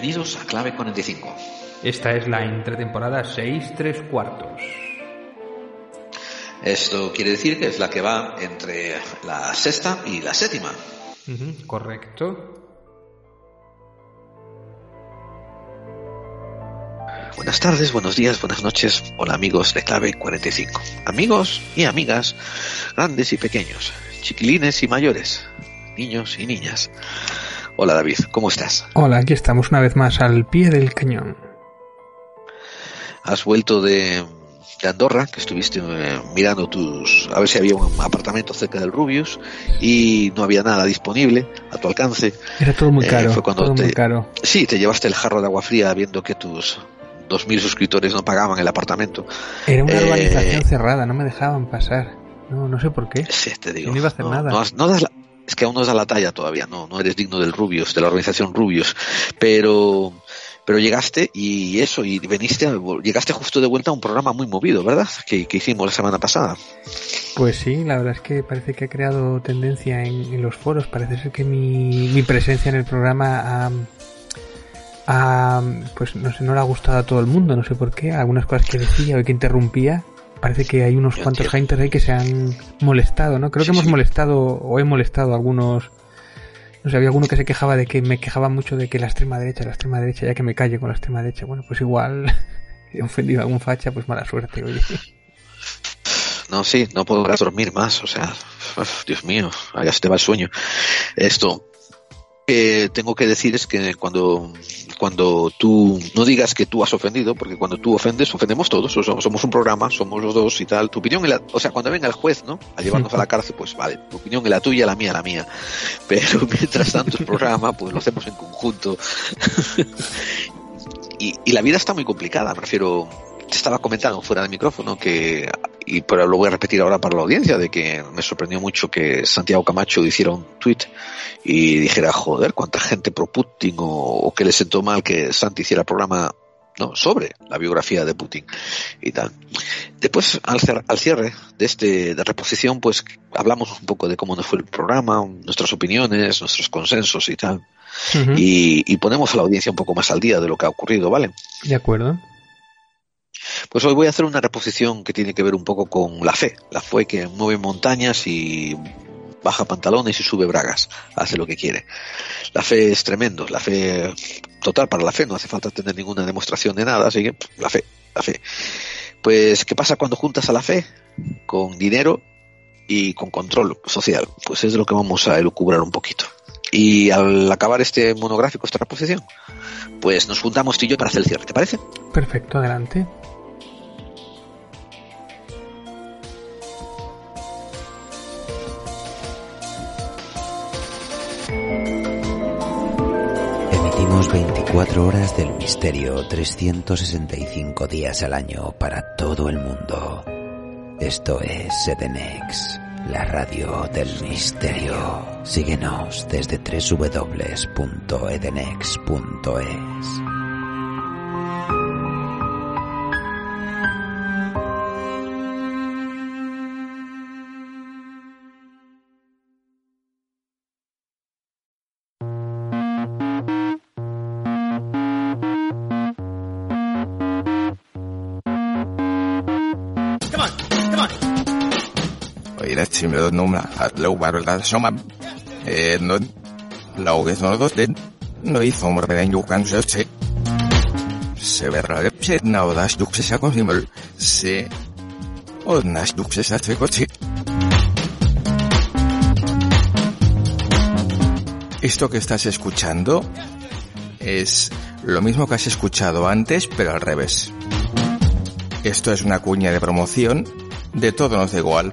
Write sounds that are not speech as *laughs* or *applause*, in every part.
Bienvenidos a Clave 45. Esta es la entretemporada 6 3 cuartos. Esto quiere decir que es la que va entre la sexta y la séptima. Ujú, correcto. Buenas tardes, buenos días, buenas noches. Hola amigos de Clave 45. Amigos y amigas, grandes y pequeños, chiquilines y mayores, niños y niñas. Hola David, ¿cómo estás? Hola, aquí estamos una vez más al pie del cañón. Has vuelto de, de Andorra, que estuviste eh, mirando tus, a ver si había un apartamento cerca del Rubius y no había nada disponible a tu alcance. Era todo muy Eh, caro. fue cuando todo te- muy caro. Sí, te llevaste el jarro de agua fría viendo que tus 2.000 suscriptores no pagaban el apartamento. Era una eh, urbanización cerrada, no me dejaban pasar. No, no sé por qué. Sí, te digo. Yo no iba a hacer nada. has- no das la- es que aún no das la talla todavía, no, no eres digno del Rubius, de la organización Rubius. Pero, pero llegaste y eso, y veniste, a- llegaste justo de vuelta a un programa muy movido, ¿verdad? Que, hicimos la semana pasada. Pues sí, la verdad es que parece que ha creado tendencia en, los foros. Parece ser que mi, presencia en el programa pues no sé, no le ha gustado a todo el mundo, no sé por qué. Algunas cosas que decía o que interrumpía. Parece que hay unos Yo cuantos haters ahí que se han molestado, ¿no? Creo Sí, que hemos sí. molestado o he molestado a algunos. No sé, había alguno que se quejaba de que me quejaba mucho de que la extrema derecha, la extrema derecha, ya que me callo con la extrema derecha. Bueno, pues igual *laughs* he ofendido a algún facha, pues mala suerte, oye. No, sí, no podrás dormir más, o sea, Dios mío, ya se te va el sueño. Esto, que tengo que decir es que cuando, cuando tú, no digas que tú has ofendido, porque cuando tú ofendes, ofendemos todos, o somos, somos un programa, somos los dos y tal, tu opinión y la, o sea, cuando venga el juez, ¿no? A llevarnos a la *laughs* cárcel, pues vale, tu opinión es la tuya, la mía, la mía. Pero *laughs* mientras tanto el programa, pues lo hacemos en conjunto. *laughs* y, y la vida está muy complicada, me refiero, te estaba comentando fuera del micrófono que, y pero lo voy a repetir ahora para la audiencia, de que me sorprendió mucho que Santiago Camacho hiciera un tweet y dijera, joder, cuánta gente pro Putin o, o que le sentó mal que Santi hiciera programa no, sobre la biografía de Putin y tal. Después, al, al cierre de este de reposición, pues hablamos un poco de cómo nos fue el programa, nuestras opiniones, nuestros consensos y tal. Y, y ponemos a la audiencia un poco más al día de lo que ha ocurrido, ¿vale? De acuerdo. Pues hoy voy a hacer una reposición que tiene que ver un poco con la fe. La fe que mueve montañas y baja pantalones y sube bragas. Hace lo que quiere. La fe es tremendo. La fe total para la fe. No hace falta tener ninguna demostración de nada. Así que la fe, la fe. Pues, ¿qué pasa cuando juntas a la fe con dinero y con control social? Pues es de lo que vamos a elucubrar un poquito. Y al acabar este monográfico, esta reposición, pues nos juntamos tú y yo para hacer el cierre. ¿Te parece? Perfecto, adelante. Emitimos 24 horas del misterio, 365 días al año para todo el mundo. Esto es Edenex, la radio del misterio. Síguenos desde www.edenex.es. reacționăm la lăubarul soma. E no, la ogesnodos de noi som revenju canjoce. Se verra repset na odas duxe sa consimul. Se odnas duxe sa tvekoci. Esto que estás escuchando es lo mismo que has escuchado antes, pero al revés. Esto es una cuña de promoción de todo nos da igual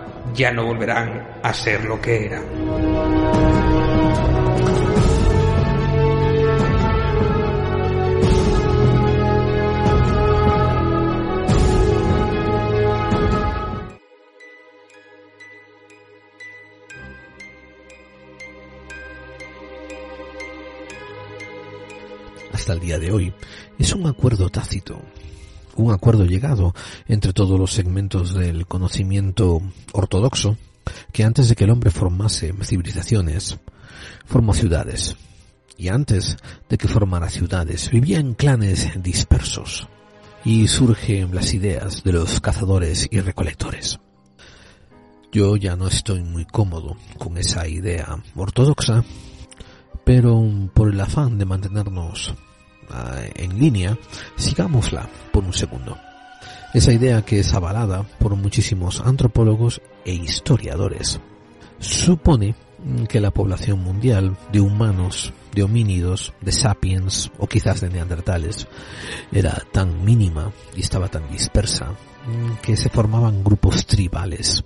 ya no volverán a ser lo que eran. Hasta el día de hoy es un acuerdo tácito un acuerdo llegado entre todos los segmentos del conocimiento ortodoxo que antes de que el hombre formase civilizaciones, formó ciudades. Y antes de que formara ciudades, vivía en clanes dispersos. Y surgen las ideas de los cazadores y recolectores. Yo ya no estoy muy cómodo con esa idea ortodoxa, pero por el afán de mantenernos en línea, sigámosla por un segundo. Esa idea que es avalada por muchísimos antropólogos e historiadores supone que la población mundial de humanos, de homínidos, de sapiens o quizás de neandertales era tan mínima y estaba tan dispersa que se formaban grupos tribales,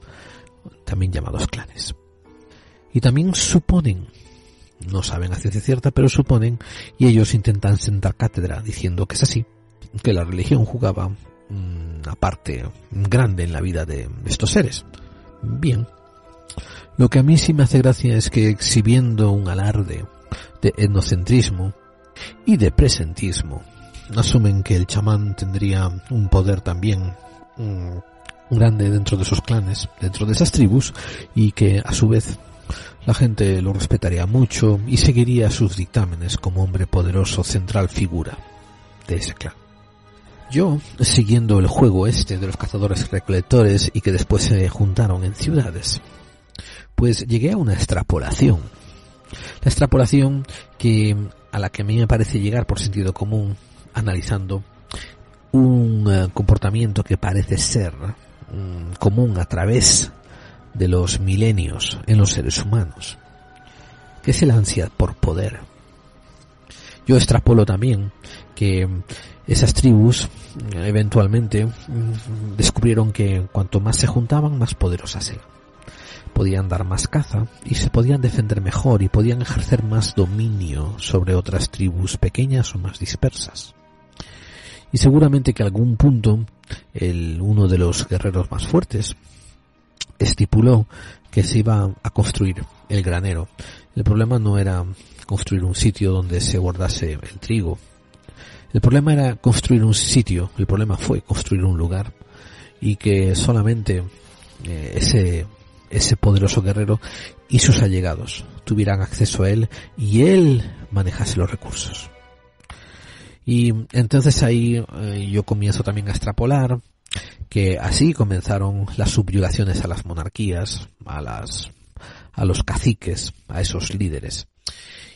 también llamados clanes. Y también suponen no saben a ciencia cierta, pero suponen, y ellos intentan sentar cátedra diciendo que es así, que la religión jugaba una parte grande en la vida de estos seres. Bien. Lo que a mí sí me hace gracia es que exhibiendo un alarde de etnocentrismo y de presentismo, asumen que el chamán tendría un poder también grande dentro de esos clanes, dentro de esas tribus, y que a su vez la gente lo respetaría mucho y seguiría sus dictámenes como hombre poderoso central figura de ese clan. Yo, siguiendo el juego este de los cazadores recolectores y que después se juntaron en ciudades, pues llegué a una extrapolación. La extrapolación que a la que a mí me parece llegar por sentido común, analizando un eh, comportamiento que parece ser mm, común a través de los milenios en los seres humanos, que es el ansia por poder. Yo extrapolo también que esas tribus eventualmente descubrieron que cuanto más se juntaban, más poderosas eran. Podían dar más caza y se podían defender mejor y podían ejercer más dominio sobre otras tribus pequeñas o más dispersas. Y seguramente que algún punto el, uno de los guerreros más fuertes estipuló que se iba a construir el granero. El problema no era construir un sitio donde se guardase el trigo. El problema era construir un sitio, el problema fue construir un lugar y que solamente eh, ese, ese poderoso guerrero y sus allegados tuvieran acceso a él y él manejase los recursos. Y entonces ahí eh, yo comienzo también a extrapolar que así comenzaron las subyugaciones a las monarquías, a las a los caciques, a esos líderes.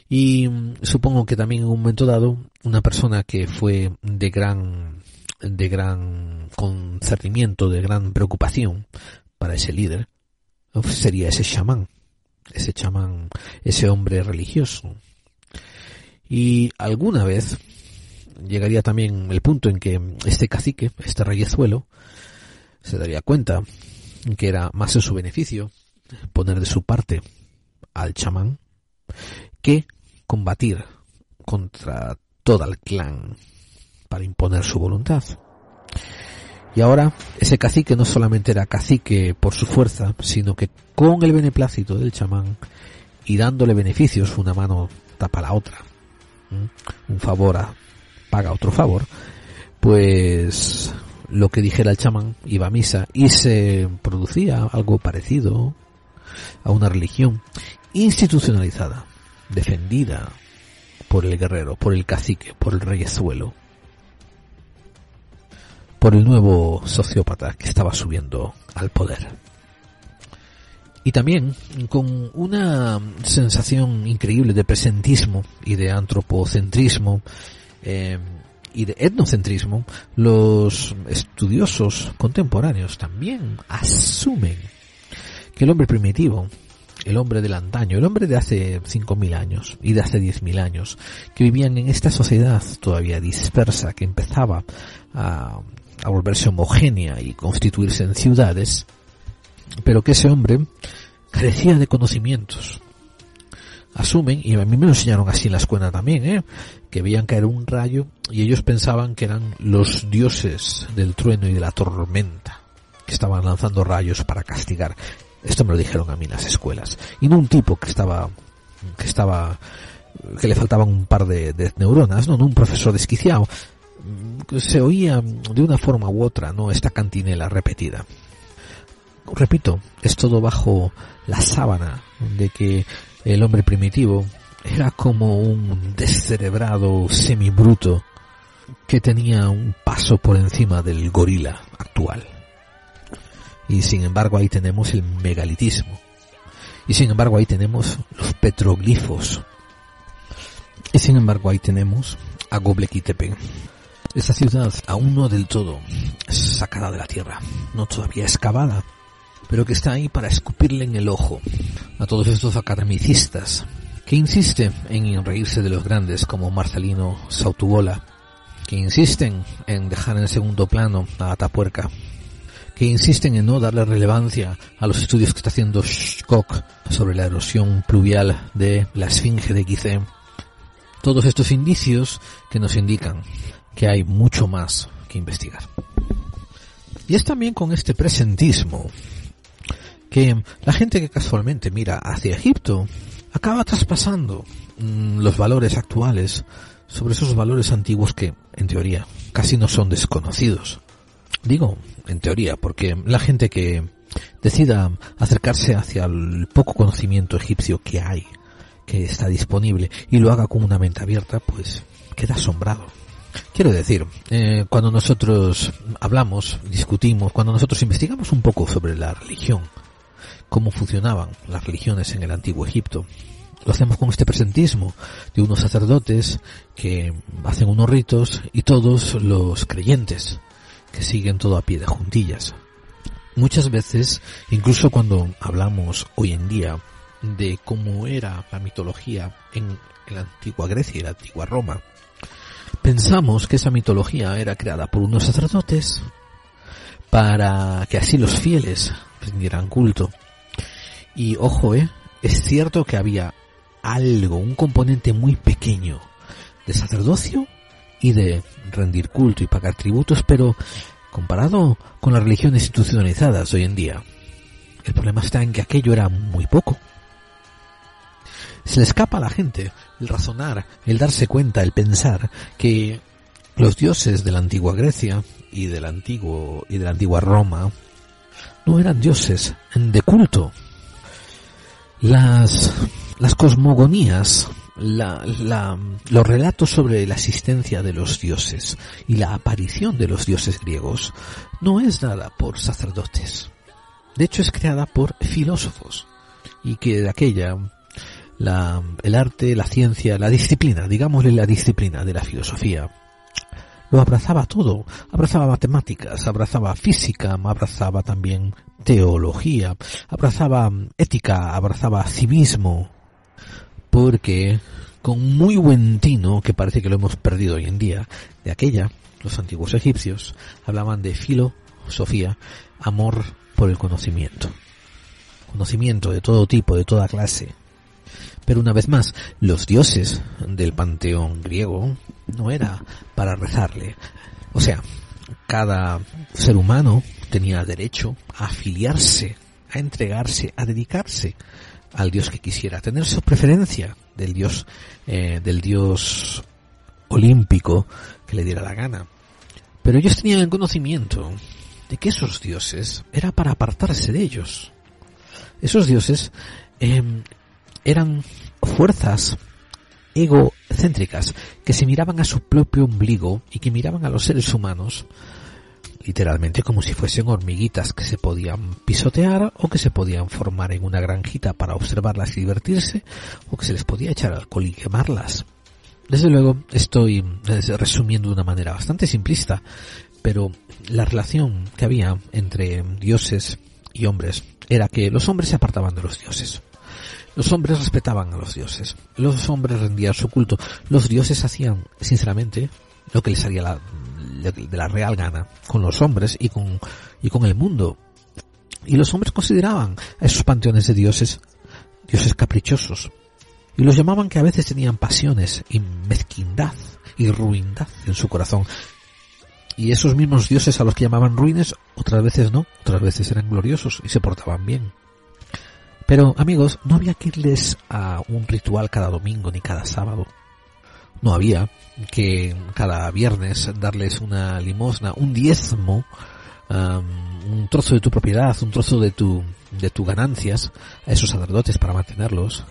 Y mm, supongo que también en un momento dado una persona que fue de gran de gran concernimiento, de gran preocupación para ese líder, sería ese chamán, ese chamán, ese hombre religioso. Y alguna vez llegaría también el punto en que este cacique, este reyezuelo, se daría cuenta que era más en su beneficio poner de su parte al chamán que combatir contra todo el clan para imponer su voluntad. Y ahora ese cacique no solamente era cacique por su fuerza, sino que con el beneplácito del chamán y dándole beneficios, una mano tapa la otra. Un favor a, paga otro favor. Pues lo que dijera el chamán iba a misa y se producía algo parecido a una religión institucionalizada, defendida por el guerrero, por el cacique, por el reyezuelo, por el nuevo sociópata que estaba subiendo al poder. Y también con una sensación increíble de presentismo y de antropocentrismo eh, y de etnocentrismo, los estudiosos contemporáneos también asumen que el hombre primitivo, el hombre del antaño, el hombre de hace 5.000 años y de hace 10.000 años, que vivían en esta sociedad todavía dispersa, que empezaba a, a volverse homogénea y constituirse en ciudades, pero que ese hombre carecía de conocimientos. Asumen, y a mí me lo enseñaron así en la escuela también, ¿eh? Que veían caer un rayo y ellos pensaban que eran los dioses del trueno y de la tormenta, que estaban lanzando rayos para castigar. Esto me lo dijeron a mí en las escuelas. Y no un tipo que estaba, que estaba, que le faltaban un par de, de neuronas, no, no un profesor desquiciado. Se oía de una forma u otra, no esta cantinela repetida repito, es todo bajo la sábana de que el hombre primitivo era como un descerebrado semibruto que tenía un paso por encima del gorila actual. Y sin embargo ahí tenemos el megalitismo. Y sin embargo ahí tenemos los petroglifos. Y sin embargo ahí tenemos a Göbekli Tepe. Esta ciudad aún no del todo sacada de la tierra, no todavía excavada, pero que está ahí para escupirle en el ojo a todos estos academicistas que insisten en reírse de los grandes como Marcelino Sautubola, que insisten en dejar en segundo plano a Atapuerca, que insisten en no darle relevancia a los estudios que está haciendo Schkock sobre la erosión pluvial de la esfinge de Gizeh. Todos estos indicios que nos indican que hay mucho más que investigar. Y es también con este presentismo que la gente que casualmente mira hacia Egipto acaba traspasando mm, los valores actuales sobre esos valores antiguos que, en teoría, casi no son desconocidos. Digo, en teoría, porque la gente que decida acercarse hacia el poco conocimiento egipcio que hay, que está disponible, y lo haga con una mente abierta, pues queda asombrado. Quiero decir, eh, cuando nosotros hablamos, discutimos, cuando nosotros investigamos un poco sobre la religión, cómo funcionaban las religiones en el antiguo Egipto. Lo hacemos con este presentismo de unos sacerdotes que hacen unos ritos y todos los creyentes que siguen todo a pie de juntillas. Muchas veces, incluso cuando hablamos hoy en día de cómo era la mitología en la antigua Grecia y la antigua Roma, pensamos que esa mitología era creada por unos sacerdotes para que así los fieles rindieran culto y ojo, eh, es cierto que había algo, un componente muy pequeño de sacerdocio y de rendir culto y pagar tributos, pero comparado con las religiones institucionalizadas hoy en día, el problema está en que aquello era muy poco. Se le escapa a la gente el razonar, el darse cuenta, el pensar que los dioses de la antigua Grecia y del antiguo y de la antigua Roma no eran dioses de culto, las, las cosmogonías, la, los relatos sobre la existencia de los dioses y la aparición de los dioses griegos no es dada por sacerdotes. De hecho es creada por filósofos y que de aquella la, el arte, la ciencia, la disciplina, digámosle la disciplina de la filosofía, lo abrazaba todo, abrazaba matemáticas, abrazaba física, abrazaba también teología, abrazaba ética, abrazaba civismo, porque con muy buen tino, que parece que lo hemos perdido hoy en día, de aquella, los antiguos egipcios hablaban de filosofía, amor por el conocimiento. Conocimiento de todo tipo, de toda clase. Pero una vez más, los dioses del panteón griego no era para rezarle. O sea, cada ser humano tenía derecho a afiliarse, a entregarse, a dedicarse al dios que quisiera, tener su preferencia del dios, eh, del dios olímpico que le diera la gana. Pero ellos tenían el conocimiento de que esos dioses era para apartarse de ellos. Esos dioses em, eran fuerzas egocéntricas que se miraban a su propio ombligo y que miraban a los seres humanos literalmente como si fuesen hormiguitas que se podían pisotear o que se podían formar en una granjita para observarlas y divertirse o que se les podía echar alcohol y quemarlas. Desde luego estoy resumiendo de una manera bastante simplista, pero la relación que había entre dioses y hombres era que los hombres se apartaban de los dioses. Los hombres respetaban a los dioses. Los hombres rendían su culto. Los dioses hacían, sinceramente, lo que les haría la, de la real gana con los hombres y con, y con el mundo. Y los hombres consideraban a esos panteones de dioses dioses caprichosos. Y los llamaban que a veces tenían pasiones y mezquindad y ruindad en su corazón. Y esos mismos dioses a los que llamaban ruines, otras veces no, otras veces eran gloriosos y se portaban bien. Pero amigos, no había que irles a un ritual cada domingo ni cada sábado no había que cada viernes darles una limosna, un diezmo, un trozo de tu propiedad, un trozo de tu de tus ganancias a esos sacerdotes para mantenerlos.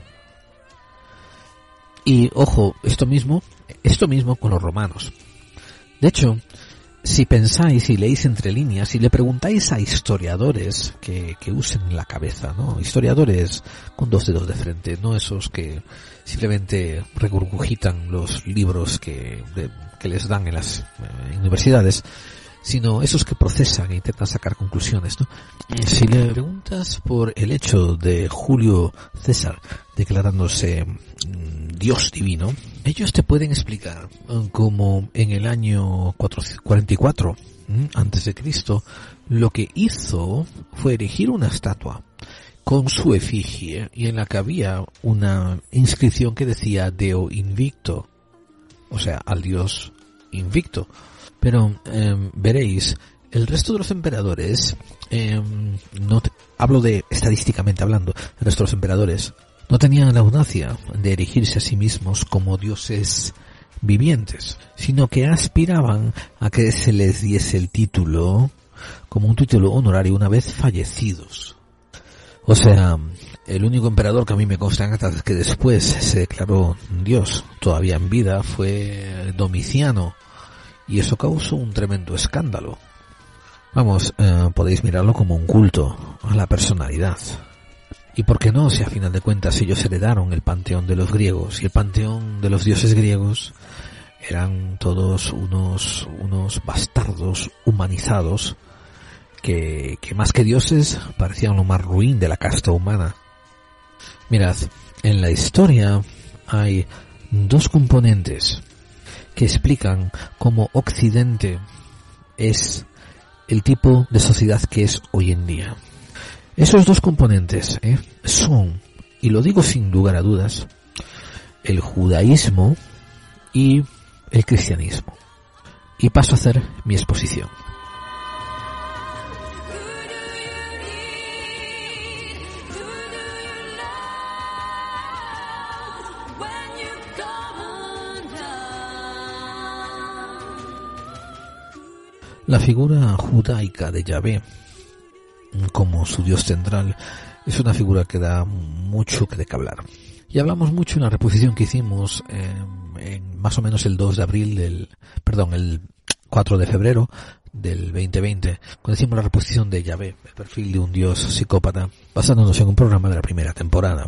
Y ojo, esto mismo, esto mismo con los romanos. De hecho, si pensáis y leéis entre líneas y le preguntáis a historiadores que, que usen la cabeza, ¿no? Historiadores con dos dedos de frente, no esos que simplemente regurgitan los libros que, que les dan en las eh, universidades, sino esos que procesan e intentan sacar conclusiones, ¿no? Si le preguntas por el hecho de Julio César declarándose mm, Dios divino, ellos te pueden explicar mm, como en el año 44 mm, antes de Cristo, lo que hizo fue erigir una estatua con su efigie y en la que había una inscripción que decía Deo Invicto, o sea, al Dios invicto. Pero em, veréis, el resto de los emperadores, em, no hablo de estadísticamente hablando, el resto de los emperadores no tenían la audacia de erigirse a sí mismos como dioses vivientes, sino que aspiraban a que se les diese el título como un título honorario una vez fallecidos. O sea, el único emperador que a mí me consta que después se declaró Dios todavía en vida fue Domiciano y eso causó un tremendo escándalo. Vamos, eh, podéis mirarlo como un culto a la personalidad. ¿Y por qué no si a final de cuentas ellos heredaron el panteón de los griegos y el panteón de los dioses griegos eran todos unos, unos bastardos humanizados que, más que dioses parecían lo más ruin de la casta humana. Mirad, en la historia hay dos componentes que explican cómo Occidente es el tipo de sociedad que es hoy en día. Esos dos componentes ¿eh? son, y lo digo sin lugar a dudas, el judaísmo y el cristianismo. Y paso a hacer mi exposición. La figura judaica de Yahvé como su dios central es una figura que da mucho que de que hablar. Y hablamos mucho en la reposición que hicimos en más o menos el 2 de abril del, perdón, el 4 de febrero del 2020, cuando hicimos la reposición de Yahvé, el perfil de un dios psicópata, basándonos en un programa de la primera temporada.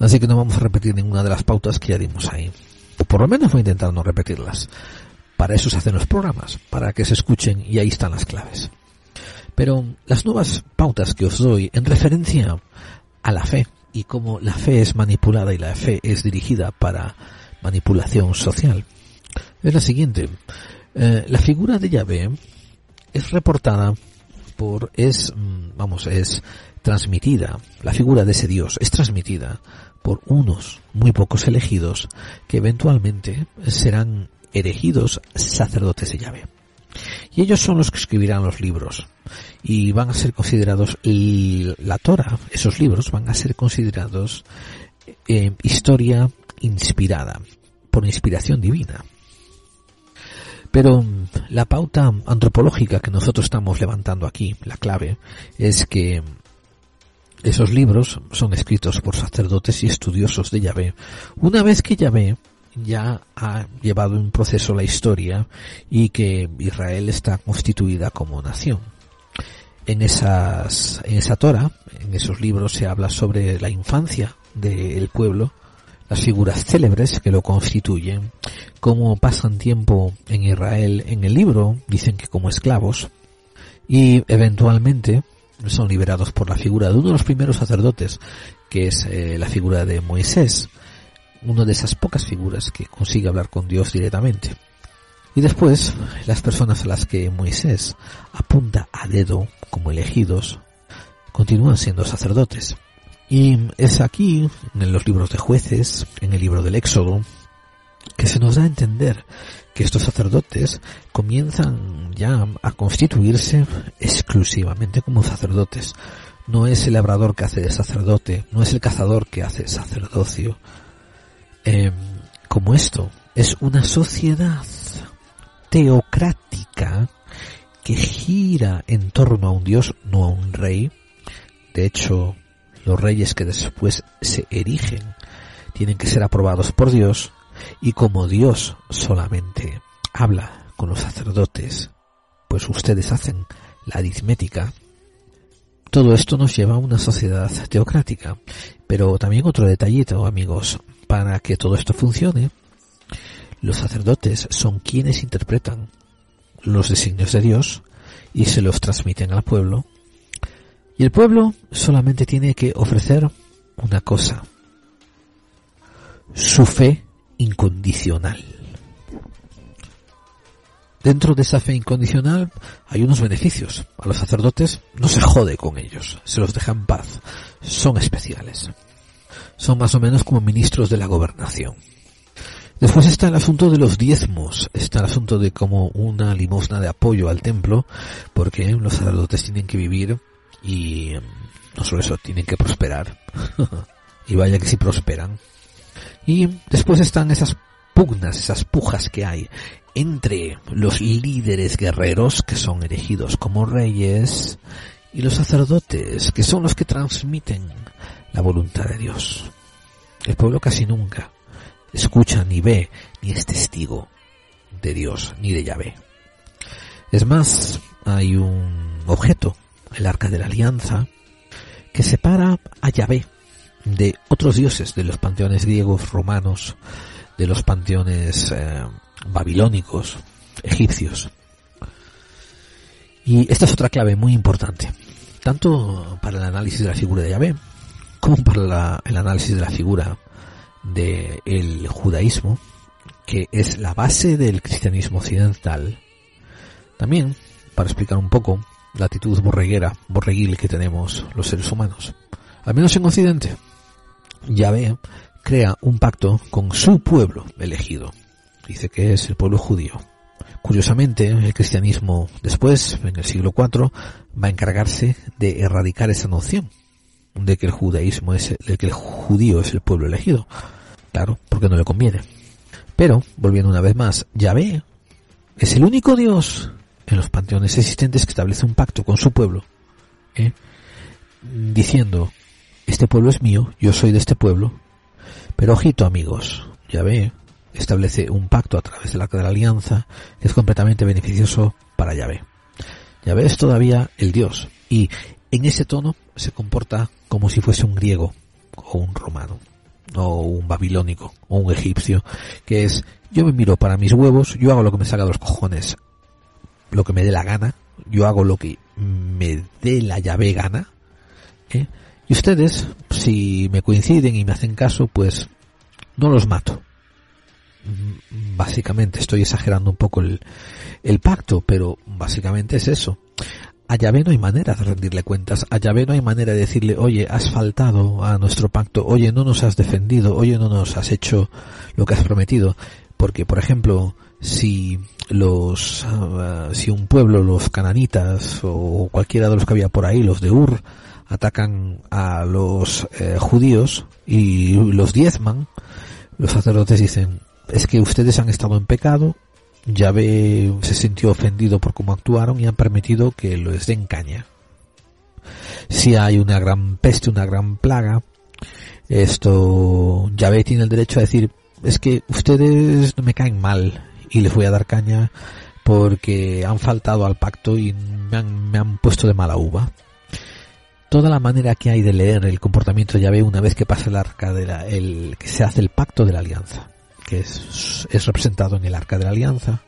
Así que no vamos a repetir ninguna de las pautas que ya dimos ahí. Por lo menos voy a intentar no repetirlas. Para eso se hacen los programas, para que se escuchen y ahí están las claves. Pero las nuevas pautas que os doy en referencia a la fe y cómo la fe es manipulada y la fe es dirigida para manipulación social es la siguiente. Eh, la figura de Yahvé es reportada por, es, mm, vamos, es transmitida, la figura de ese Dios es transmitida por unos muy pocos elegidos que eventualmente serán elegidos sacerdotes de llave. Y ellos son los que escribirán los libros, y van a ser considerados la Torah, esos libros van a ser considerados eh, historia inspirada por inspiración divina. Pero la pauta antropológica que nosotros estamos levantando aquí, la clave, es que esos libros son escritos por sacerdotes y estudiosos de Yahvé. Una vez que Yahvé ya ha llevado un proceso la historia y que Israel está constituida como nación. En esas, en esa Torah, en esos libros se habla sobre la infancia del pueblo, las figuras célebres que lo constituyen, cómo pasan tiempo en Israel en el libro, dicen que como esclavos, y eventualmente son liberados por la figura de uno de los primeros sacerdotes, que es eh, la figura de Moisés, una de esas pocas figuras que consigue hablar con Dios directamente. Y después, las personas a las que Moisés apunta a dedo como elegidos, continúan siendo sacerdotes. Y es aquí, en los libros de jueces, en el libro del Éxodo, que se nos da a entender que estos sacerdotes comienzan ya a constituirse exclusivamente como sacerdotes. No es el labrador que hace de sacerdote, no es el cazador que hace sacerdocio. Em, como esto, es una sociedad teocrática que gira en torno a un dios, no a un rey. De hecho, los reyes que después se erigen tienen que ser aprobados por Dios y como Dios solamente habla con los sacerdotes, pues ustedes hacen la aritmética, todo esto nos lleva a una sociedad teocrática. Pero también otro detallito, amigos, para que todo esto funcione, los sacerdotes son quienes interpretan los designios de Dios y se los transmiten al pueblo y el pueblo solamente tiene que ofrecer una cosa, su fe incondicional. Dentro de esa fe incondicional hay unos beneficios. A los sacerdotes no se jode con ellos, se los deja en paz. Son especiales. Son más o menos como ministros de la gobernación. Después está el asunto de los diezmos, está el asunto de como una limosna de apoyo al templo, porque los sacerdotes tienen que vivir y no solo eso, tienen que prosperar. *laughs* y vaya que si prosperan. Y después están esas pugnas, esas pujas que hay entre los líderes guerreros que son elegidos como reyes y los sacerdotes que son los que transmiten la voluntad de Dios. El pueblo casi nunca escucha ni ve ni es testigo de Dios ni de Yahvé. Es más, hay un objeto el arca de la alianza, que separa a Yahvé de otros dioses, de los panteones griegos, romanos, de los panteones eh, babilónicos, egipcios. Y esta es otra clave muy importante, tanto para el análisis de la figura de Yahvé, para el análisis de la figura del judaísmo, que es la base del cristianismo occidental. También, para explicar un poco, la actitud borreguera, borreguil que tenemos los seres humanos. Al menos en Occidente. Yahvé crea un pacto con su pueblo elegido. Dice que es el pueblo judío. Curiosamente, el cristianismo después, en el siglo IV, va a encargarse de erradicar esa noción de que el judaísmo es, de que el judío es el pueblo elegido. Claro, porque no le conviene. Pero, volviendo una vez más, Yahvé es el único Dios en los panteones existentes que establece un pacto con su pueblo, ¿eh? diciendo, este pueblo es mío, yo soy de este pueblo, pero ojito amigos, ya ve, establece un pacto a través del arca de la alianza que es completamente beneficioso para Yahvé. Yahvé es todavía el Dios y en ese tono se comporta como si fuese un griego o un romano o un babilónico o un egipcio que es yo me miro para mis huevos, yo hago lo que me salga de los cojones lo que me dé la gana, yo hago lo que me dé la llave gana, ¿eh? y ustedes, si me coinciden y me hacen caso, pues no los mato. Mm, básicamente, estoy exagerando un poco el, el pacto, pero básicamente es eso. A Yahvé no hay manera de rendirle cuentas, a Yahvé no hay manera de decirle, oye, has faltado a nuestro pacto, oye, no nos has defendido, oye, no nos has hecho lo que has prometido. Porque, por ejemplo, si los ah, si un pueblo los cananitas o cualquiera de los que había por ahí los de Ur atacan a los eh, judíos y los diezman los sacerdotes dicen es que ustedes han estado en pecado Yahvé se sintió ofendido por cómo actuaron y han permitido que les den caña si hay una gran peste una gran plaga esto Yahvé tiene el derecho a decir es que ustedes no me caen mal y les voy a dar caña porque han faltado al pacto y me han, me han puesto de mala uva. Toda la manera que hay de leer el comportamiento de Yahvé una vez que pasa el arca de la, el, que se hace el pacto de la alianza, que es, es representado en el arca de la alianza,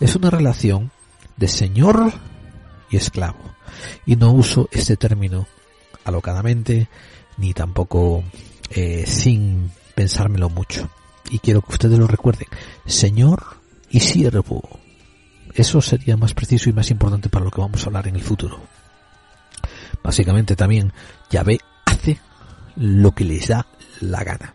es una relación de señor y esclavo. Y no uso este término alocadamente, ni tampoco eh, sin pensármelo mucho. Y quiero que ustedes lo recuerden. Señor y siervo. Eso sería más preciso y más importante para lo que vamos a hablar en el futuro. Básicamente también Yahvé hace lo que les da la gana.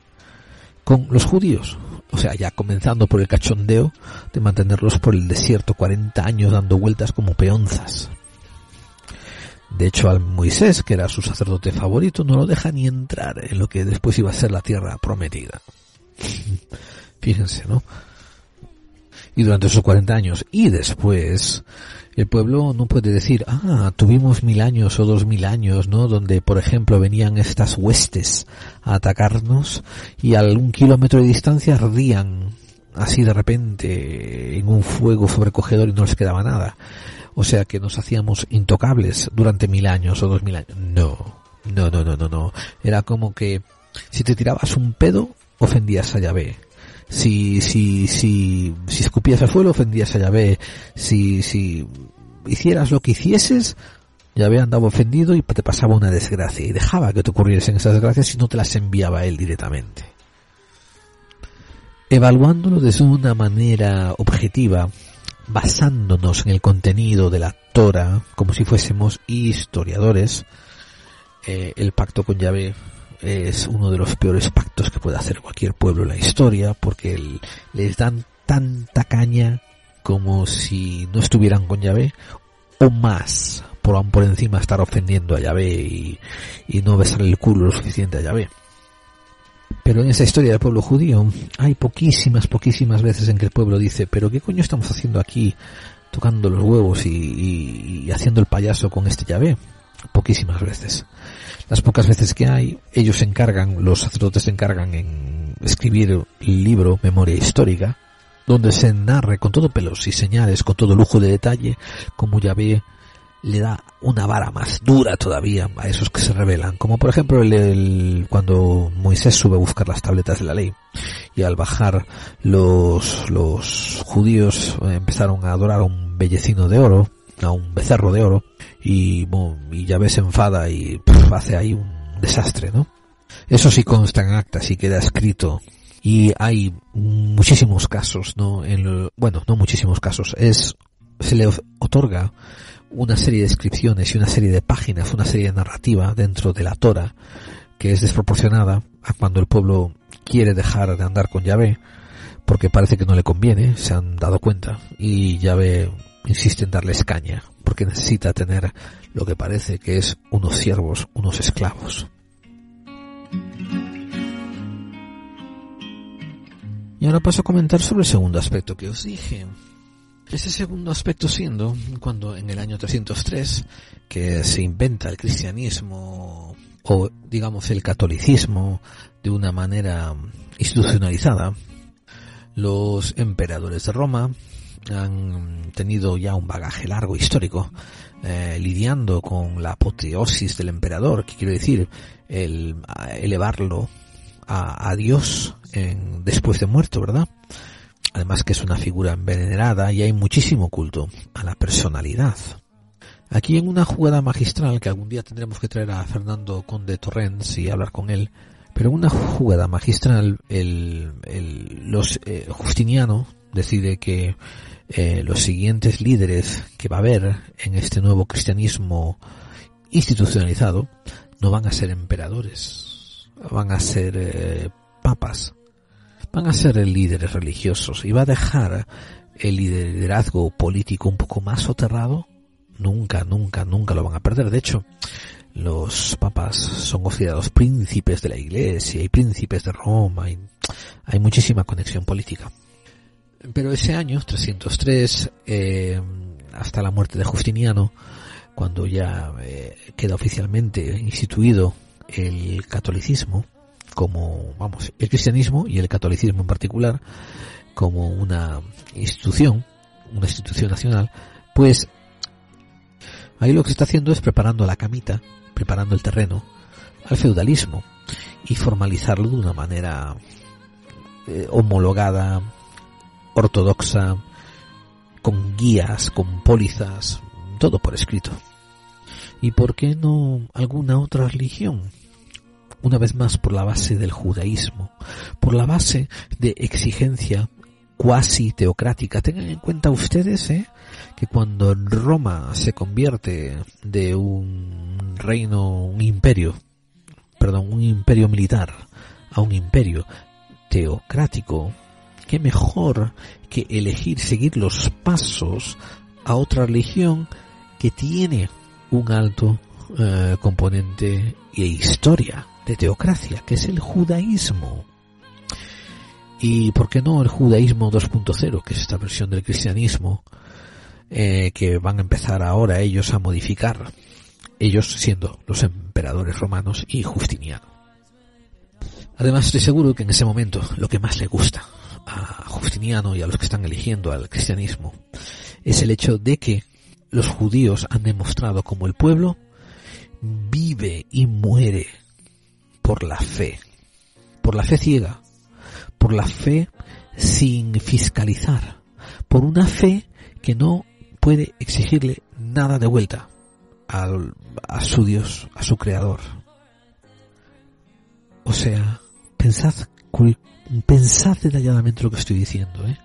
Con los judíos, o sea, ya comenzando por el cachondeo de mantenerlos por el desierto 40 años dando vueltas como peonzas. De hecho, al Moisés, que era su sacerdote favorito, no lo deja ni entrar en lo que después iba a ser la tierra prometida. *laughs* Fíjense, ¿no? y durante esos 40 años y después el pueblo no puede decir, ah, tuvimos mil años o dos mil años, ¿no? Donde, por ejemplo, venían estas huestes a atacarnos y a un kilómetro de distancia ardían así de repente en un fuego sobrecogedor y no les quedaba nada. O sea que nos hacíamos intocables durante mil años o dos mil años. No, no, no, no, no, no. Era como que si te tirabas un pedo, ofendías a Yahvé si, si, si, si escupías al suelo, ofendías a Yahvé, si, si hicieras lo que hicieses, Yahvé andaba ofendido y te pasaba una desgracia y dejaba que te ocurriesen esas desgracias si no te las enviaba él directamente. Evaluándolo desde una manera objetiva, basándonos en el contenido de la Torah, como si fuésemos historiadores, eh, el pacto con Yahvé es uno de los peores pactos que puede hacer cualquier pueblo en la historia porque les dan tanta caña como si no estuvieran con Yahvé o más por, por encima estar ofendiendo a Yahvé y, no besarle el culo lo suficiente a Yahvé. Pero en esa historia del pueblo judío hay poquísimas, poquísimas veces en que el pueblo dice, pero ¿qué coño estamos haciendo aquí tocando los huevos y, y, y haciendo el payaso con este Yahvé? Poquísimas veces. Las pocas veces que hay, ellos se encargan, los sacerdotes se encargan en escribir el libro Memoria Histórica, donde se narre con todo pelos y señales, con todo lujo de detalle, como Yahvé le da una vara más dura todavía a esos que se rebelan, como por ejemplo el, cuando Moisés sube a buscar las tabletas de la ley y al bajar los, los judíos empezaron a adorar a un bellecino de oro, a un becerro de oro y, y Yahvé se enfada y hace ahí un desastre, ¿no? Eso sí consta en actas y queda escrito y hay muchísimos casos, ¿no? En bueno, no muchísimos casos, es se le otorga una serie de descripciones y una serie de páginas, una serie de narrativa dentro de la Torah que es desproporcionada a cuando el pueblo quiere dejar de andar con Yahvé porque parece que no le conviene, se han dado cuenta y Yahvé insiste en darles caña porque necesita tener lo que parece que es unos siervos, unos esclavos. Y ahora paso a comentar sobre el segundo aspecto que os dije. Ese segundo aspecto siendo cuando en el año 303 que se inventa el cristianismo o digamos el catolicismo de una manera institucionalizada, los emperadores de Roma han tenido ya un bagaje largo histórico eh, lidiando con la apoteosis del emperador, que quiere decir el elevarlo a, Dios en, después de muerto, ¿verdad? Además que es una figura envenenada y hay muchísimo culto a la personalidad. Aquí en una jugada magistral que algún día tendremos que traer a Fernando Conde Torrens y hablar con él, pero en una jugada magistral el, el los eh, Justiniano decide que eh, los siguientes líderes que va a haber en este nuevo cristianismo institucionalizado no van a ser emperadores, van a ser eh, papas, van a ser líderes religiosos y va a dejar el liderazgo político un poco más soterrado, nunca, nunca, nunca lo van a perder. De hecho, los papas son considerados príncipes de la iglesia y príncipes de Roma y hay muchísima conexión política. Pero ese año, 303, eh, hasta la muerte de Justiniano, cuando ya eh, queda oficialmente instituido el catolicismo, como, vamos, el cristianismo y el catolicismo en particular, como una institución, una institución nacional, pues ahí lo que se está haciendo es preparando la camita, preparando el terreno al feudalismo y formalizarlo de una manera eh, homologada, ortodoxa, con guías, con pólizas, todo por escrito. ¿Y por qué no alguna otra religión? Una vez más por la base del judaísmo, por la base de exigencia cuasi teocrática. Tengan en cuenta ustedes ¿eh? que cuando Roma se convierte de un reino, un imperio, perdón, un imperio militar a un imperio teocrático, qué mejor que elegir seguir los pasos a otra religión que tiene un alto eh, componente e historia de teocracia, que es el judaísmo. Y por qué no el judaísmo 2.0, que es esta versión del cristianismo eh, que van a empezar ahora ellos a modificar, ellos siendo los emperadores romanos y Justiniano. Además estoy seguro que en ese momento lo que más le gusta a Justiniano y a los que están eligiendo al cristianismo es el hecho de que los judíos han demostrado como el pueblo vive y muere por la fe, por la fe ciega, por la fe sin fiscalizar, por una fe que no puede exigirle nada de vuelta a su Dios, a su Creador. O sea, pensad Pensad detalladamente lo que estoy diciendo. ¿eh?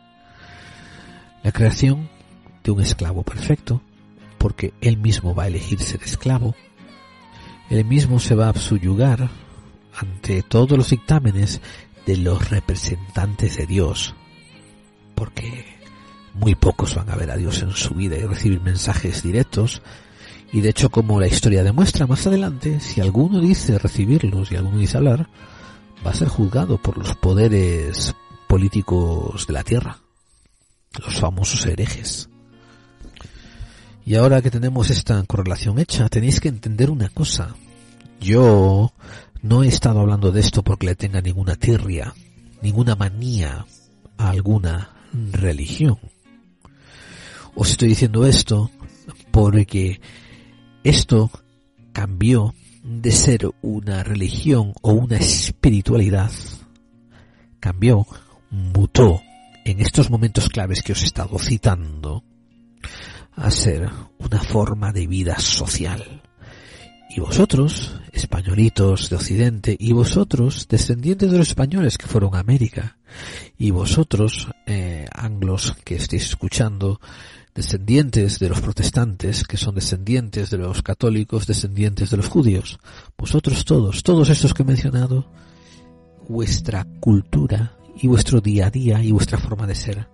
La creación de un esclavo perfecto, porque él mismo va a elegir ser esclavo, él mismo se va a subyugar ante todos los dictámenes de los representantes de Dios, porque muy pocos van a ver a Dios en su vida y recibir mensajes directos, y de hecho como la historia demuestra más adelante, si alguno dice recibirlos y alguno dice hablar, va a ser juzgado por los poderes políticos de la tierra, los famosos herejes. Y ahora que tenemos esta correlación hecha, tenéis que entender una cosa. Yo no he estado hablando de esto porque le tenga ninguna tirria, ninguna manía a alguna religión. Os estoy diciendo esto porque esto cambió de ser una religión o una espiritualidad, cambió, mutó en estos momentos claves que os he estado citando a ser una forma de vida social. Y vosotros, españolitos de Occidente, y vosotros, descendientes de los españoles que fueron a América, y vosotros, eh, anglos que estéis escuchando, descendientes de los protestantes, que son descendientes de los católicos, descendientes de los judíos. Vosotros todos, todos estos que he mencionado, vuestra cultura y vuestro día a día y vuestra forma de ser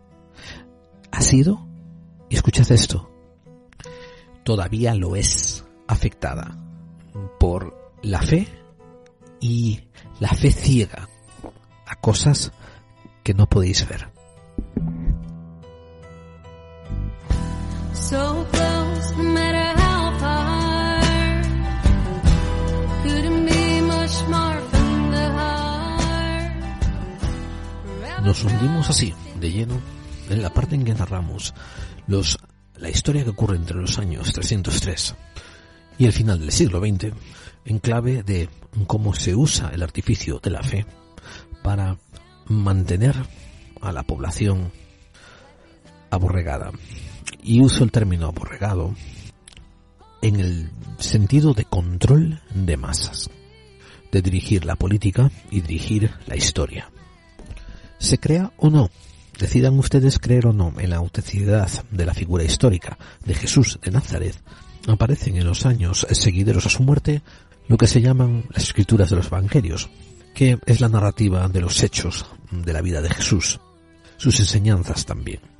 ha sido, y escuchad esto, todavía lo es afectada por la fe y la fe ciega a cosas que no podéis ver. Nos hundimos así, de lleno, en la parte en que narramos los, la historia que ocurre entre los años 303 y el final del siglo XX, en clave de cómo se usa el artificio de la fe para mantener a la población aborregada y uso el término aborregado en el sentido de control de masas, de dirigir la política y dirigir la historia. ¿Se crea o no? Decidan ustedes creer o no en la autenticidad de la figura histórica de Jesús de Nazaret. Aparecen en los años seguideros a su muerte lo que se llaman las escrituras de los evangelios, que es la narrativa de los hechos de la vida de Jesús, sus enseñanzas también.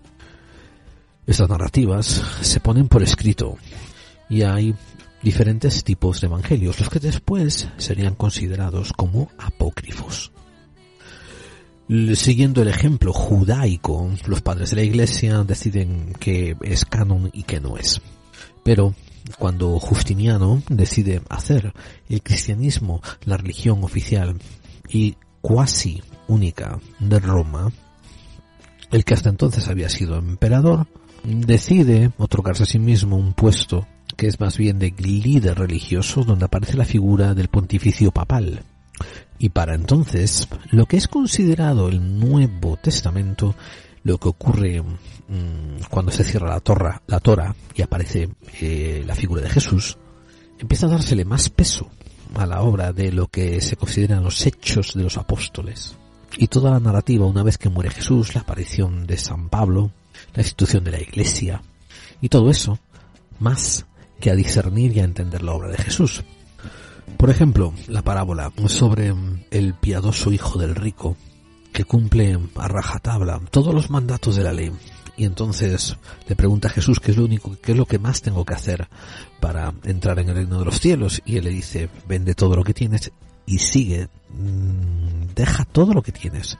Estas narrativas se ponen por escrito y hay diferentes tipos de evangelios, los que después serían considerados como apócrifos. Siguiendo el ejemplo judaico, los padres de la iglesia deciden que es canon y que no es. Pero cuando Justiniano decide hacer el cristianismo la religión oficial y cuasi única de Roma, el que hasta entonces había sido emperador, decide otorgarse a sí mismo un puesto que es más bien de líder religioso donde aparece la figura del pontificio papal. Y para entonces, lo que es considerado el Nuevo Testamento, lo que ocurre mm, cuando se cierra la, torra, la Tora y aparece eh, la figura de Jesús, empieza a dársele más peso a la obra de lo que se consideran los hechos de los apóstoles. Y toda la narrativa, una vez que muere Jesús, la aparición de San Pablo, la institución de la iglesia, y todo eso, más que a discernir y a entender la obra de Jesús. Por ejemplo, la parábola sobre el piadoso hijo del rico, que cumple a rajatabla todos los mandatos de la ley. Y entonces le pregunta a Jesús qué es lo único, qué es lo que más tengo que hacer para entrar en el reino de los cielos. Y él le dice, vende todo lo que tienes y sigue, mm, deja todo lo que tienes,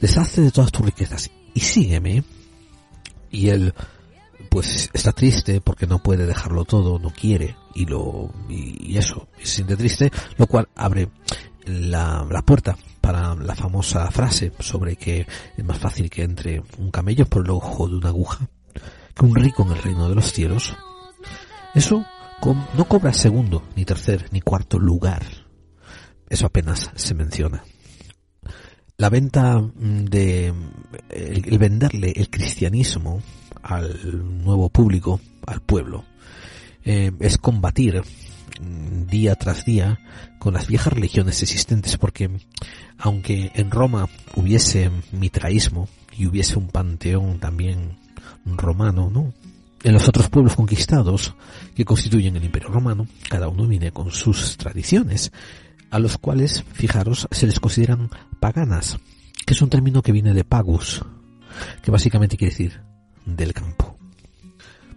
deshazte de todas tus riquezas y sígueme. Y él, pues está triste porque no puede dejarlo todo, no quiere y lo y, eso, se siente triste, lo cual abre la, la puerta para la famosa frase sobre que es más fácil que entre un camello por el ojo de una aguja que un rico en el reino de los cielos. Eso no cobra segundo, ni tercer, ni cuarto lugar eso apenas se menciona. La venta de, el, venderle el cristianismo al nuevo público, al pueblo, eh, es combatir mm, día tras día con las viejas religiones existentes porque aunque en Roma hubiese mitraísmo y hubiese un panteón también romano, ¿no? En los otros pueblos conquistados que constituyen el Imperio Romano, cada uno viene con sus tradiciones a los cuales, fijaros, se les consideran paganas, que es un término que viene de pagus, que básicamente quiere decir del campo.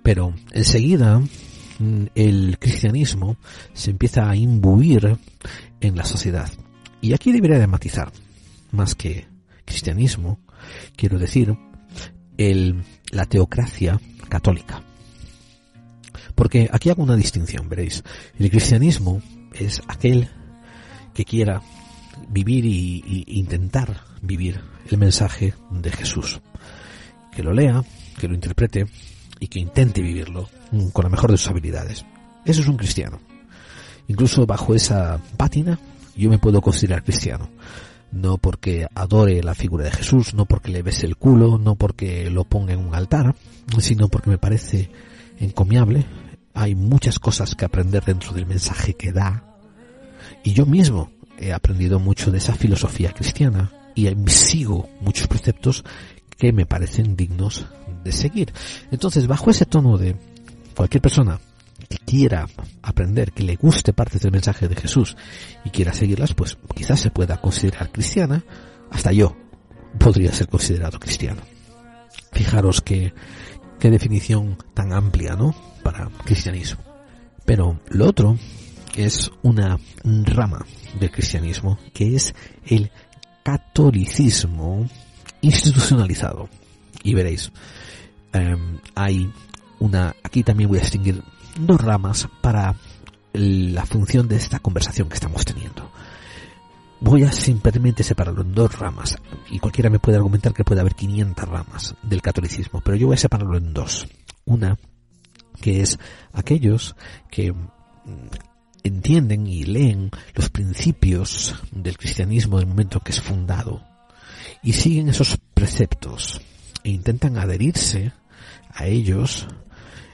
Pero enseguida mm, el cristianismo se empieza a imbuir en la sociedad. Y aquí debería de matizar, más que cristianismo, quiero decir, el, la teocracia católica. Porque aquí hago una distinción, veréis. El cristianismo es aquel que quiera vivir y, intentar vivir el mensaje de Jesús. Que lo lea, que lo interprete y que intente vivirlo con la mejor de sus habilidades. Eso es un cristiano. Incluso bajo esa pátina yo me puedo considerar cristiano. No porque adore la figura de Jesús, no porque le bese el culo, no porque lo ponga en un altar, sino porque me parece encomiable. Hay muchas cosas que aprender dentro del mensaje que da y yo mismo he aprendido mucho de esa filosofía cristiana y sigo muchos preceptos que me parecen dignos de seguir. Entonces, bajo ese tono de cualquier persona que quiera aprender, que le guste partes del mensaje de Jesús y quiera seguirlas, pues quizás se pueda considerar cristiana, hasta yo podría ser considerado cristiano. Fijaros que, qué definición tan amplia, ¿no? Para cristianismo. Pero lo otro es una rama del cristianismo que es el catolicismo institucionalizado. Y veréis, em, hay una, aquí también voy a distinguir dos ramas para la función de esta conversación que estamos teniendo. Voy a simplemente separarlo en dos ramas, y cualquiera me puede argumentar que puede haber 500 ramas del catolicismo, pero yo voy a separarlo en dos. Una, que es aquellos que entienden y leen los principios del cristianismo del momento que es fundado y siguen esos preceptos e intentan adherirse a ellos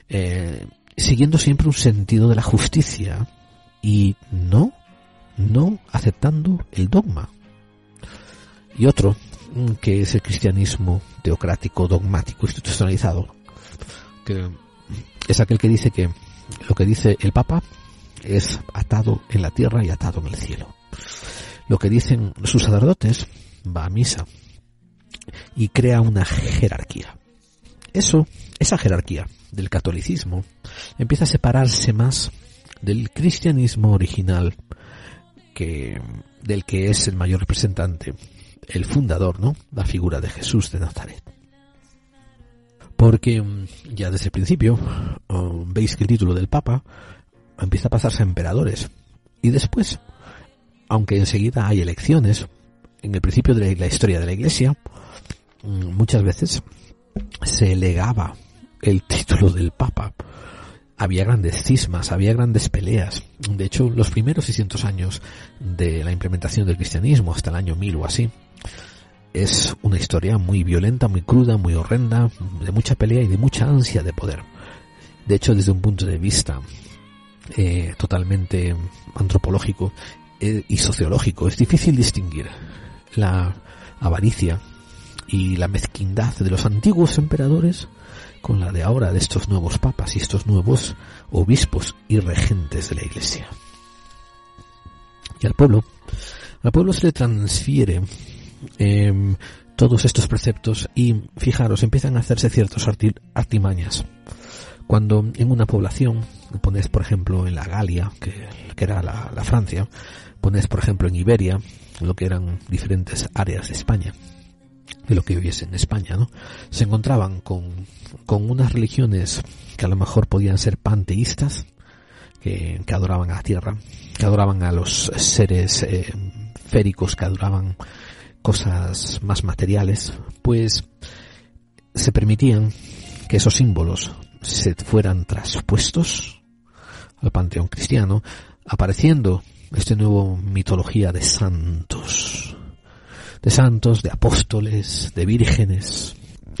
eh, siguiendo siempre un sentido de la justicia y no, no aceptando el dogma. Y otro, que es el cristianismo teocrático, dogmático, institucionalizado, que es aquel que dice que lo que dice el Papa es atado en la tierra y atado en el cielo. Lo que dicen sus sacerdotes va a misa y crea una jerarquía. eso, esa jerarquía del catolicismo, empieza a separarse más del cristianismo original que del que es el mayor representante, el fundador, ¿no? La figura de Jesús de Nazaret. Porque mm, ya desde el principio oh, veis que el título del Papa empieza a pasarse a emperadores. Y después, aunque enseguida hay elecciones, en el principio de la historia de la Iglesia, mm, muchas veces se legaba el título del Papa. Había grandes cismas, había grandes peleas. De hecho, los primeros 600 años de la implementación del cristianismo, hasta el año 1000 o así, es una historia muy violenta, muy cruda, muy horrenda, de mucha pelea y de mucha ansia de poder. De hecho, desde un punto de vista eh, totalmente antropológico eh, y sociológico, es difícil distinguir la avaricia y la mezquindad de los antiguos emperadores con la de ahora de estos nuevos papas y estos nuevos obispos y regentes de la iglesia. Y al pueblo, al pueblo se le transfiere eh, todos estos preceptos y fijaros, empiezan a hacerse ciertos artimañas. Cuando en una población, pones por ejemplo en la Galia, que, era la, la Francia, pones por ejemplo en Iberia, lo que eran diferentes áreas de España, de lo que viviese en España, ¿no? Se encontraban con, con unas religiones que a lo mejor podían ser panteístas, que, que adoraban a la tierra, que adoraban a los seres eh, féricos, que adoraban cosas más materiales, pues se permitían que esos símbolos se fueran traspuestos al panteón cristiano, apareciendo esta nueva mitología de santos, de santos, de apóstoles, de vírgenes.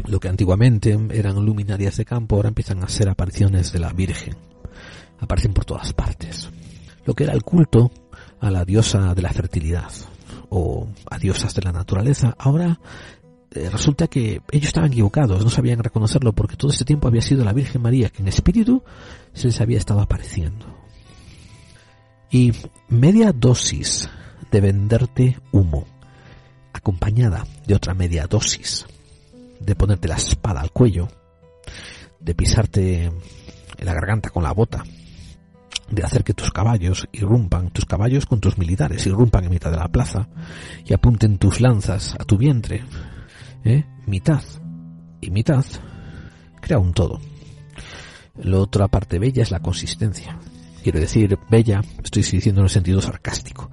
Lo que antiguamente eran luminarias de campo ahora empiezan a ser apariciones de la Virgen. Aparecen por todas partes. Lo que era el culto a la diosa de la fertilidad o a diosas de la naturaleza, ahora resulta que ellos estaban equivocados, no sabían reconocerlo porque todo este tiempo había sido la Virgen María que en espíritu se les había estado apareciendo. Y media dosis de venderte humo, acompañada de otra media dosis de ponerte la espada al cuello, de pisarte en la garganta con la bota, de hacer que tus caballos irrumpan, tus caballos con tus militares irrumpan en mitad de la plaza y apunten tus lanzas a tu vientre, ¿eh? mitad y mitad, crea un todo. La otra parte bella es la consistencia. Quiero decir, bella, estoy diciendo en el sentido sarcástico.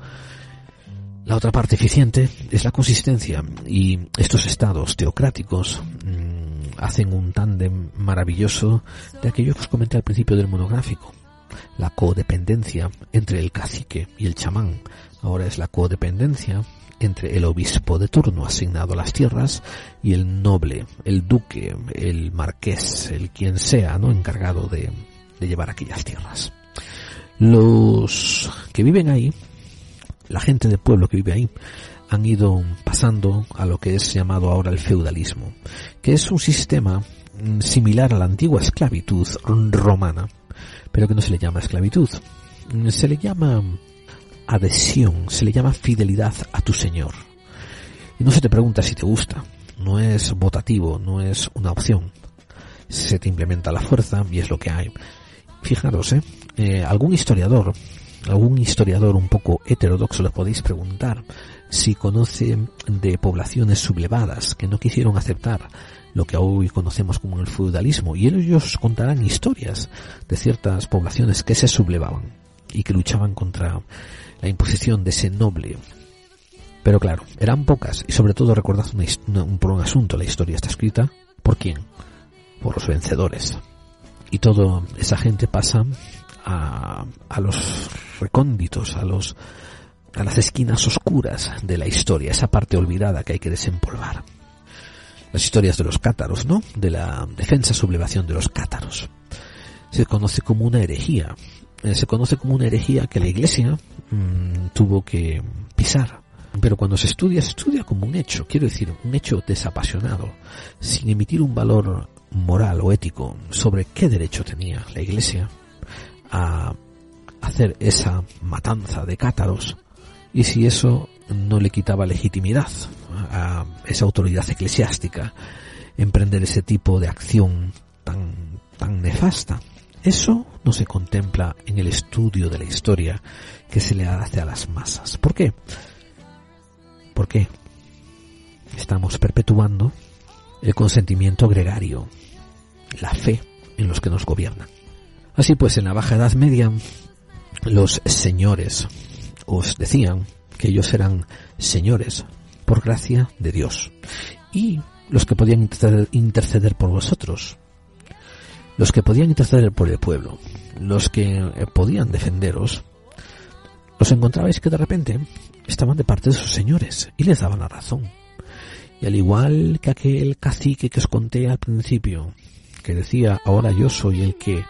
La otra parte eficiente es la consistencia y estos estados teocráticos mmm, hacen un tándem maravilloso de aquello que os comenté al principio del monográfico. La codependencia entre el cacique y el chamán. Ahora es la codependencia entre el obispo de turno asignado a las tierras y el noble, el duque, el marqués, el quien sea, ¿no? encargado de, de llevar aquellas tierras. Los que viven ahí, la gente del pueblo que vive ahí, han ido pasando a lo que es llamado ahora el feudalismo, que es un sistema mm, similar a la antigua esclavitud romana, pero que no se le llama esclavitud. Se le llama adhesión, se le llama fidelidad a tu Señor. Y no se te pregunta si te gusta, no es votativo, no es una opción. Se te implementa la fuerza y es lo que hay. Fijaros, ¿eh? eh algún historiador, algún historiador un poco heterodoxo le podéis preguntar si conoce de poblaciones sublevadas que no quisieron aceptar lo que hoy conocemos como el feudalismo y ellos contarán historias de ciertas poblaciones que se sublevaban y que luchaban contra la imposición de ese noble. Pero claro, eran pocas y sobre todo recordad un, por un asunto, la historia está escrita ¿por quién? Por los vencedores. Y toda esa gente pasa a, a los recónditos, a los a las esquinas oscuras de la historia, esa parte olvidada que hay que desempolvar. Las historias de los cátaros, ¿no? De la defensa sublevación de los cátaros. Se conoce como una herejía, eh, se conoce como una herejía que la Iglesia mmm, tuvo que pisar. Pero cuando se estudia, se estudia como un hecho, quiero decir, un hecho desapasionado, sin emitir un valor moral o ético sobre qué derecho tenía la Iglesia a hacer esa matanza de cátaros y si eso no le quitaba legitimidad a esa autoridad eclesiástica emprender ese tipo de acción tan, tan nefasta. Eso no se contempla en el estudio de la historia que se le hace a las masas. ¿Por qué? ¿Por qué? Estamos perpetuando el consentimiento gregario, la fe en los que nos gobiernan. Así pues, en la Baja Edad Media, los señores os decían que ellos eran señores por gracia de Dios y los que podían interceder por vosotros, los que podían interceder por el pueblo, los que eh, podían defenderos, los encontrabais que de repente estaban de parte de sus señores y les daban la razón. Y al igual que aquel cacique que os conté al principio, que decía, ahora yo soy el que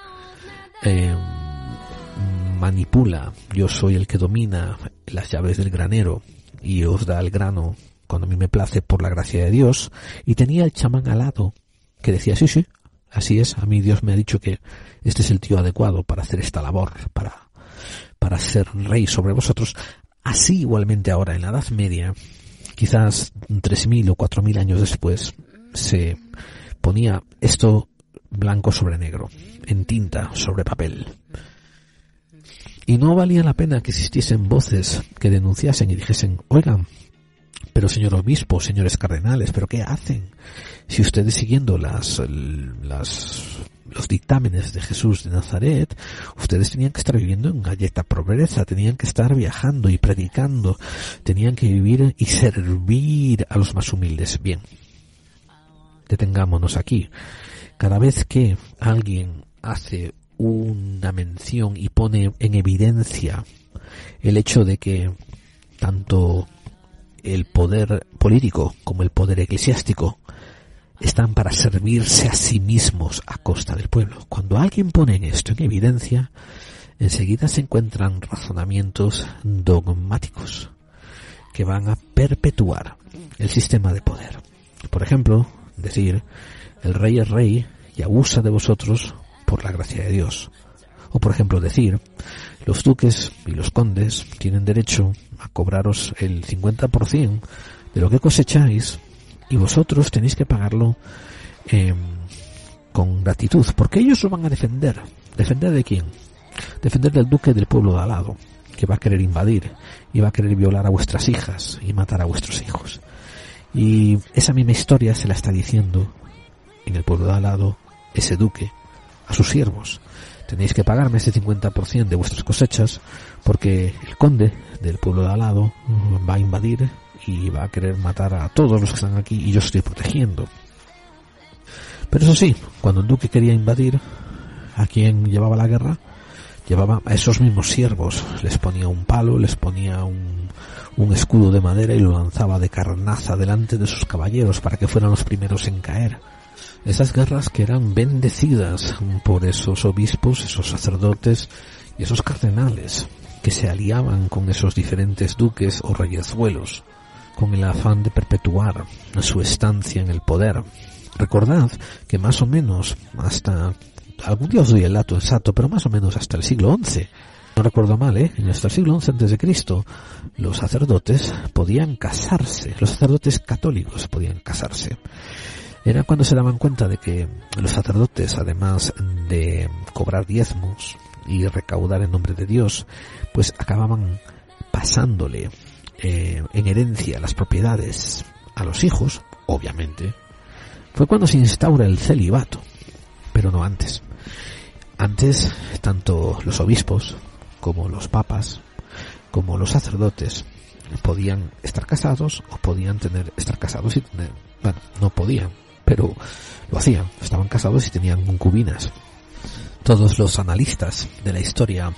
eh, manipula, yo soy el que domina las llaves del granero y os da el grano cuando a mí me place por la gracia de Dios, y tenía el chamán al lado que decía, sí, sí, así es, a mí Dios me ha dicho que este es el tío adecuado para hacer esta labor, para, para ser rey sobre vosotros. Así igualmente ahora en la Edad Media, quizás tres mil o cuatro mil años después, se ponía esto blanco sobre negro, en tinta sobre papel. Y no valía la pena que existiesen voces que denunciasen y dijesen, oigan, pero señor obispo, señores cardenales, ¿pero qué hacen? Si ustedes siguiendo las, las, los dictámenes de Jesús de Nazaret, ustedes tenían que estar viviendo en galleta pobreza, tenían que estar viajando y predicando, tenían que vivir y servir a los más humildes. Bien, detengámonos aquí. Cada vez que alguien hace una mención y pone en evidencia el hecho de que tanto el poder político como el poder eclesiástico están para servirse a sí mismos a costa del pueblo. Cuando alguien pone esto en evidencia, enseguida se encuentran razonamientos dogmáticos que van a perpetuar el sistema de poder. Por ejemplo, decir, el rey es rey y abusa de vosotros por la gracia de Dios. O por ejemplo decir, los duques y los condes tienen derecho a cobraros el 50% de lo que cosecháis y vosotros tenéis que pagarlo eh, con gratitud, porque ellos lo van a defender. ¿Defender de quién? Defender del duque del pueblo de al lado, que va a querer invadir y va a querer violar a vuestras hijas y matar a vuestros hijos. Y esa misma historia se la está diciendo en el pueblo de al lado ese duque a sus siervos tenéis que pagarme ese 50% de vuestras cosechas porque el conde del pueblo de al lado va a invadir y va a querer matar a todos los que están aquí y yo estoy protegiendo. Pero eso sí, cuando el duque quería invadir a quien llevaba la guerra, llevaba a esos mismos siervos, les ponía un palo, les ponía un, un escudo de madera y lo lanzaba de carnaza delante de sus caballeros para que fueran los primeros en caer esas guerras que eran bendecidas por esos obispos, esos sacerdotes y esos cardenales que se aliaban con esos diferentes duques o reyezuelos con el afán de perpetuar su estancia en el poder. Recordad que más o menos hasta algún día os doy el dato exacto, pero más o menos hasta el siglo XI, no recuerdo mal, ¿eh? hasta el siglo XI antes de Cristo, los sacerdotes podían casarse, los sacerdotes católicos podían casarse era cuando se daban cuenta de que los sacerdotes, además de cobrar diezmos y recaudar en nombre de Dios, pues acababan pasándole eh, en herencia las propiedades a los hijos, obviamente, fue cuando se instaura el celibato, pero no antes. Antes, tanto los obispos como los papas, como los sacerdotes, podían estar casados o podían tener, estar casados y tener, bueno, no podían, pero lo hacían, estaban casados y tenían concubinas. Todos los analistas de la historia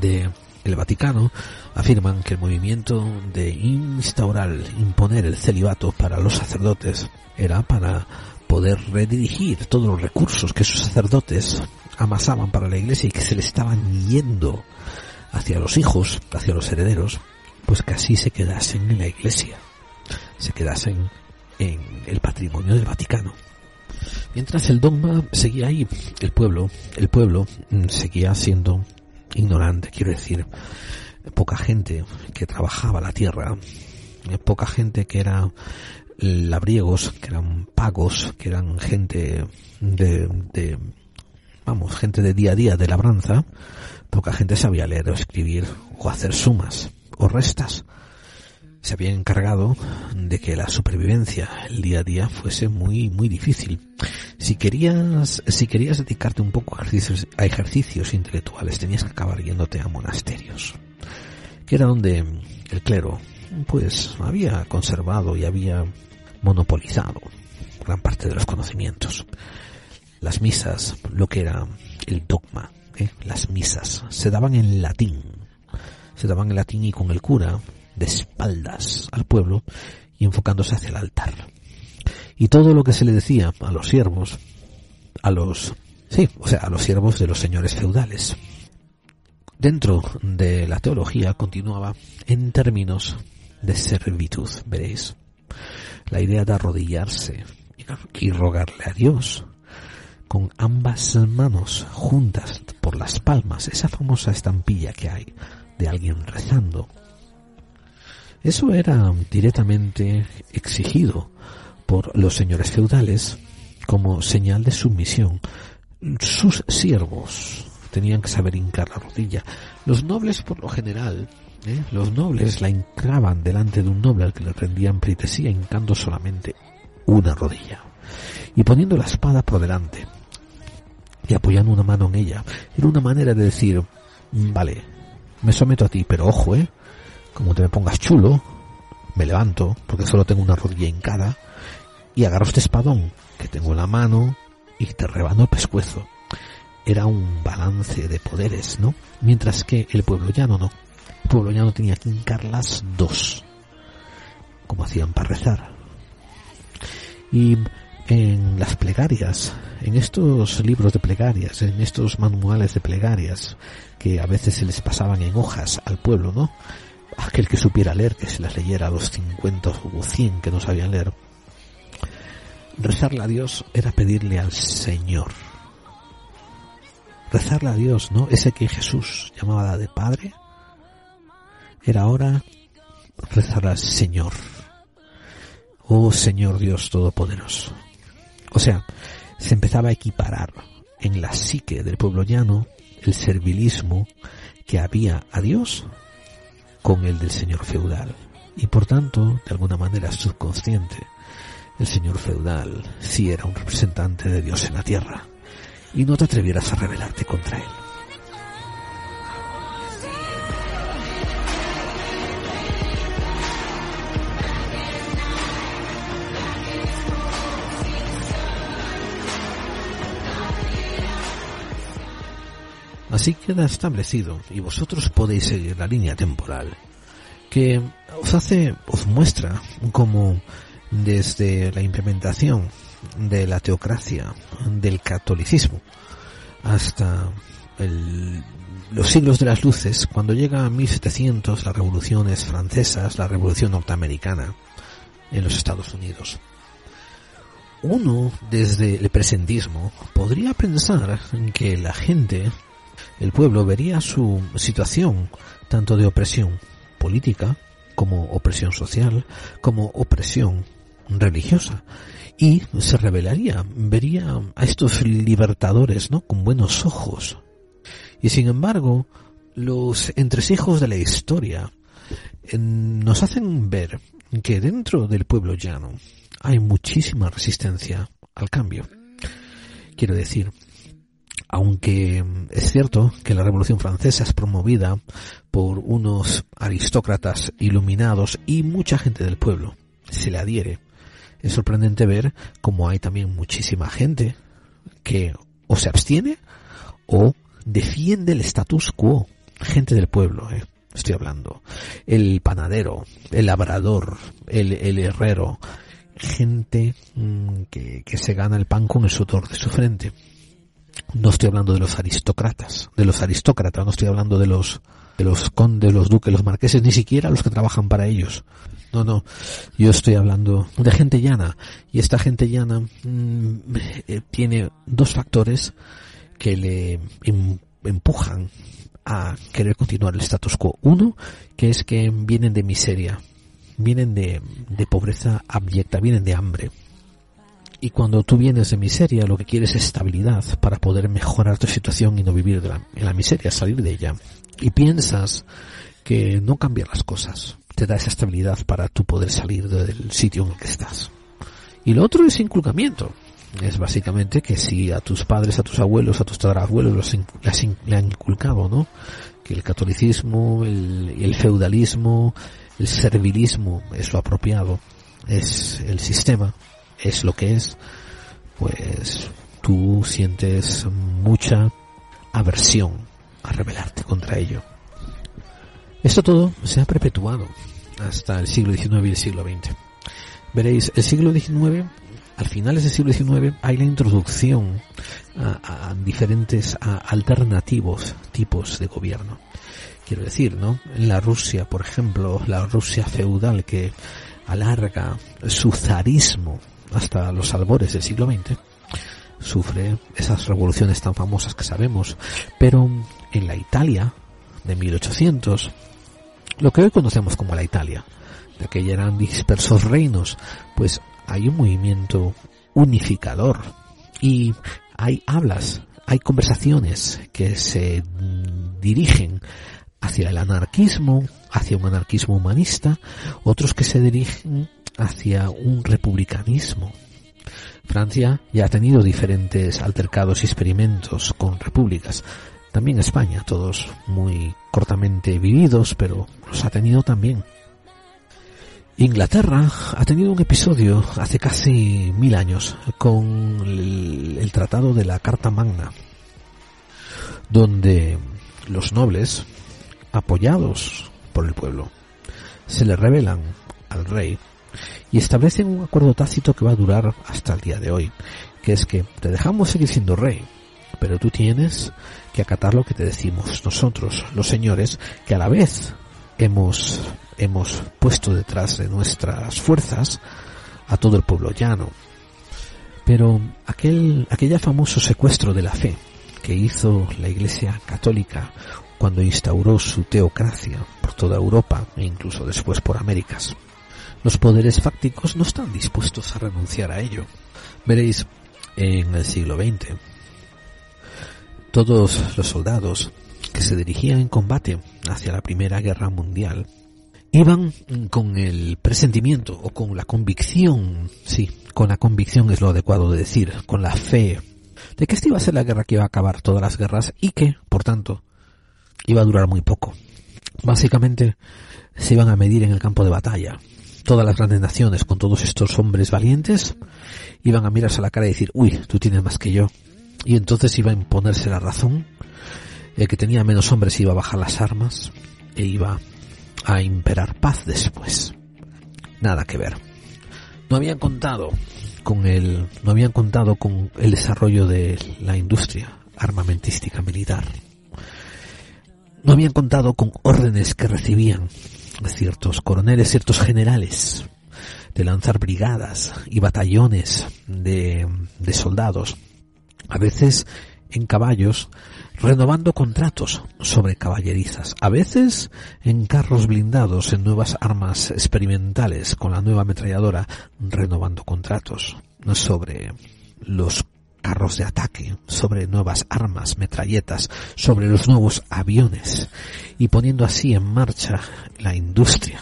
de el Vaticano afirman que el movimiento de instaurar, imponer el celibato para los sacerdotes era para poder redirigir todos los recursos que esos sacerdotes amasaban para la iglesia y que se le estaban yendo hacia los hijos, hacia los herederos, pues que así se quedasen en la iglesia, se quedasen en el patrimonio del Vaticano. Mientras el dogma seguía ahí, el pueblo, el pueblo mm, seguía siendo ignorante, quiero decir, poca gente que trabajaba la tierra, poca gente que era labriegos, que eran pagos, que eran gente de, de, vamos, gente de día a día de labranza, poca gente sabía leer o escribir o hacer sumas o restas. Se había encargado de que la supervivencia, el día a día, fuese muy, muy difícil. Si querías, si querías dedicarte un poco a ejercicios, a ejercicios intelectuales, tenías que acabar yéndote a monasterios, que era donde el clero, pues, había conservado y había monopolizado gran parte de los conocimientos. Las misas, lo que era el dogma, ¿eh? las misas, se daban en latín. Se daban en latín y con el cura, de espaldas al pueblo y enfocándose hacia el altar. Y todo lo que se le decía a los siervos, a los, sí, o sea, a los siervos de los señores feudales. Dentro de la teología continuaba en términos de servitud, veréis. La idea de arrodillarse y rogarle a Dios con ambas manos juntas por las palmas, esa famosa estampilla que hay de alguien rezando. Eso era directamente exigido por los señores feudales como señal de sumisión. Sus siervos tenían que saber hincar la rodilla. Los nobles por lo general ¿eh? Los nobles la hincaban delante de un noble al que le rendían pleitesía hincando solamente una rodilla y poniendo la espada por delante y apoyando una mano en ella. Era una manera de decir, mm, vale, me someto a ti, pero ojo, eh, como te me pongas chulo, me levanto, porque solo tengo una rodilla hincada, y agarro este espadón que tengo en la mano y te rebano el pescuezo. Era un balance de poderes, ¿no? Mientras que el pueblo llano no. El pueblo llano tenía que hincar las dos, como hacían para rezar. Y en las plegarias, en estos libros de plegarias, en estos manuales de plegarias que a veces se les pasaban en hojas al pueblo, ¿no? Aquel que supiera leer, que se las leyera a los 50 o 100 que no sabían leer. Rezarle a Dios era pedirle al Señor. Rezarle a Dios, ¿no? Ese que Jesús llamaba de Padre, era ahora rezar al Señor. Oh Señor Dios Todopoderoso. O sea, se empezaba a equiparar en la psique del pueblo llano el servilismo que había a Dios con el del señor feudal. Y por tanto, de alguna manera subconsciente, el señor feudal sí era un representante de Dios en la tierra. Y no te atrevieras a rebelarte contra él. Así queda establecido y vosotros podéis seguir la línea temporal que os hace, os muestra como desde la implementación de la teocracia, del catolicismo, hasta los siglos de las luces, cuando llega a 1700 las revoluciones francesas, la revolución norteamericana en los Estados Unidos. Uno, desde el presentismo, podría pensar que la gente el pueblo vería su situación tanto de opresión política como opresión social, como opresión religiosa y se rebelaría, vería a estos libertadores, ¿no? con buenos ojos. Y sin embargo, los entresijos de la historia nos hacen ver que dentro del pueblo llano hay muchísima resistencia al cambio. Quiero decir, aunque es cierto que la Revolución Francesa es promovida por unos aristócratas iluminados y mucha gente del pueblo se le adhiere, es sorprendente ver cómo hay también muchísima gente que o se abstiene o defiende el status quo. Gente del pueblo, eh, estoy hablando. El panadero, el labrador, el, herrero. Gente mm, que, que se gana el pan con el sudor de su frente no estoy hablando de los aristócratas, de los aristócratas, no estoy hablando de los de los condes, los duques, los marqueses, ni siquiera los que trabajan para ellos. No, no, yo estoy hablando de gente llana y esta gente llana mm, eh, tiene dos factores que le em, empujan a querer continuar el status quo. Uno, que es que vienen de miseria, vienen de, de pobreza abyecta, vienen de hambre. Y cuando tú vienes de miseria, lo que quieres es estabilidad para poder mejorar tu situación y no vivir de la, en la miseria, salir de ella. Y piensas que no cambiar las cosas te da esa estabilidad para tú poder salir del sitio en el que estás. Y lo otro es inculcamiento. Es básicamente que si a tus padres, a tus abuelos, a tus tatarabuelos los le han inculcado, ¿no? Que el catolicismo, el, el feudalismo, el servilismo es lo apropiado, es el sistema, es lo que es, pues tú sientes mucha aversión a rebelarte contra ello. Esto todo se ha perpetuado hasta el siglo XIX y el siglo XX. Veréis, el siglo XIX, al finales del siglo XIX, hay la introducción a, diferentes alternativos tipos de gobierno. Quiero decir, ¿no? En la Rusia, por ejemplo, la Rusia feudal que alarga su zarismo hasta los albores del siglo XX, sufre esas revoluciones tan famosas que sabemos, pero en la Italia de 1800, lo que hoy conocemos como la Italia, de que eran dispersos reinos, pues hay un movimiento unificador y hay hablas, hay conversaciones que se dirigen hacia el anarquismo, hacia un anarquismo humanista, otros que se dirigen hacia un republicanismo. Francia ya ha tenido diferentes altercados y experimentos con repúblicas. También España, todos muy cortamente vividos, pero los ha tenido también. Inglaterra ha tenido un episodio hace casi mil años con el, Tratado de la Carta Magna, donde los nobles, apoyados por el pueblo, se le revelan al rey y establecen un acuerdo tácito que va a durar hasta el día de hoy, que es que te dejamos seguir siendo rey, pero tú tienes que acatar lo que te decimos nosotros, los señores, que a la vez hemos, hemos puesto detrás de nuestras fuerzas a todo el pueblo llano. Pero aquel, aquella famoso secuestro de la fe que hizo la Iglesia Católica cuando instauró su teocracia por toda Europa e incluso después por Américas, los poderes fácticos no están dispuestos a renunciar a ello. Veréis, en el siglo XX, todos los soldados que se dirigían en combate hacia la Primera Guerra Mundial iban con el presentimiento o con la convicción, sí, con la convicción es lo adecuado de decir, con la fe de que esta iba a ser la guerra que iba a acabar todas las guerras y que, por tanto, iba a durar muy poco. Básicamente se iban a medir en el campo de batalla. Todas las grandes naciones, con todos estos hombres valientes, iban a mirarse a la cara y decir, uy, tú tienes más que yo. Y entonces iba a imponerse la razón. El que tenía menos hombres iba a bajar las armas e iba a imperar paz después. Nada que ver. No habían contado con el, no habían contado con el desarrollo de la industria armamentística militar. No habían contado con órdenes que recibían ciertos coroneles, ciertos generales, de lanzar brigadas y batallones de, de soldados, a veces en caballos, renovando contratos sobre caballerizas, a veces en carros blindados, en nuevas armas experimentales, con la nueva ametralladora, renovando contratos sobre los carros de ataque, sobre nuevas armas, metralletas, sobre los nuevos aviones, y poniendo así en marcha la industria,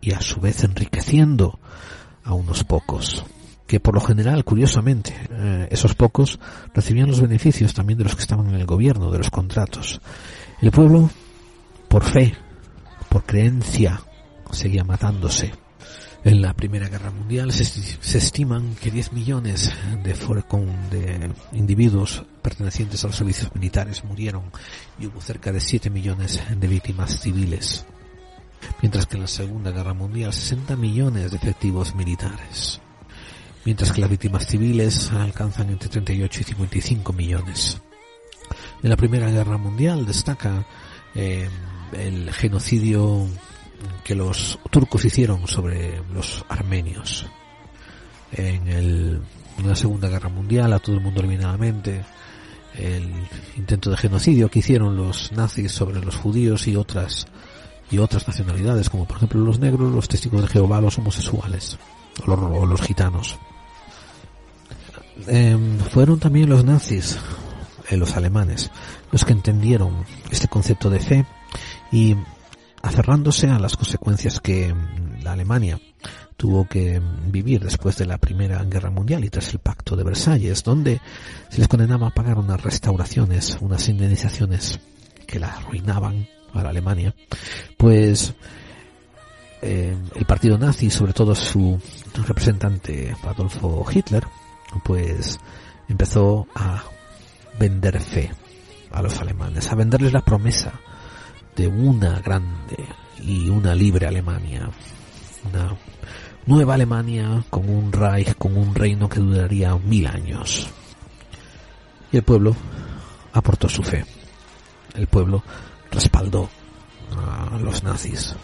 y a su vez enriqueciendo a unos pocos que por lo general, curiosamente, eh, esos pocos recibían los beneficios también de los que estaban en el gobierno, de los contratos. El pueblo, por fe, por creencia, seguía matándose. En la Primera Guerra Mundial se, se estiman que 10 millones de, de individuos pertenecientes a los servicios militares murieron y hubo cerca de 7 millones de víctimas civiles. Mientras que en la Segunda Guerra Mundial 60 millones de efectivos militares mientras que las víctimas civiles alcanzan entre 38 y 55 millones. En la Primera Guerra Mundial destaca eh, el genocidio que los turcos hicieron sobre los armenios. En, el, en la Segunda Guerra Mundial, a todo el mundo eliminadamente, el intento de genocidio que hicieron los nazis sobre los judíos y otras y otras nacionalidades, como por ejemplo los negros, los testigos de Jehová, los homosexuales o los, gitanos. Em, fueron también los nazis, eh, los alemanes, los que entendieron este concepto de fe y aferrándose a las consecuencias que mm, la Alemania tuvo que vivir después de la Primera Guerra Mundial y tras el Pacto de Versalles, donde se les condenaba a pagar unas restauraciones, unas indemnizaciones que la arruinaban a la Alemania, pues eh, el partido nazi, sobre todo su representante Adolfo Hitler, pues empezó a vender fe a los alemanes, a venderles la promesa de una grande y una libre Alemania, una nueva Alemania con un Reich, con un reino que duraría mil años. Y el pueblo aportó su fe. El pueblo respaldó a los nazis.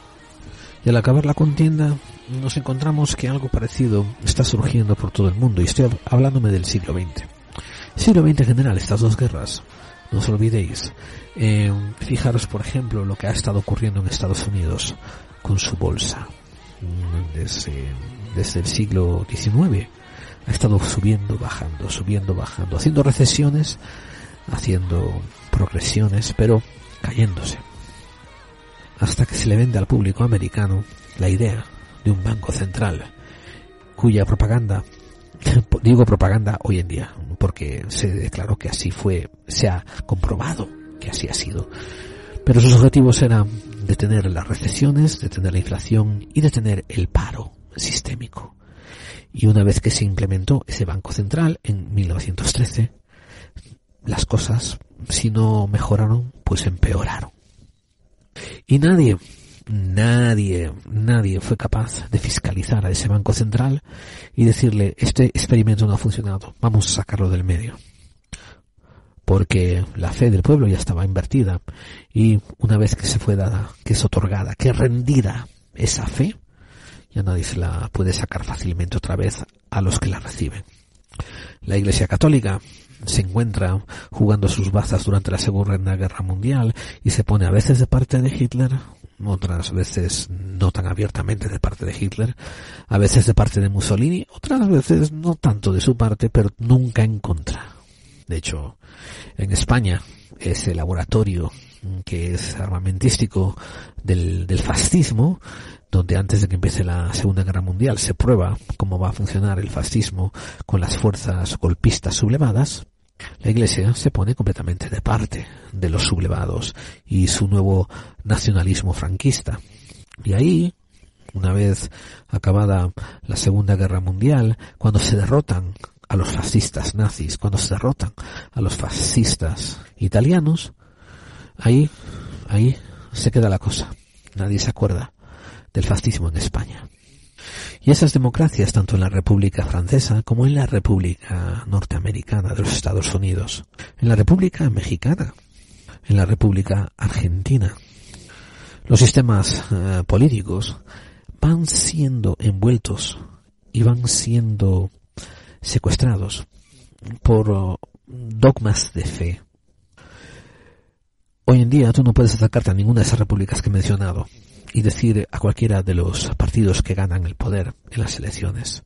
Y al acabar la contienda nos encontramos que algo parecido está surgiendo por todo el mundo y estoy hablándome del siglo XX. siglo XX en general, estas dos guerras, no os olvidéis. Eh, fijaros, por ejemplo, lo que ha estado ocurriendo en Estados Unidos con su bolsa. Desde, desde el siglo XIX ha estado subiendo, bajando, subiendo, bajando, haciendo recesiones, haciendo progresiones, pero cayéndose hasta que se le vende al público americano la idea de un banco central cuya propaganda *laughs* digo propaganda hoy en día porque se declaró que así fue se ha comprobado que así ha sido. Pero sus objetivos eran detener las recesiones detener la inflación y detener el paro sistémico. Y una vez que se implementó ese banco central en 1913 las cosas si no mejoraron pues empeoraron. Y nadie, nadie, nadie fue capaz de fiscalizar a ese Banco Central y decirle, este experimento no ha funcionado, vamos a sacarlo del medio. Porque la fe del pueblo ya estaba invertida y una vez que se fue dada, que es otorgada, que es rendida esa fe, ya nadie se la puede sacar fácilmente otra vez a los que la reciben. La Iglesia Católica se encuentra jugando sus bazas durante la Segunda Guerra Mundial y se pone a veces de parte de Hitler, otras veces no tan abiertamente de parte de Hitler, a veces de parte de Mussolini, otras veces no tanto de su parte, pero nunca en contra. De hecho, en España, ese laboratorio que es armamentístico del, del fascismo, donde antes de que empiece la Segunda Guerra Mundial se prueba cómo va a funcionar el fascismo con las fuerzas golpistas sublevadas, la Iglesia se pone completamente de parte de los sublevados y su nuevo nacionalismo franquista. Y ahí, una vez acabada la Segunda Guerra Mundial, cuando se derrotan a los fascistas nazis, cuando se derrotan a los fascistas italianos, ahí, ahí se queda la cosa. Nadie se acuerda del fascismo en España. Y esas democracias, tanto en la República Francesa como en la República Norteamericana de los Estados Unidos, en la República Mexicana, en la República Argentina, los sistemas eh, políticos van siendo envueltos y van siendo secuestrados por oh, dogmas de fe. Hoy en día tú no puedes acercarte a ninguna de esas repúblicas que he mencionado y decir a cualquiera de los partidos que ganan el poder en las elecciones,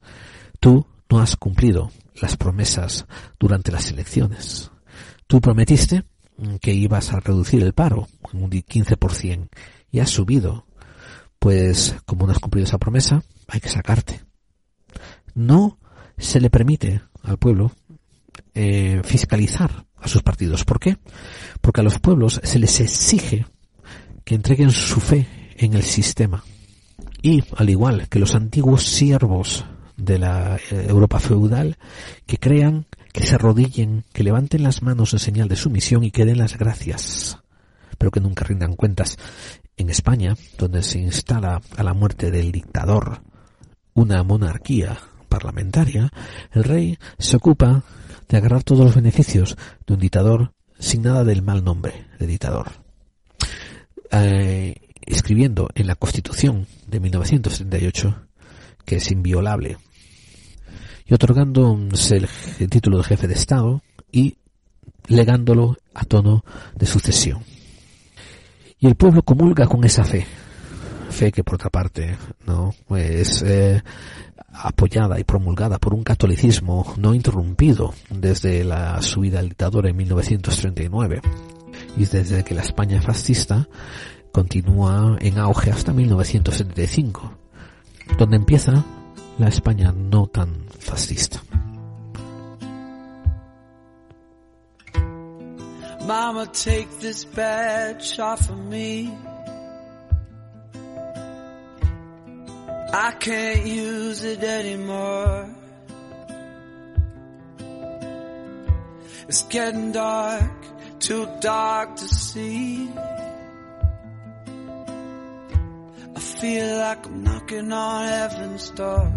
tú no has cumplido las promesas durante las elecciones. Tú prometiste que ibas a reducir el paro en un 15% y has subido. Pues como no has cumplido esa promesa, hay que sacarte. No se le permite al pueblo eh, fiscalizar a sus partidos. ¿Por qué? Porque a los pueblos se les exige que entreguen su fe en el sistema. Y, al igual que los antiguos siervos de la eh, Europa feudal, que crean, que se arrodillen, que levanten las manos en señal de sumisión y que den las gracias, pero que nunca rindan cuentas. En España, donde se instala a la muerte del dictador una monarquía parlamentaria, el rey se ocupa de agarrar todos los beneficios de un dictador sin nada del mal nombre de dictador. Eh, escribiendo en la Constitución de 1938 que es inviolable y otorgándose el, título de jefe de Estado y legándolo a tono de sucesión. Y el pueblo comulga con esa fe, fe que por otra parte no es eh, apoyada y promulgada por un catolicismo no interrumpido desde la subida al dictador en 1939 y desde que la España fascista continúa en auge hasta 1975, donde empieza la España no tan fascista. Mama, take this badge off of me. I can't use it anymore. It's getting dark, too dark to see. I feel like I'm knocking on heaven's door.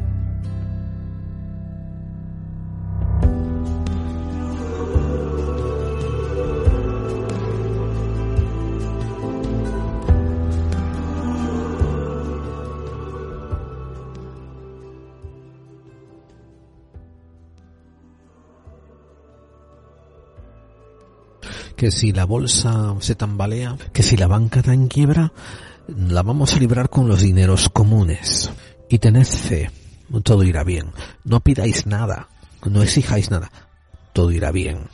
que si la bolsa se tambalea, que si la banca está en quiebra, la vamos a librar con los dineros comunes. Y tened fe, todo irá bien. No pidáis nada, no exijáis nada, todo irá bien.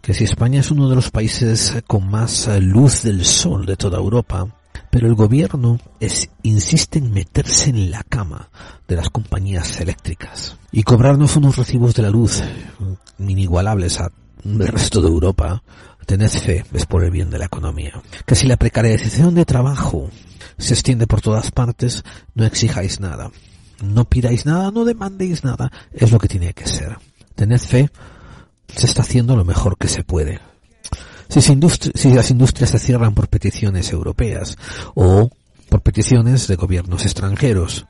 Que si España es uno de los países con más luz del sol de toda Europa, pero el gobierno es, insiste en meterse en la cama de las compañías eléctricas y cobrarnos unos recibos de la luz inigualables a el resto de Europa, tened fe, es por el bien de la economía. Que si la precarización de trabajo se extiende por todas partes, no exijáis nada. No pidáis nada, no demandéis nada, es lo que tiene que ser. Tened fe, se está haciendo lo mejor que se puede. Si, si las industrias se cierran por peticiones europeas o por peticiones de gobiernos extranjeros,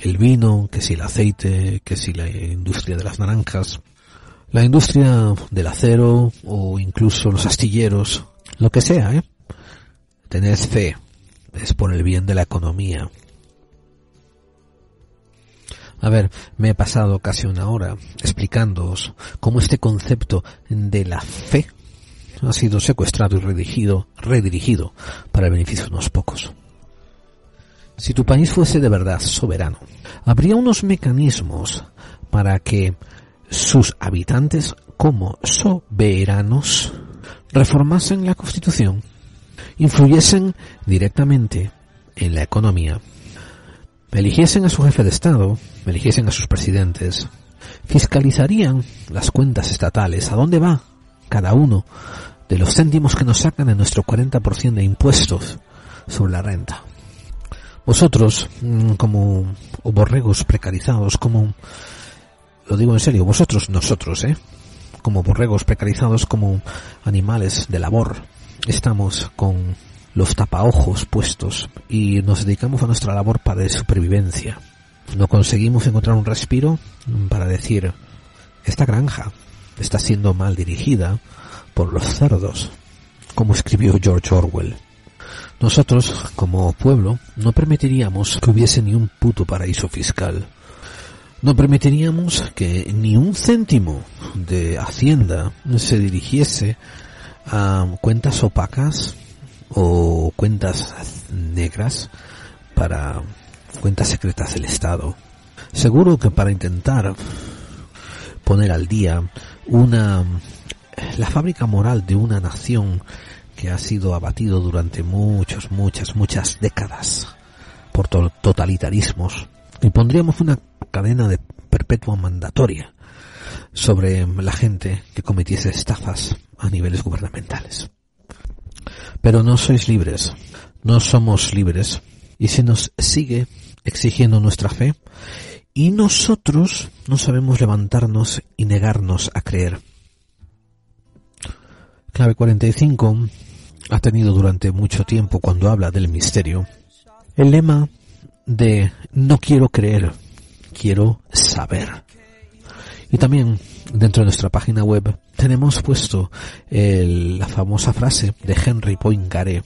el vino, que si el aceite, que si la industria de las naranjas, la industria del acero o incluso los astilleros, lo que sea, ¿eh? Tened fe, es por el bien de la economía. A ver, me he pasado casi una hora explicándoos cómo este concepto de la fe ha sido secuestrado y redirigido, redirigido para el beneficio de unos pocos. Si tu país fuese de verdad soberano, habría unos mecanismos para que sus habitantes como soberanos reformasen la Constitución, influyesen directamente en la economía, eligiesen a su jefe de Estado, eligiesen a sus presidentes, fiscalizarían las cuentas estatales, a dónde va cada uno de los céntimos que nos sacan de nuestro 40% de impuestos sobre la renta. Vosotros, mm, como borregos precarizados, como lo digo en serio, vosotros, nosotros, ¿eh? Como borregos precarizados, como animales de labor, estamos con los tapaojos puestos y nos dedicamos a nuestra labor para de supervivencia. No conseguimos encontrar un respiro para decir, esta granja está siendo mal dirigida por los cerdos, como escribió George Orwell. Nosotros, como pueblo, no permitiríamos que hubiese ni un puto paraíso fiscal no permitiríamos que ni un céntimo de Hacienda se dirigiese cuentas opacas o cuentas negras para cuentas secretas del Estado. Seguro que para intentar poner al día una la fábrica moral de una nación que ha sido abatido durante muchas, muchas, muchas décadas por totalitarismos y pondríamos una cadena de perpetua mandatoria sobre la gente que cometiese estafas a niveles gubernamentales. Pero no sois libres, no somos libres y se nos sigue exigiendo nuestra fe y nosotros no sabemos levantarnos y negarnos a creer. Clave 45 ha tenido durante mucho tiempo cuando habla del misterio el lema de no quiero creer, quiero saber. Y también dentro de nuestra página web tenemos puesto la famosa frase de Henry Poincaré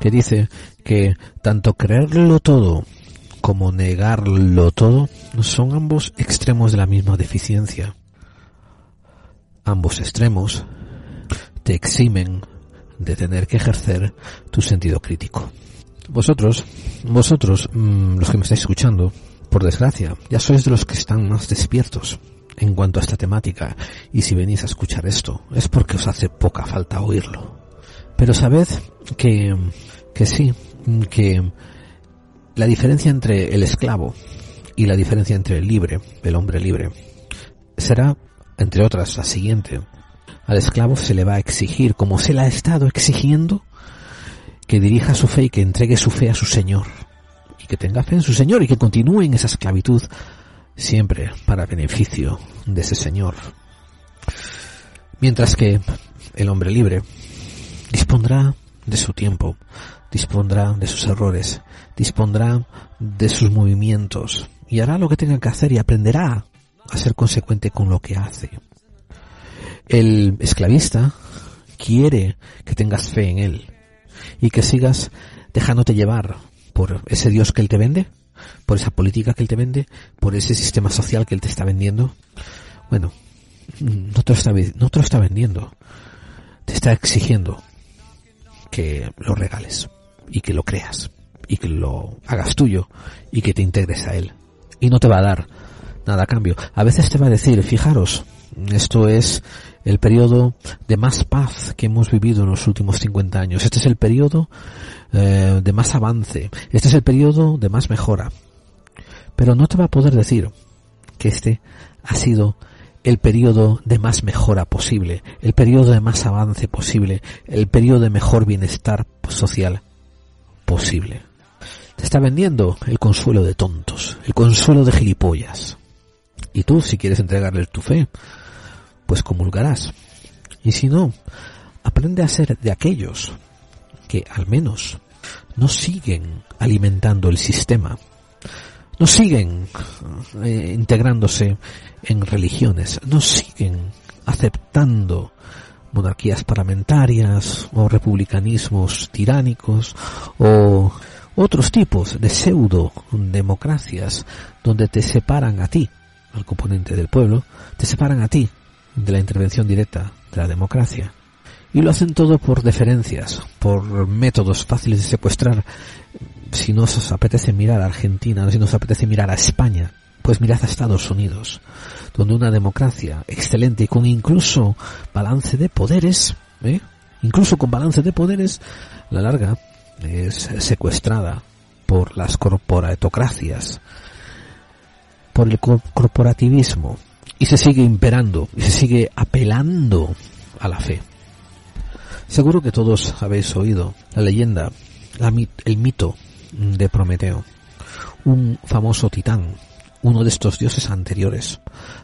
que dice que tanto creerlo todo como negarlo todo son ambos extremos de la misma deficiencia. Ambos extremos te eximen de tener que ejercer tu sentido crítico. Vosotros, vosotros, mm, los que me estáis escuchando, por desgracia, ya sois de los que están más despiertos en cuanto a esta temática, y si venís a escuchar esto, es porque os hace poca falta oírlo. Pero sabed que, que sí, que la diferencia entre el esclavo y la diferencia entre el libre, el hombre libre, será, entre otras, la siguiente. Al esclavo se le va a exigir, como se le ha estado exigiendo, que dirija su fe y que entregue su fe a su Señor. Y que tenga fe en su Señor y que continúe en esa esclavitud siempre para beneficio de ese Señor. Mientras que el hombre libre dispondrá de su tiempo, dispondrá de sus errores, dispondrá de sus movimientos y hará lo que tenga que hacer y aprenderá a ser consecuente con lo que hace. El esclavista quiere que tengas fe en él y que sigas dejándote llevar por ese Dios que él te vende, por esa política que él te vende, por ese sistema social que él te está vendiendo. Bueno, no te lo está, no te lo está vendiendo, te está exigiendo que lo regales y que lo creas y que lo hagas tuyo y que te integres a él. Y no te va a dar nada a cambio. A veces te va a decir, fijaros, esto es el periodo de más paz que hemos vivido en los últimos 50 años. Este es el periodo eh, de más avance. Este es el periodo de más mejora. Pero no te va a poder decir que este ha sido el periodo de más mejora posible, el periodo de más avance posible, el periodo de mejor bienestar social posible. Te está vendiendo el consuelo de tontos, el consuelo de gilipollas. Y tú, si quieres entregarle tu fe, pues comulgarás. Y si no, aprende a ser de aquellos que al menos no siguen alimentando el sistema, no siguen eh, integrándose en religiones, no siguen aceptando monarquías parlamentarias o republicanismos tiránicos o otros tipos de pseudo democracias donde te separan a ti, al componente del pueblo, te separan a ti de la intervención directa de la democracia. Y lo hacen todo por deferencias, por métodos fáciles de secuestrar. Si no os apetece mirar a Argentina, si no os apetece mirar a España, pues mirad a Estados Unidos, donde una democracia excelente y con incluso balance de poderes, ¿eh? incluso con balance de poderes, la larga es secuestrada por las corporatocracias, por el corporativismo, y se sigue imperando y se sigue apelando a la fe. Seguro que todos habéis oído la leyenda, el mito de Prometeo, un famoso titán, uno de estos dioses anteriores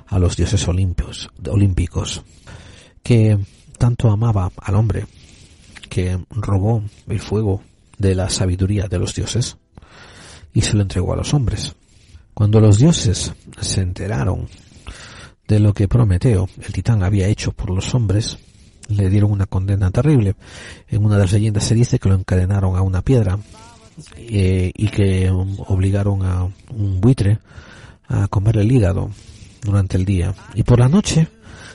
a los dioses olímpicos, olímpicos, que tanto amaba al hombre, que robó el fuego de la sabiduría de los dioses y se lo entregó a los hombres. Cuando los dioses se enteraron de lo que Prometeo, el titán, había hecho por los hombres, le dieron una condena terrible. En una de las leyendas se dice que lo encadenaron a una piedra eh, y que obligaron a un buitre a comer el hígado durante el día. Y por la noche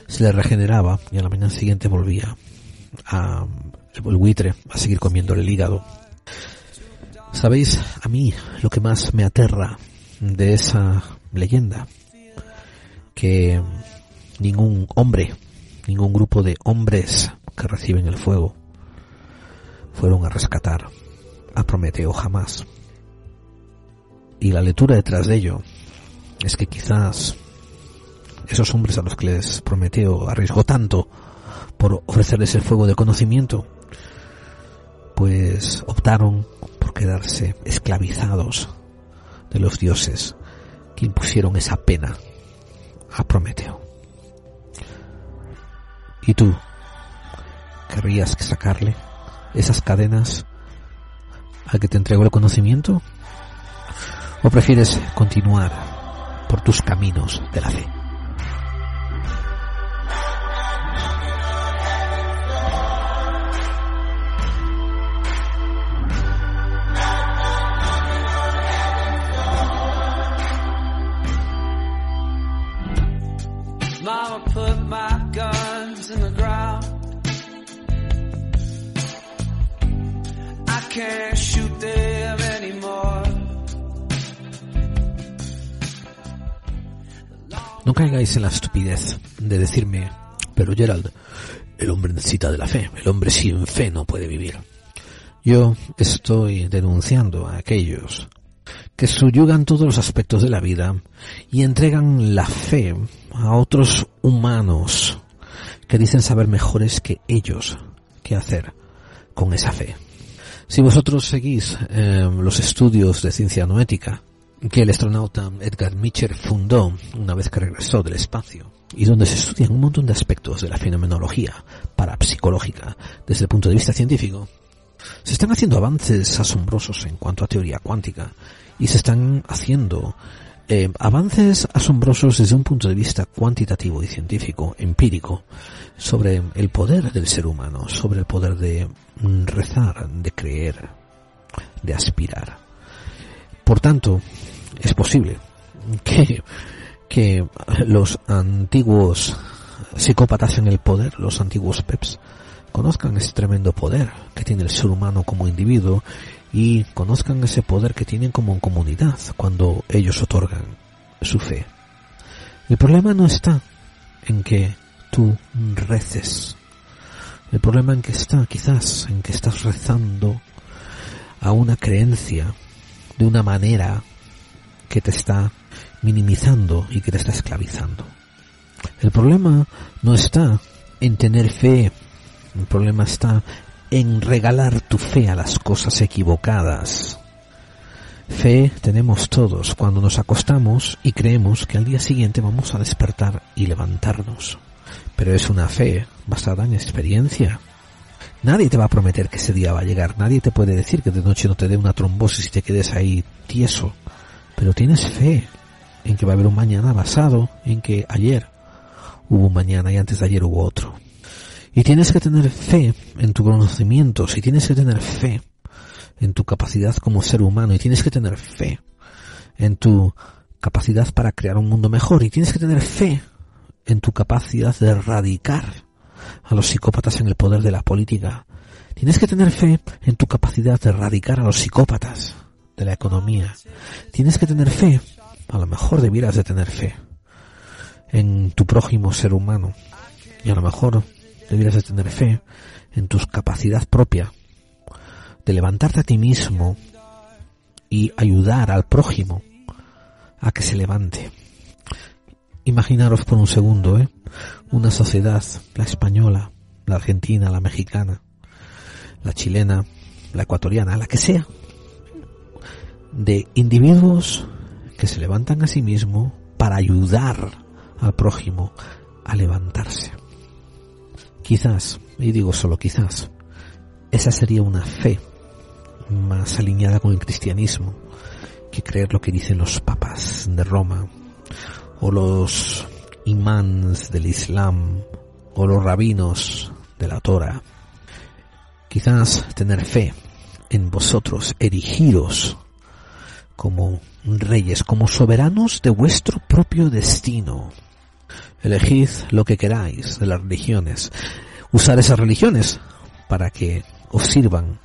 se le regeneraba y a la mañana siguiente volvía a, el buitre a seguir comiendo el hígado. ¿Sabéis a mí lo que más me aterra de esa leyenda? Que ningún hombre, ningún grupo de hombres que reciben el fuego fueron a rescatar a Prometeo jamás. Y la lectura detrás de ello es que quizás esos hombres a los que les Prometeo arriesgó tanto por ofrecerles el fuego de conocimiento, pues optaron por quedarse esclavizados de los dioses que impusieron esa pena a Prometeo. ¿Y tú? ¿Querrías sacarle esas cadenas al que te entregó el conocimiento? ¿O prefieres continuar por tus caminos de la fe? In the ground. No caigáis en la estupidez de decirme, pero Gerald, el hombre necesita de la fe, el hombre sin fe no puede vivir. Yo estoy denunciando a aquellos que subyugan todos los aspectos de la vida y entregan la fe a otros humanos que dicen saber mejores que ellos qué hacer con esa fe. Si vosotros seguís eh, los estudios de ciencia noética que el astronauta Edgar Mitchell fundó una vez que regresó del espacio, y donde se estudian un montón de aspectos de la fenomenología parapsicológica desde el punto de vista científico, se están haciendo avances asombrosos en cuanto a teoría cuántica y se están haciendo eh, avances asombrosos desde un punto de vista cuantitativo y científico, empírico, sobre el poder del ser humano, sobre el poder de rezar, de creer, de aspirar. Por tanto, es posible que, que los antiguos psicópatas en el poder, los antiguos peps, conozcan ese tremendo poder que tiene el ser humano como individuo y conozcan ese poder que tienen como comunidad cuando ellos otorgan su fe. El problema no está en que tú reces. El problema en que está quizás en que estás rezando a una creencia de una manera que te está minimizando y que te está esclavizando. El problema no está en tener fe, el problema está en regalar tu fe a las cosas equivocadas. Fe tenemos todos cuando nos acostamos y creemos que al día siguiente vamos a despertar y levantarnos. Pero es una fe basada en experiencia. Nadie te va a prometer que ese día va a llegar. Nadie te puede decir que de noche no te dé una trombosis y te quedes ahí tieso. Pero tienes fe en que va a haber un mañana basado en que ayer hubo un mañana y antes de ayer hubo otro. Y tienes que tener fe en tu conocimiento, si tienes que tener fe en tu capacidad como ser humano, y tienes que tener fe en tu capacidad para crear un mundo mejor, y tienes que tener fe en tu capacidad de erradicar a los psicópatas en el poder de la política. Tienes que tener fe en tu capacidad de erradicar a los psicópatas de la economía. Tienes que tener fe, a lo mejor debieras de tener fe, en tu prójimo ser humano. Y a lo mejor debieras de tener fe en tu capacidad propia de levantarte a ti mismo y ayudar al prójimo a que se levante. Imaginaros por un segundo, ¿eh? Una sociedad, la española, la argentina, la mexicana, la chilena, la ecuatoriana, la que sea, de individuos que se levantan a sí mismo para ayudar al prójimo a levantarse. Quizás, y digo solo quizás, esa sería una fe más alineada con el cristianismo que creer lo que dicen los papas de Roma o los imams del Islam o los rabinos de la Torah. Quizás tener fe en vosotros, erigiros como reyes, como soberanos de vuestro propio destino. Elegid lo que queráis de las religiones. Usar esas religiones para que os sirvan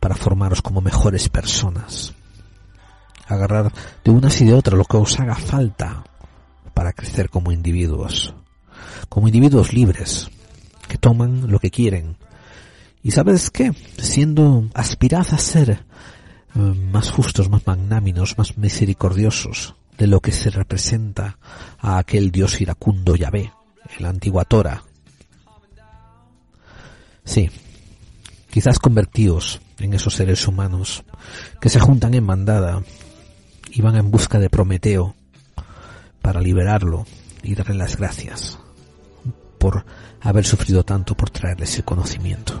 para formaros como mejores personas. Agarrar de unas y de otras lo que os haga falta para crecer como individuos. Como individuos libres, que toman lo que quieren. Y sabes qué? Siendo, aspirad a ser eh, más justos, más magnáminos, más misericordiosos, de lo que se representa a aquel dios iracundo Yahvé, el antigua Tora. Sí, quizás convertíos en esos seres humanos que se juntan en mandada y van en busca de Prometeo para liberarlo y darle las gracias por haber sufrido tanto por traerles el conocimiento.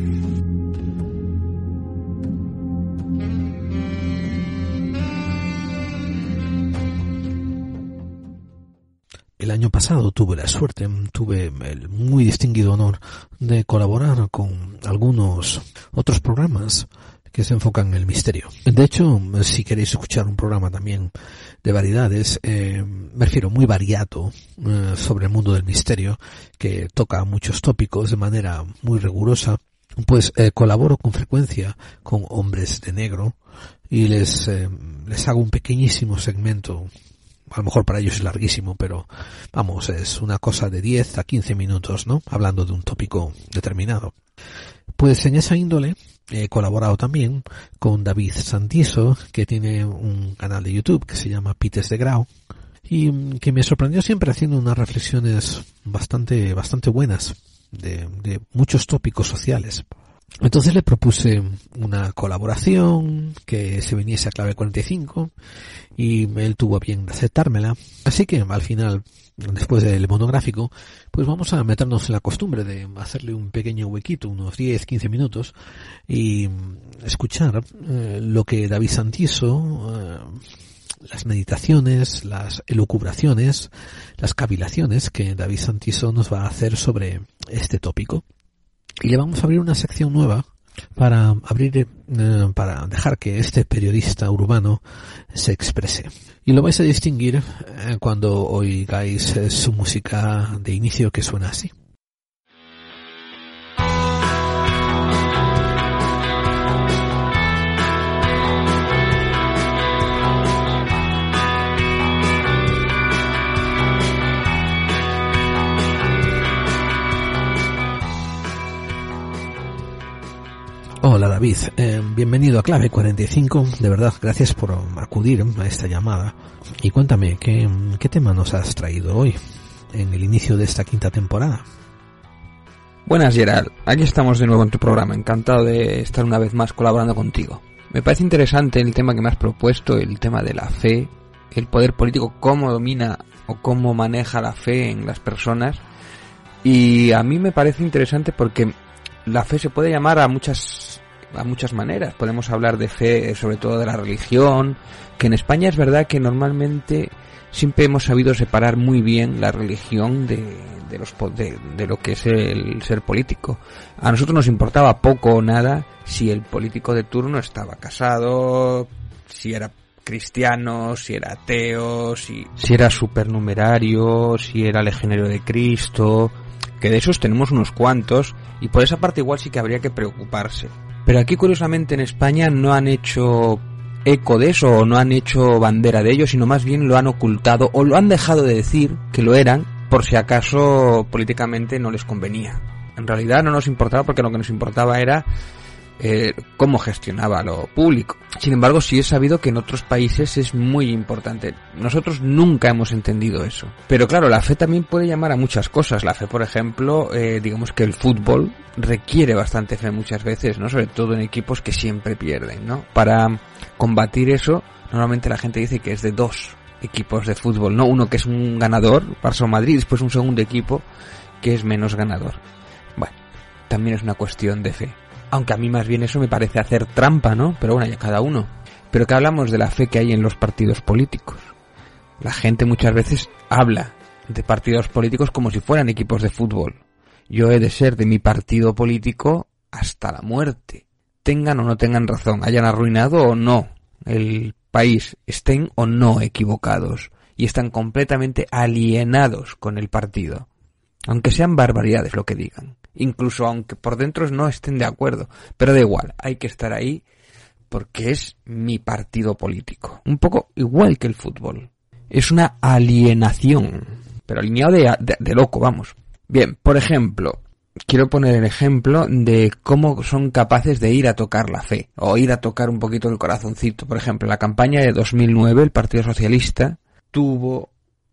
Año pasado tuve la suerte, tuve el muy distinguido honor de colaborar con algunos otros programas que se enfocan en el misterio. De hecho, si queréis escuchar un programa también de variedades, eh, me refiero muy variado eh, sobre el mundo del misterio, que toca muchos tópicos de manera muy rigurosa, pues eh, colaboro con frecuencia con hombres de negro y les, les hago un pequeñísimo segmento a lo mejor para ellos es larguísimo, pero vamos, es una cosa de 10 a 15 minutos, ¿no? Hablando de un tópico determinado. Pues en esa índole he colaborado también con David Santiso, que tiene un canal de YouTube que se llama Pites de Grau, y mm, que me sorprendió siempre haciendo unas reflexiones bastante, bastante buenas de, de muchos tópicos sociales. Entonces le propuse una colaboración que se viniese a clave 45 y él tuvo a bien aceptármela. Así que al final, después del monográfico, pues vamos a meternos en la costumbre de hacerle un pequeño huequito, unos 10, 15 minutos y escuchar eh, lo que David Santiso, eh, las meditaciones, las elucubraciones, las cavilaciones que David Santiso nos va a hacer sobre este tópico. Y le vamos a abrir una sección nueva para abrir, eh, para dejar que este periodista urbano se exprese. Y lo vais a distinguir eh, cuando oigáis eh, su música de inicio que suena así. David, eh, bienvenido a Clave 45. De verdad, gracias por acudir a esta llamada. Y cuéntame, ¿qué, qué tema nos has traído hoy, en el inicio de esta quinta temporada? Buenas Gerald, aquí estamos de nuevo en tu programa, encantado de estar una vez más colaborando contigo. Me parece interesante el tema que me has propuesto, el tema de la fe, el poder político, cómo domina o cómo maneja la fe en las personas. Y a mí me parece interesante porque la fe se puede llamar a muchas a muchas maneras. Podemos hablar de fe, sobre todo de la religión, que en España es verdad que normalmente siempre hemos sabido separar muy bien la religión de, de los de, de lo que es el ser político. A nosotros nos importaba poco o nada si el político de turno estaba casado, si era cristiano, si era ateo, si, si era supernumerario, si era legionario de Cristo, que de esos tenemos unos cuantos y por esa parte igual sí que habría que preocuparse. Pero aquí curiosamente en España no han hecho eco de eso o no han hecho bandera de ello, sino más bien lo han ocultado o lo han dejado de decir que lo eran por si acaso políticamente no les convenía. En realidad no nos importaba porque lo que nos importaba era eh, cómo gestionaba lo público. Sin embargo, sí he sabido que en otros países es muy importante. Nosotros nunca hemos entendido eso. Pero claro, la fe también puede llamar a muchas cosas. La fe, por ejemplo, eh, digamos que el fútbol requiere bastante fe muchas veces, ¿no? Sobre todo en equipos que siempre pierden, ¿no? Para combatir eso, normalmente la gente dice que es de dos equipos de fútbol, ¿no? Uno que es un ganador, Barça o Madrid, y después un segundo equipo que es menos ganador. Bueno, también es una cuestión de fe. Aunque a mí más bien eso me parece hacer trampa, ¿no? Pero bueno, ya cada uno. Pero que hablamos de la fe que hay en los partidos políticos. La gente muchas veces habla de partidos políticos como si fueran equipos de fútbol. Yo he de ser de mi partido político hasta la muerte. Tengan o no tengan razón, hayan arruinado o no el país, estén o no equivocados. Y están completamente alienados con el partido. Aunque sean barbaridades lo que digan incluso aunque por dentro no estén de acuerdo. Pero da igual, hay que estar ahí porque es mi partido político. Un poco igual que el fútbol. Es una alienación, pero alineado de, de, de loco, vamos. Bien, por ejemplo, quiero poner el ejemplo de cómo son capaces de ir a tocar la fe o ir a tocar un poquito el corazoncito. Por ejemplo, la campaña de 2009, el Partido Socialista tuvo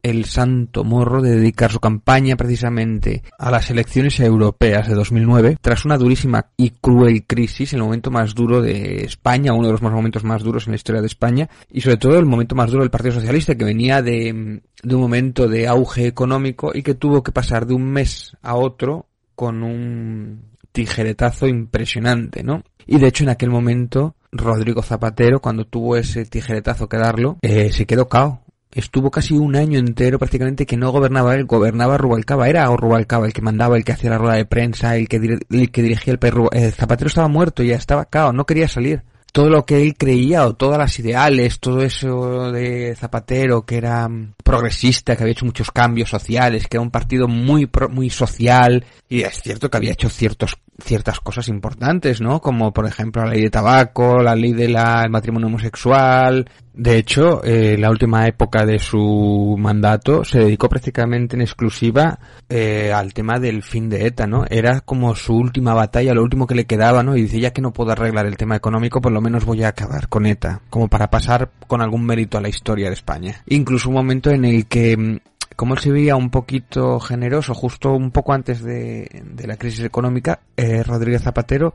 el santo morro de dedicar su campaña precisamente a las elecciones europeas de 2009, tras una durísima y cruel crisis, el momento más duro de España, uno de los momentos más duros en la historia de España, y sobre todo el momento más duro del Partido Socialista, que venía de, de un momento de auge económico y que tuvo que pasar de un mes a otro con un tijeretazo impresionante, ¿no? Y de hecho en aquel momento Rodrigo Zapatero, cuando tuvo ese tijeretazo que darlo, eh, se quedó cao estuvo casi un año entero prácticamente que no gobernaba él, gobernaba Rubalcaba, era Rubalcaba el que mandaba, el que hacía la rueda de prensa, el que, el que dirigía el perro. El Zapatero estaba muerto, ya estaba cao, no quería salir. Todo lo que él creía o todas las ideales, todo eso de Zapatero que era mm, progresista, que había hecho muchos cambios sociales, que era un partido muy muy social y es cierto que había hecho ciertos ciertas cosas importantes, ¿no? Como por ejemplo la ley de tabaco, la ley del matrimonio homosexual. De hecho, eh, la última época de su mandato se dedicó prácticamente en exclusiva eh, al tema del fin de ETA, ¿no? Era como su última batalla, lo último que le quedaba, ¿no? Y dice, ya que no puedo arreglar el tema económico, por lo menos voy a acabar con ETA, como para pasar con algún mérito a la historia de España. Incluso un momento en el que mm, como él se veía un poquito generoso justo un poco antes de, la crisis económica, eh, Rodríguez Zapatero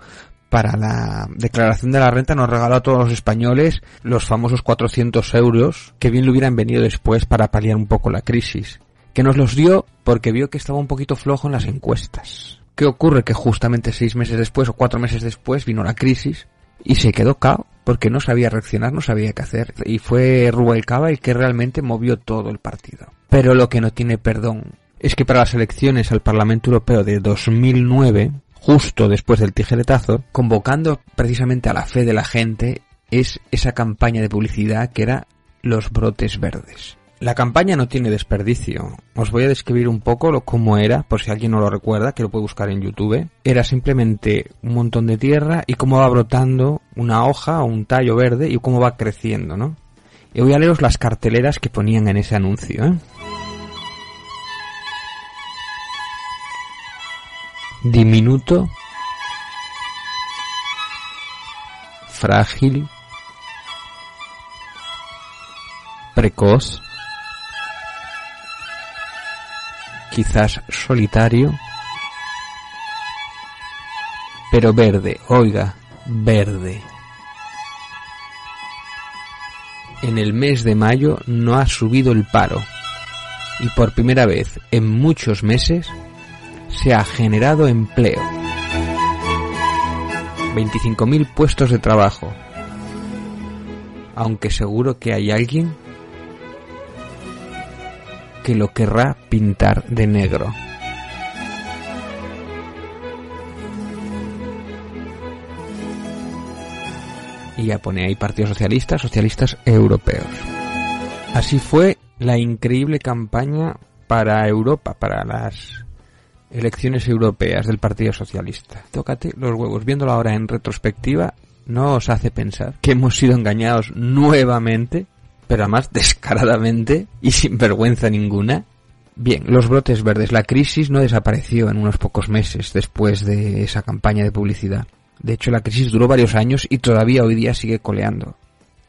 para la declaración de la renta nos regaló a todos los españoles los famosos 400 euros que bien le hubieran venido después para paliar un poco la crisis. Que nos los dio porque vio que estaba un poquito flojo en las encuestas. ¿Qué ocurre? Que justamente seis meses después o cuatro meses después vino la crisis y se quedó cao porque no sabía reaccionar, no sabía qué hacer. Y fue Rubalcaba el que realmente movió todo el partido. Pero lo que no tiene perdón es que para las elecciones al Parlamento Europeo de 2009, justo después del tijeretazo, convocando precisamente a la fe de la gente, es esa campaña de publicidad que era los brotes verdes. La campaña no tiene desperdicio. Os voy a describir un poco lo, cómo era, por si alguien no lo recuerda, que lo puede buscar en YouTube. Era simplemente un montón de tierra y cómo va brotando una hoja o un tallo verde y cómo va creciendo, ¿no? Y voy a leeros las carteleras que ponían en ese anuncio, ¿eh? diminuto, frágil, precoz, quizás solitario, pero verde, oiga, verde. En el mes de mayo no ha subido el paro y por primera vez en muchos meses se ha generado empleo. 25.000 puestos de trabajo. Aunque seguro que hay alguien que lo querrá pintar de negro. Y ya pone ahí Partido Socialista, Socialistas Europeos. Así fue la increíble campaña para Europa, para las elecciones europeas del Partido Socialista. Tócate los huevos. Viéndolo ahora en retrospectiva, no os hace pensar que hemos sido engañados nuevamente, pero además *laughs* descaradamente y sin vergüenza ninguna. Bien, los brotes verdes. La crisis no desapareció en unos pocos meses después de esa campaña de publicidad. De hecho, la crisis duró varios años y todavía hoy día sigue coleando.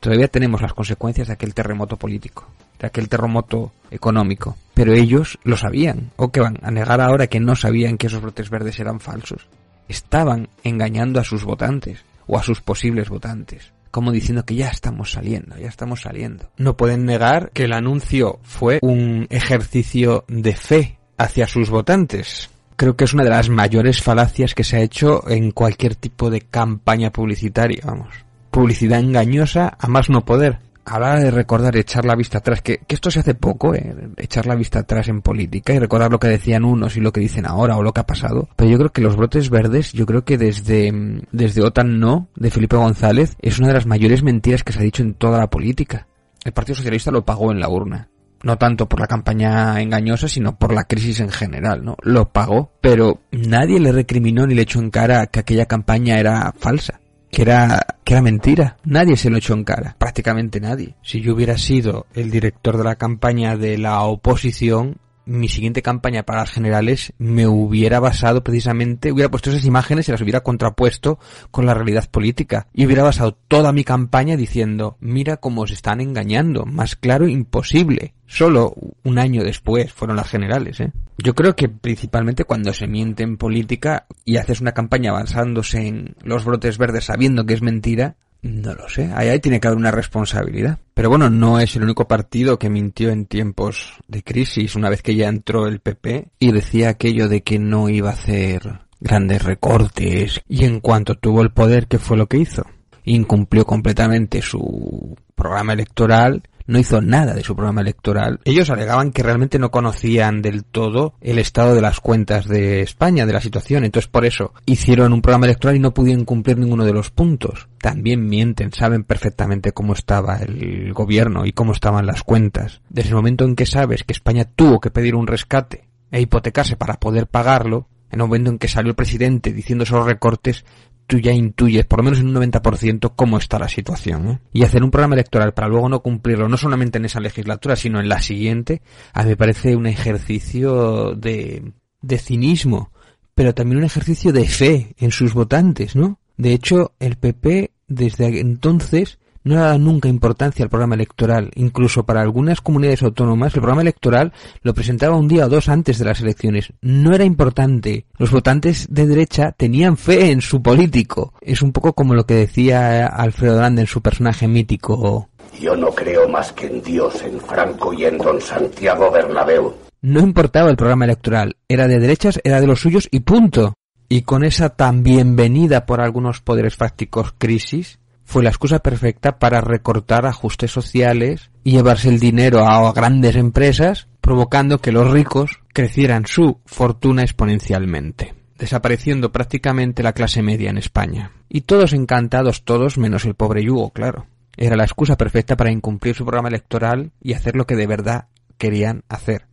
Todavía tenemos las consecuencias de aquel terremoto político de aquel terremoto económico. Pero ellos lo sabían. ¿O que van a negar ahora que no sabían que esos brotes verdes eran falsos? Estaban engañando a sus votantes o a sus posibles votantes. Como diciendo que ya estamos saliendo, ya estamos saliendo. No pueden negar que el anuncio fue un ejercicio de fe hacia sus votantes. Creo que es una de las mayores falacias que se ha hecho en cualquier tipo de campaña publicitaria, vamos. Publicidad engañosa a más no poder hablar de recordar, echar la vista atrás, que, esto se hace poco, eh, echar la vista atrás en política y recordar lo que decían unos y lo que dicen ahora o lo que ha pasado. Pero yo creo que los brotes verdes, yo creo que desde, desde OTAN no, de Felipe González, es una de las mayores mentiras que se ha dicho en toda la política. El Partido Socialista lo pagó en la urna. No tanto por la campaña engañosa, sino por la crisis en general, ¿no? Lo pagó, pero nadie le recriminó ni le echó en cara que aquella campaña era falsa que era, que era mentira. Nadie se lo echó en cara. Prácticamente nadie. Si yo hubiera sido el director de la campaña de la oposición, mi siguiente campaña para las generales me hubiera basado precisamente, hubiera puesto esas imágenes y las hubiera contrapuesto con la realidad política. Y hubiera basado toda mi campaña diciendo, mira cómo se están engañando, más claro imposible. Solo un año después fueron las generales, ¿eh? Yo creo que principalmente cuando se miente en política y haces una campaña basándose en los brotes verdes sabiendo que es mentira, no lo sé, ahí, tiene que haber una responsabilidad. Pero bueno, no es el único partido que mintió en tiempos de crisis, una vez que ya entró el PP y decía aquello de que no iba a hacer grandes recortes y en cuanto tuvo el poder, ¿qué fue lo que hizo? Incumplió completamente su programa electoral no hizo nada de su programa electoral. Ellos alegaban que realmente no conocían del todo el estado de las cuentas de España, de la situación. Entonces por eso hicieron un programa electoral y no pudieron cumplir ninguno de los puntos. También mienten, saben perfectamente cómo estaba el gobierno y cómo estaban las cuentas. Desde el momento en que sabes que España tuvo que pedir un rescate e hipotecarse para poder pagarlo, en el momento en que salió el presidente diciendo esos recortes, tú ya intuyes, por lo menos en un 90%, cómo está la situación. ¿eh? Y hacer un programa electoral para luego no cumplirlo, no solamente en esa legislatura, sino en la siguiente, a mí me parece un ejercicio de, de cinismo, pero también un ejercicio de fe en sus votantes, ¿no? De hecho, el PP desde entonces no ha dado nunca importancia al programa electoral. Incluso para algunas comunidades autónomas, el programa electoral lo presentaba un día o dos antes de las elecciones. No era importante. Los votantes de derecha tenían fe en su político. Es un poco como lo que decía Alfredo Grande en su personaje mítico. Yo no creo más que en Dios, en Franco y en don Santiago Bernabéu. No importaba el programa electoral. Era de derechas, era de los suyos y punto. Y con esa tan bienvenida por algunos poderes fácticos crisis, fue la excusa perfecta para recortar ajustes sociales y llevarse el dinero a grandes empresas, provocando que los ricos crecieran su fortuna exponencialmente, desapareciendo prácticamente la clase media en España. Y todos encantados, todos menos el pobre Yugo, claro. Era la excusa perfecta para incumplir su programa electoral y hacer lo que de verdad querían hacer,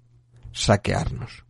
saquearnos.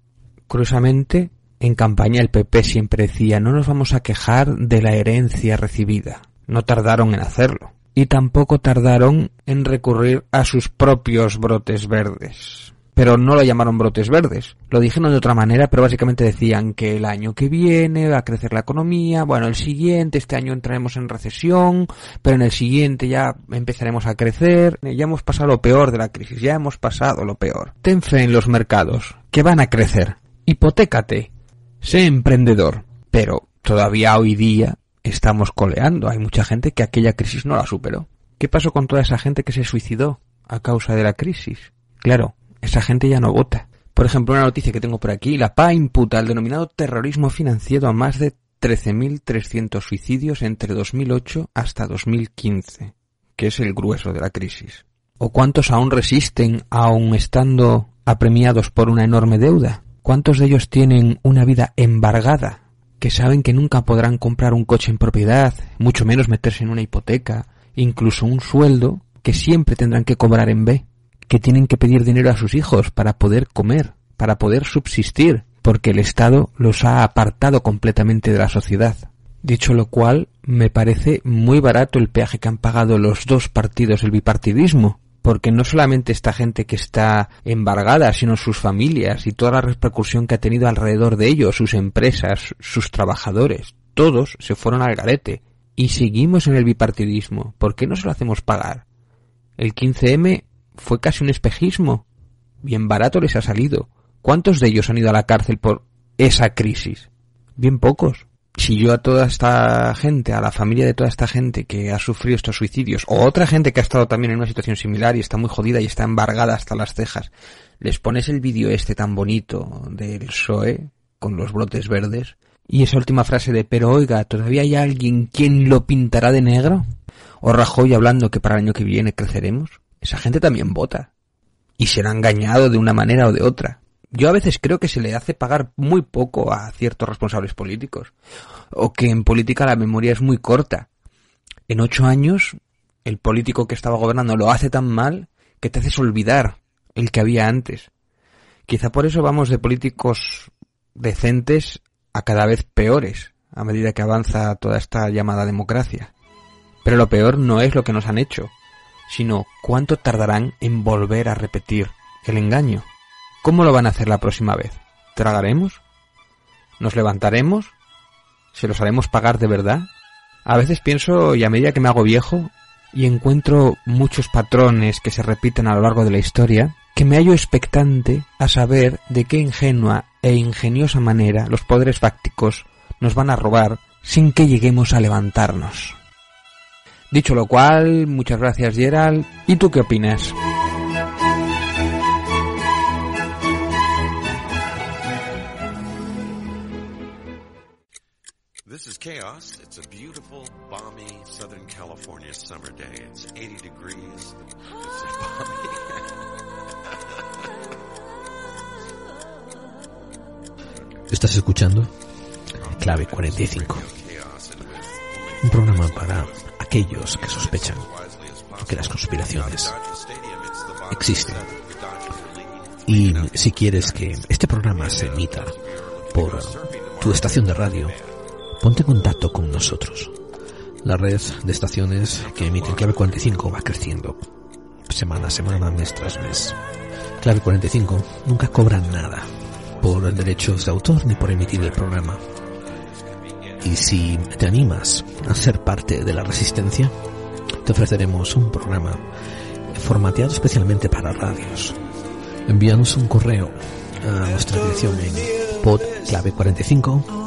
Curiosamente, en campaña el PP siempre decía no nos vamos a quejar de la herencia recibida, no tardaron en hacerlo. Y tampoco tardaron en recurrir a sus propios brotes verdes. Pero no lo llamaron brotes verdes. Lo dijeron de otra manera, pero básicamente decían que el año que viene va a crecer la economía, bueno, el siguiente, este año entraremos en recesión, pero en el siguiente ya empezaremos a crecer. Ya hemos pasado lo peor de la crisis, ya hemos pasado lo peor. Ten fe en los mercados, que van a crecer. Hipotécate. Sé emprendedor. Pero todavía hoy día estamos coleando. Hay mucha gente que aquella crisis no la superó. ¿Qué pasó con toda esa gente que se suicidó a causa de la crisis? Claro, esa gente ya no vota. Por ejemplo, una noticia que tengo por aquí, la PA imputa el denominado terrorismo financiero a más de 13.300 suicidios entre 2008 hasta 2015, que es el grueso de la crisis. ¿O cuántos aún resisten, aun estando apremiados por una enorme deuda? ¿Cuántos de ellos tienen una vida embargada que saben que nunca podrán comprar un coche en propiedad, mucho menos meterse en una hipoteca, incluso un sueldo que siempre tendrán que cobrar en B, que tienen que pedir dinero a sus hijos para poder comer, para poder subsistir, porque el Estado los ha apartado completamente de la sociedad. Dicho lo cual, me parece muy barato el peaje que han pagado los dos partidos del bipartidismo, porque no solamente esta gente que está embargada, sino sus familias y toda la repercusión que ha tenido alrededor de ellos, sus empresas, sus trabajadores, todos se fueron al garete. Y seguimos en el bipartidismo. ¿Por qué no se lo hacemos pagar? El 15M fue casi un espejismo. Bien barato les ha salido. ¿Cuántos de ellos han ido a la cárcel por esa crisis? Bien pocos si yo a toda esta gente, a la familia de toda esta gente que ha sufrido estos suicidios, o otra gente que ha estado también en una situación similar y está muy jodida y está embargada hasta las cejas, les pones el vídeo este tan bonito del PSOE, con los brotes verdes, y esa última frase de, pero oiga, ¿todavía hay alguien quien lo pintará de negro? O Rajoy hablando que para el año que viene creceremos. Esa gente también vota. Y será engañado de una manera o de otra yo a veces creo que se le hace pagar muy poco a ciertos responsables políticos. O que en política la memoria es muy corta. En ocho años, el político que estaba gobernando lo hace tan mal que te haces olvidar el que había antes. Quizá por eso vamos de políticos decentes a cada vez peores a medida que avanza toda esta llamada democracia. Pero lo peor no es lo que nos han hecho, sino cuánto tardarán en volver a repetir el engaño. ¿Cómo lo van a hacer la próxima vez? ¿Tragaremos? ¿Nos levantaremos? ¿Se los haremos pagar de verdad? A veces pienso, y a medida que me hago viejo, y encuentro muchos patrones que se repiten a lo largo de la historia, que me hallo expectante a saber de qué ingenua e ingeniosa manera los poderes fácticos nos van a robar sin que lleguemos a levantarnos. Dicho lo cual, muchas gracias Gerald. ¿Y tú qué opinas? This is Chaos. It's a beautiful, balmy Southern California summer day. It's 80 degrees. It's *laughs* Estás escuchando Clave 45. Un programa para aquellos que sospechan que las conspiraciones existen. Y si quieres que este programa se emita por tu estación de radio, ponte en contacto con nosotros. La red de estaciones que emiten Clave 45 va creciendo semana a semana, mes tras mes. Clave 45 nunca cobra nada por derechos de autor ni por emitir el programa. Y si te animas a ser parte de la resistencia, te ofreceremos un programa formateado especialmente para radios. Envíanos un correo a nuestra dirección en podclave45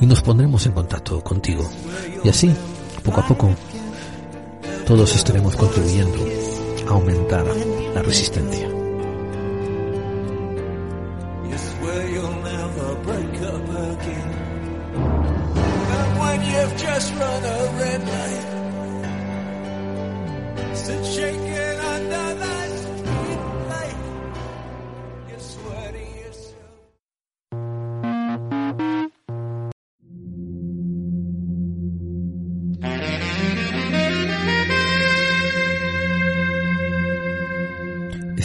y nos pondremos en contacto contigo. Y así, poco a poco, todos estaremos contribuyendo a aumentar la resistencia.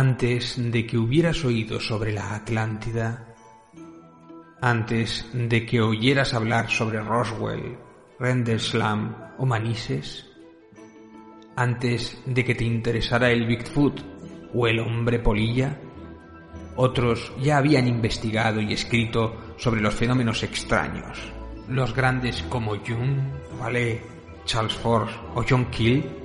Antes de que hubieras oído sobre la Atlántida, antes de que oyeras hablar sobre Roswell, Renderslam o Manises, antes de que te interesara el Bigfoot o el hombre polilla, otros ya habían investigado y escrito sobre los fenómenos extraños. Los grandes como Jung, Vallée, Charles Force o John Keel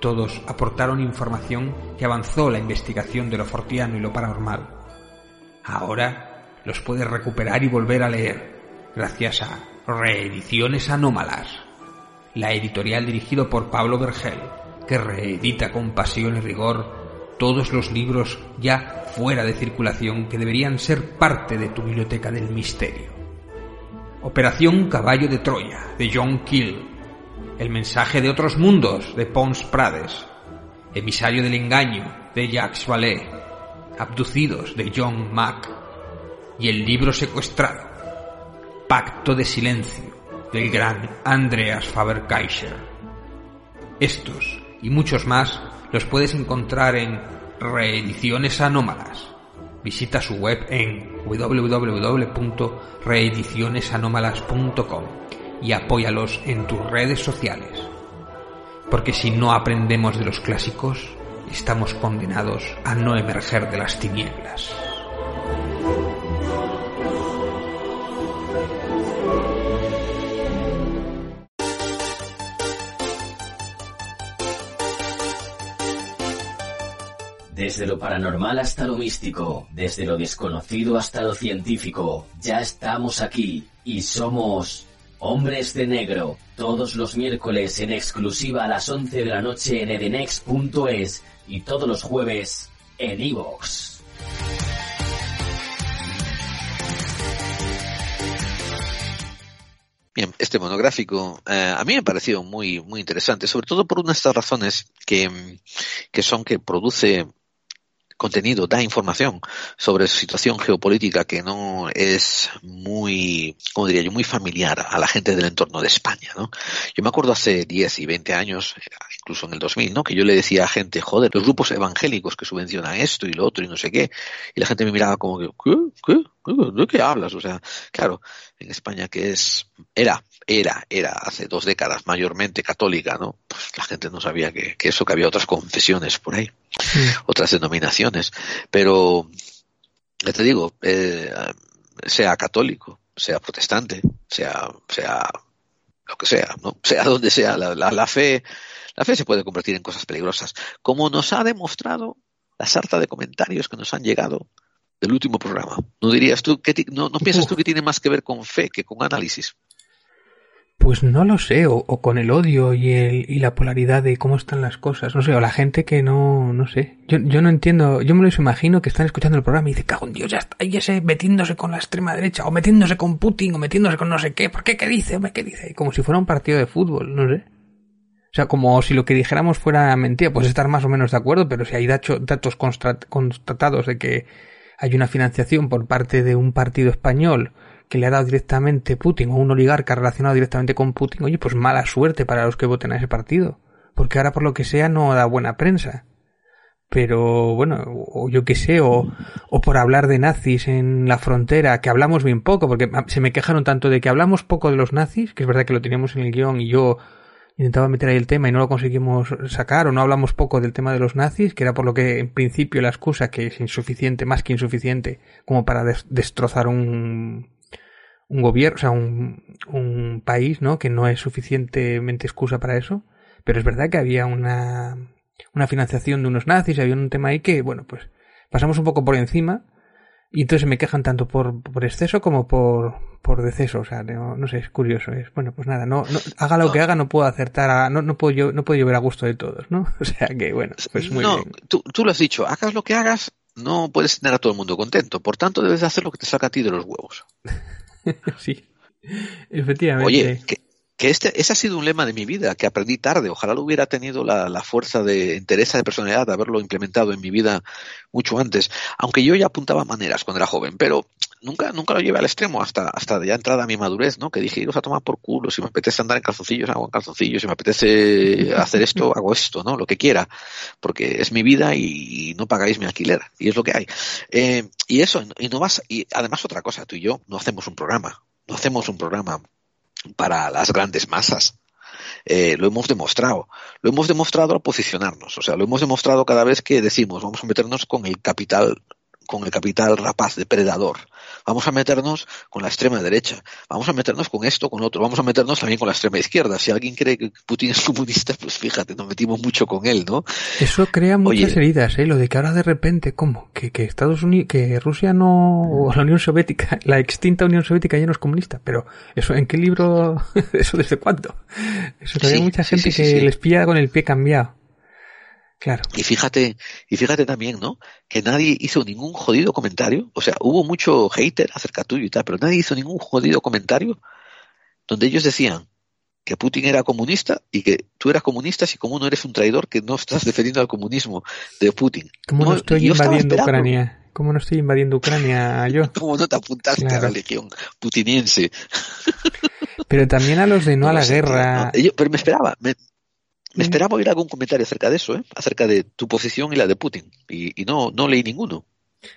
todos aportaron información que avanzó la investigación de lo fortiano y lo paranormal. Ahora los puedes recuperar y volver a leer gracias a Reediciones Anómalas, la editorial dirigido por Pablo Vergel, que reedita con pasión y rigor todos los libros ya fuera de circulación que deberían ser parte de tu biblioteca del misterio. Operación Caballo de Troya, de John Keel, el mensaje de otros mundos de Pons Prades, Emisario del engaño de Jacques Vallée, Abducidos de John Mack y el libro secuestrado, Pacto de Silencio del gran Andreas Faber-Kaiser. Estos y muchos más los puedes encontrar en Reediciones Anómalas. Visita su web en www.reedicionesanómalas.com y apóyalos en tus redes sociales. Porque si no aprendemos de los clásicos, estamos condenados a no emerger de las tinieblas. Desde lo paranormal hasta lo místico, desde lo desconocido hasta lo científico, ya estamos aquí y somos Hombres de Negro, todos los miércoles en exclusiva a las 11 de la noche en edenex.es y todos los jueves en iVoox. Bien, este monográfico eh, a mí me ha parecido muy, muy interesante, sobre todo por unas razones que, que son que produce contenido, da información sobre su situación geopolítica que no es muy, como diría yo, muy familiar a la gente del entorno de España, ¿no? Yo me acuerdo hace 10 y 20 años, incluso en el 2000, ¿no? Que yo le decía a gente, joder, los grupos evangélicos que subvencionan esto y lo otro y no sé qué, y la gente me miraba como que, ¿qué? ¿Qué? ¿De qué hablas? O sea, claro, en España que es, era, era, era hace dos décadas mayormente católica, ¿no? Pues la gente no sabía que, que eso, que había otras confesiones por ahí, Sí. otras denominaciones. Pero, ya te digo, eh, sea católico, sea protestante, sea, sea lo que sea, ¿no? Sea donde sea, la, la, la fe, la fe se puede convertir en cosas peligrosas. Como nos ha demostrado la sarta de comentarios que nos han llegado del último programa. ¿No dirías tú que ti- no, no piensas tú que tiene más que ver con fe que con análisis? Pues no lo sé, o, con el odio y, el, y la polaridad de cómo están las cosas, no sé, o la gente que no, no sé. Yo, yo no entiendo, yo me los imagino que están escuchando el programa y dicen, cago en Dios, ya está, ahí ese metiéndose con la extrema derecha, o metiéndose con Putin, o metiéndose con no sé qué, ¿por qué? ¿Qué dice? Hombre, ¿qué dice? Como si fuera un partido de fútbol, no sé. O sea, como si lo que dijéramos fuera mentira, pues estar más o menos de acuerdo, pero si hay datos constatados de que hay una financiación por parte de un partido español que le ha dado directamente Putin o un oligarca relacionado directamente con Putin, oye, pues mala suerte para los que voten a ese partido. Porque ahora por lo que sea no da buena prensa. Pero bueno, o yo qué sé, o, o por hablar de nazis en la frontera, que hablamos bien poco, porque se me quejaron tanto de que hablamos poco de los nazis, que es verdad que lo teníamos en el guion y yo intentaba meter ahí el tema y no lo conseguimos sacar, o no hablamos poco del tema de los nazis, que era por lo que en principio la excusa que es insuficiente, más que insuficiente, como para des- destrozar un, un gobierno, o sea, un, un país, ¿no? Que no es suficientemente excusa para eso. Pero es verdad que había una, una financiación de unos nazis, había un tema ahí que, bueno, pues pasamos un poco por encima y entonces me quejan tanto por, por exceso como por, por deceso. O sea, no, no sé, es curioso. Es, bueno, pues nada, no, no, haga lo que haga, no puedo acertar a, no, no puedo yo, no puedo llover a gusto de todos, ¿no? *laughs* O sea que, bueno, pues muy no, bien. tú, tú lo has dicho, hagas lo que hagas, no puedes tener a todo el mundo contento. Por tanto, debes de hacer lo que te saca a ti de los huevos. *laughs* *laughs* sí, efectivamente. Que este, ese ha sido un lema de mi vida, que aprendí tarde. Ojalá lo hubiera tenido la, la fuerza de interés de personalidad de haberlo implementado en mi vida mucho antes. Aunque yo ya apuntaba maneras cuando era joven, pero nunca, nunca lo llevé al extremo hasta, hasta ya entrada a mi madurez, ¿no? Que dije, iros a tomar por culo, si me apetece andar en calzoncillos, hago en calzoncillos, si me apetece hacer esto, *laughs* hago esto, ¿no? Lo que quiera, porque es mi vida y, y no pagáis mi alquiler, y es lo que hay. Eh, y eso, y no vas, y además otra cosa, tú y yo no hacemos un programa, no hacemos un programa para las grandes masas. Eh, lo hemos demostrado. Lo hemos demostrado al posicionarnos. O sea, lo hemos demostrado cada vez que decimos vamos a meternos con el capital con el capital rapaz, depredador. Vamos a meternos con la extrema derecha. Vamos a meternos con esto, con otro. Vamos a meternos también con la extrema izquierda. Si alguien cree que Putin es comunista, pues fíjate, nos metimos mucho con él, ¿no? Eso crea muchas Oye. heridas, ¿eh? Lo de que ahora de repente, ¿cómo? Que, que Estados Unidos, que Rusia no, o la Unión Soviética, la extinta Unión Soviética ya no es comunista. Pero, ¿eso en qué libro? *laughs* ¿Eso desde cuándo? Eso hay Sí, mucha gente sí, sí, que les pilla con el pie cambiado. Claro. Y fíjate, y fíjate también, ¿no? Que nadie hizo ningún jodido comentario. O sea, hubo mucho hater acerca tuyo y tal, pero nadie hizo ningún jodido comentario donde ellos decían que Putin era comunista y que tú eras comunista y como no eres un traidor que no estás defendiendo al comunismo de Putin. ¿Cómo no, No, estoy invadiendo. Ucrania? ¿Cócómo no estoy invadiendo Ucrania yo? *laughs* ¿Cómo no te apuntaste a la legión putiniense? Pero también a los de *laughs* no, a la guerra. ¿no? Yo- pero me esperaba, me. Me esperaba oír algún comentario acerca de eso, ¿eh? Acerca de tu posición y la de Putin. Y, y no, no leí ninguno.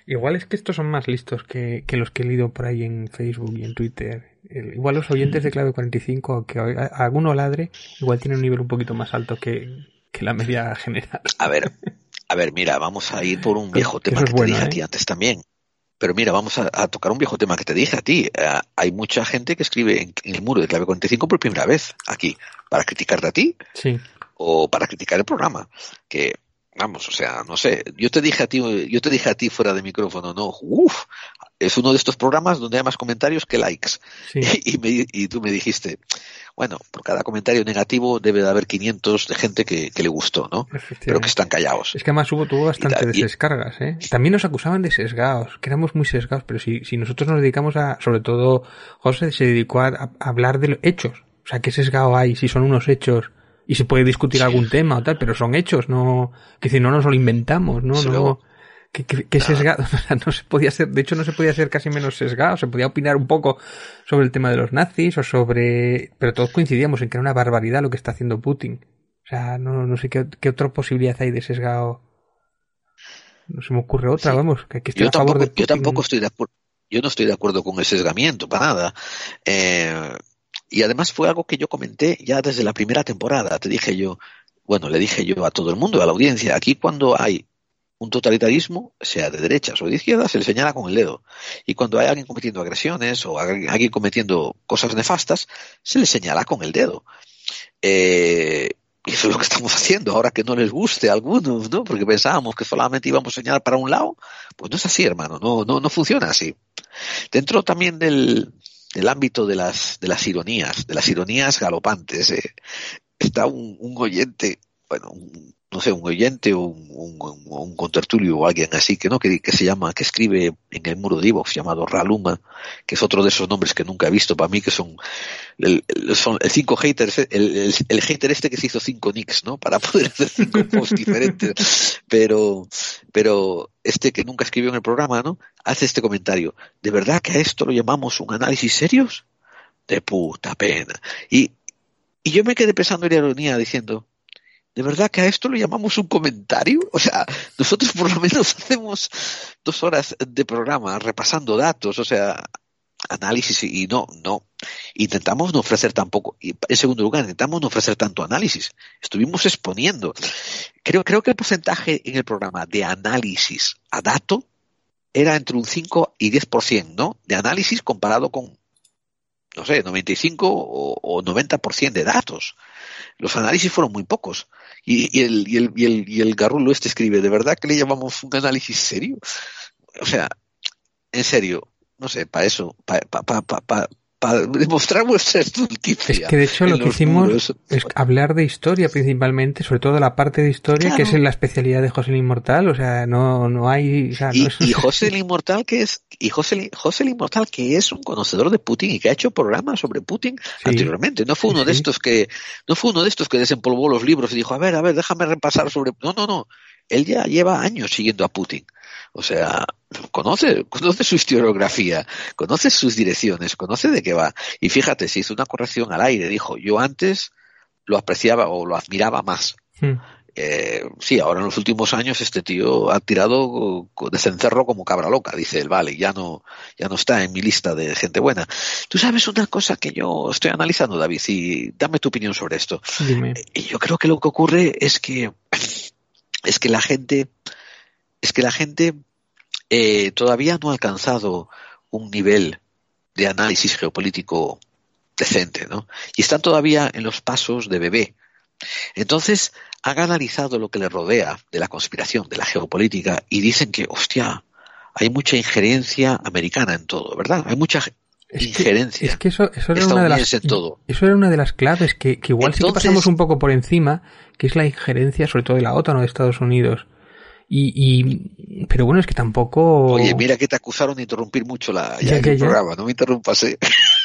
Igual es que estos son más listos que, que los que he leído por ahí en Facebook y en Twitter. El- igual los oyentes de Clave 45, que a, a alguno ladre, igual tienen un nivel un poquito más alto que, que la media *laughs* general. A ver, a ver, mira, vamos a ir por un viejo tema eso que te bueno, dije ¿eh? a ti antes también. Pero mira, vamos a, a tocar un viejo tema que te dije a ti. Eh, hay mucha gente que escribe en, en el muro de clave 45 por primera vez aquí, para criticarte a ti Sí. O para criticar el programa. Que vamos, o sea, no sé, yo te dije a ti, yo te dije a ti fuera de micrófono, no, uff, es uno de estos programas donde hay más comentarios que likes. Sí. *laughs* Y, me, y tú me dijiste, bueno, por cada comentario negativo debe de haber 500 de gente que, que le gustó, ¿no? Pero que están callados. Es que además hubo, tuvo bastante descargas, ¿eh? También nos acusaban de sesgados, que éramos muy sesgados, pero si, si nosotros nos dedicamos a, sobre todo, José se dedicó a, a hablar de los hechos. O sea, ¿qué sesgado hay? Si son unos hechos y se puede discutir algún tema o tal, pero son hechos, no, que si no nos lo inventamos, ¿no? Sí, no luego- que, que, que sesgado, *laughs* o sea, no se podía ser, de hecho no se podía ser casi menos sesgado, se podía opinar un poco sobre el tema de los nazis o sobre, pero todos coincidíamos en que era una barbaridad lo que está haciendo Putin. O sea, no, no sé qué, qué otra posibilidad hay de sesgado. No se me ocurre otra, Sí. vamos, que, que esté Yo a favor tampoco, de yo tampoco estoy de acuerdo. Yo no estoy de acuerdo con el sesgamiento, para nada. Eh, y además fue algo que yo comenté ya desde la primera temporada. Te dije yo, bueno, le dije yo a todo el mundo, a la audiencia, aquí cuando hay un totalitarismo, sea de derechas o de izquierdas, se le señala con el dedo. Y cuando hay alguien cometiendo agresiones o alguien cometiendo cosas nefastas, se le señala con el dedo. Eh, y eso es lo que estamos haciendo, ahora que no les guste a algunos, ¿no? Porque pensábamos que solamente íbamos a señalar para un lado, pues no es así, hermano, no, no, no funciona así. Dentro también del, del ámbito de las, de las ironías, de las ironías galopantes, eh, está un, un oyente, bueno, un- no sé, un oyente o un, un, un- contertulio o alguien así que no, que, que se llama, que escribe en el muro de Ivox llamado Raluma, que es otro de esos nombres que nunca he visto para mí, que son el, el- son el cinco haters, el, el, el hater este que se hizo cinco nicks, ¿no? Para poder hacer cinco *laughs* posts diferentes. Pero, pero este que nunca escribió en el programa, ¿no? Hace este comentario. ¿De verdad que a esto lo llamamos un análisis serios? De puta pena. Y, y yo me quedé pensando en la ironía diciendo, ¿de verdad que a esto lo llamamos un comentario? O sea, nosotros por lo menos *laughs* hacemos dos horas de programa repasando datos, o sea, análisis y no, no. Intentamos no ofrecer tampoco, y en segundo lugar, intentamos no ofrecer tanto análisis. Estuvimos exponiendo. Creo, creo que el porcentaje en el programa de análisis a dato era entre un 5 y 10%, ¿no? De análisis comparado con, no sé, 95 o, o 90% de datos. Los análisis fueron muy pocos. Y, el, y, el, y, el, y el garrulo este escribe, ¿de verdad que le llamamos un análisis serio? O sea, en serio, no sé, para eso, para pa, pa, pa, pa, pa demostrar vuestra estulticia. Es que de hecho en lo que hicimos muros. es hablar de historia principalmente, sobre todo la parte de historia, Claro. que es la especialidad de José el Inmortal, o sea, no, no hay... O sea, no Y, es- y José el Inmortal que es y José, José el Inmortal que es un conocedor de Putin y que ha hecho programas sobre Putin anteriormente no fue uno de sí. estos que no fue uno de estos que desempolvó los libros y dijo a ver a ver déjame repasar sobre no no no él ya lleva años siguiendo a Putin o sea conoce conoce su historiografía conoce sus direcciones conoce de qué va y fíjate se hizo una corrección al aire dijo yo antes lo apreciaba o lo admiraba más Hmm. eh, sí, ahora en los últimos años este tío ha tirado de cencerro como cabra loca, dice él, vale, ya no, ya no está en mi lista de gente buena. Tú sabes una cosa que yo estoy analizando, David, y dame tu opinión sobre esto. Dime. Y yo creo que lo que ocurre es que, es que la gente, es que la gente eh, todavía no ha alcanzado un nivel de análisis geopolítico decente, ¿no? Y están todavía en los pasos de bebé. Entonces, han analizado lo que le rodea de la conspiración, de la geopolítica, y dicen que, hostia, hay mucha injerencia americana en todo, ¿verdad? Hay mucha injerencia Es que eso, eso era una de las, todo. eso era una de las claves que, que igual sí que Entonces- pasamos un poco por encima, que es la injerencia sobre todo de la OTAN o de Estados Unidos. Y, y pero bueno, es que tampoco... Oye, mira que te acusaron de interrumpir mucho la, ya Ya, el ya, ya. programa, no me interrumpas, ¿eh?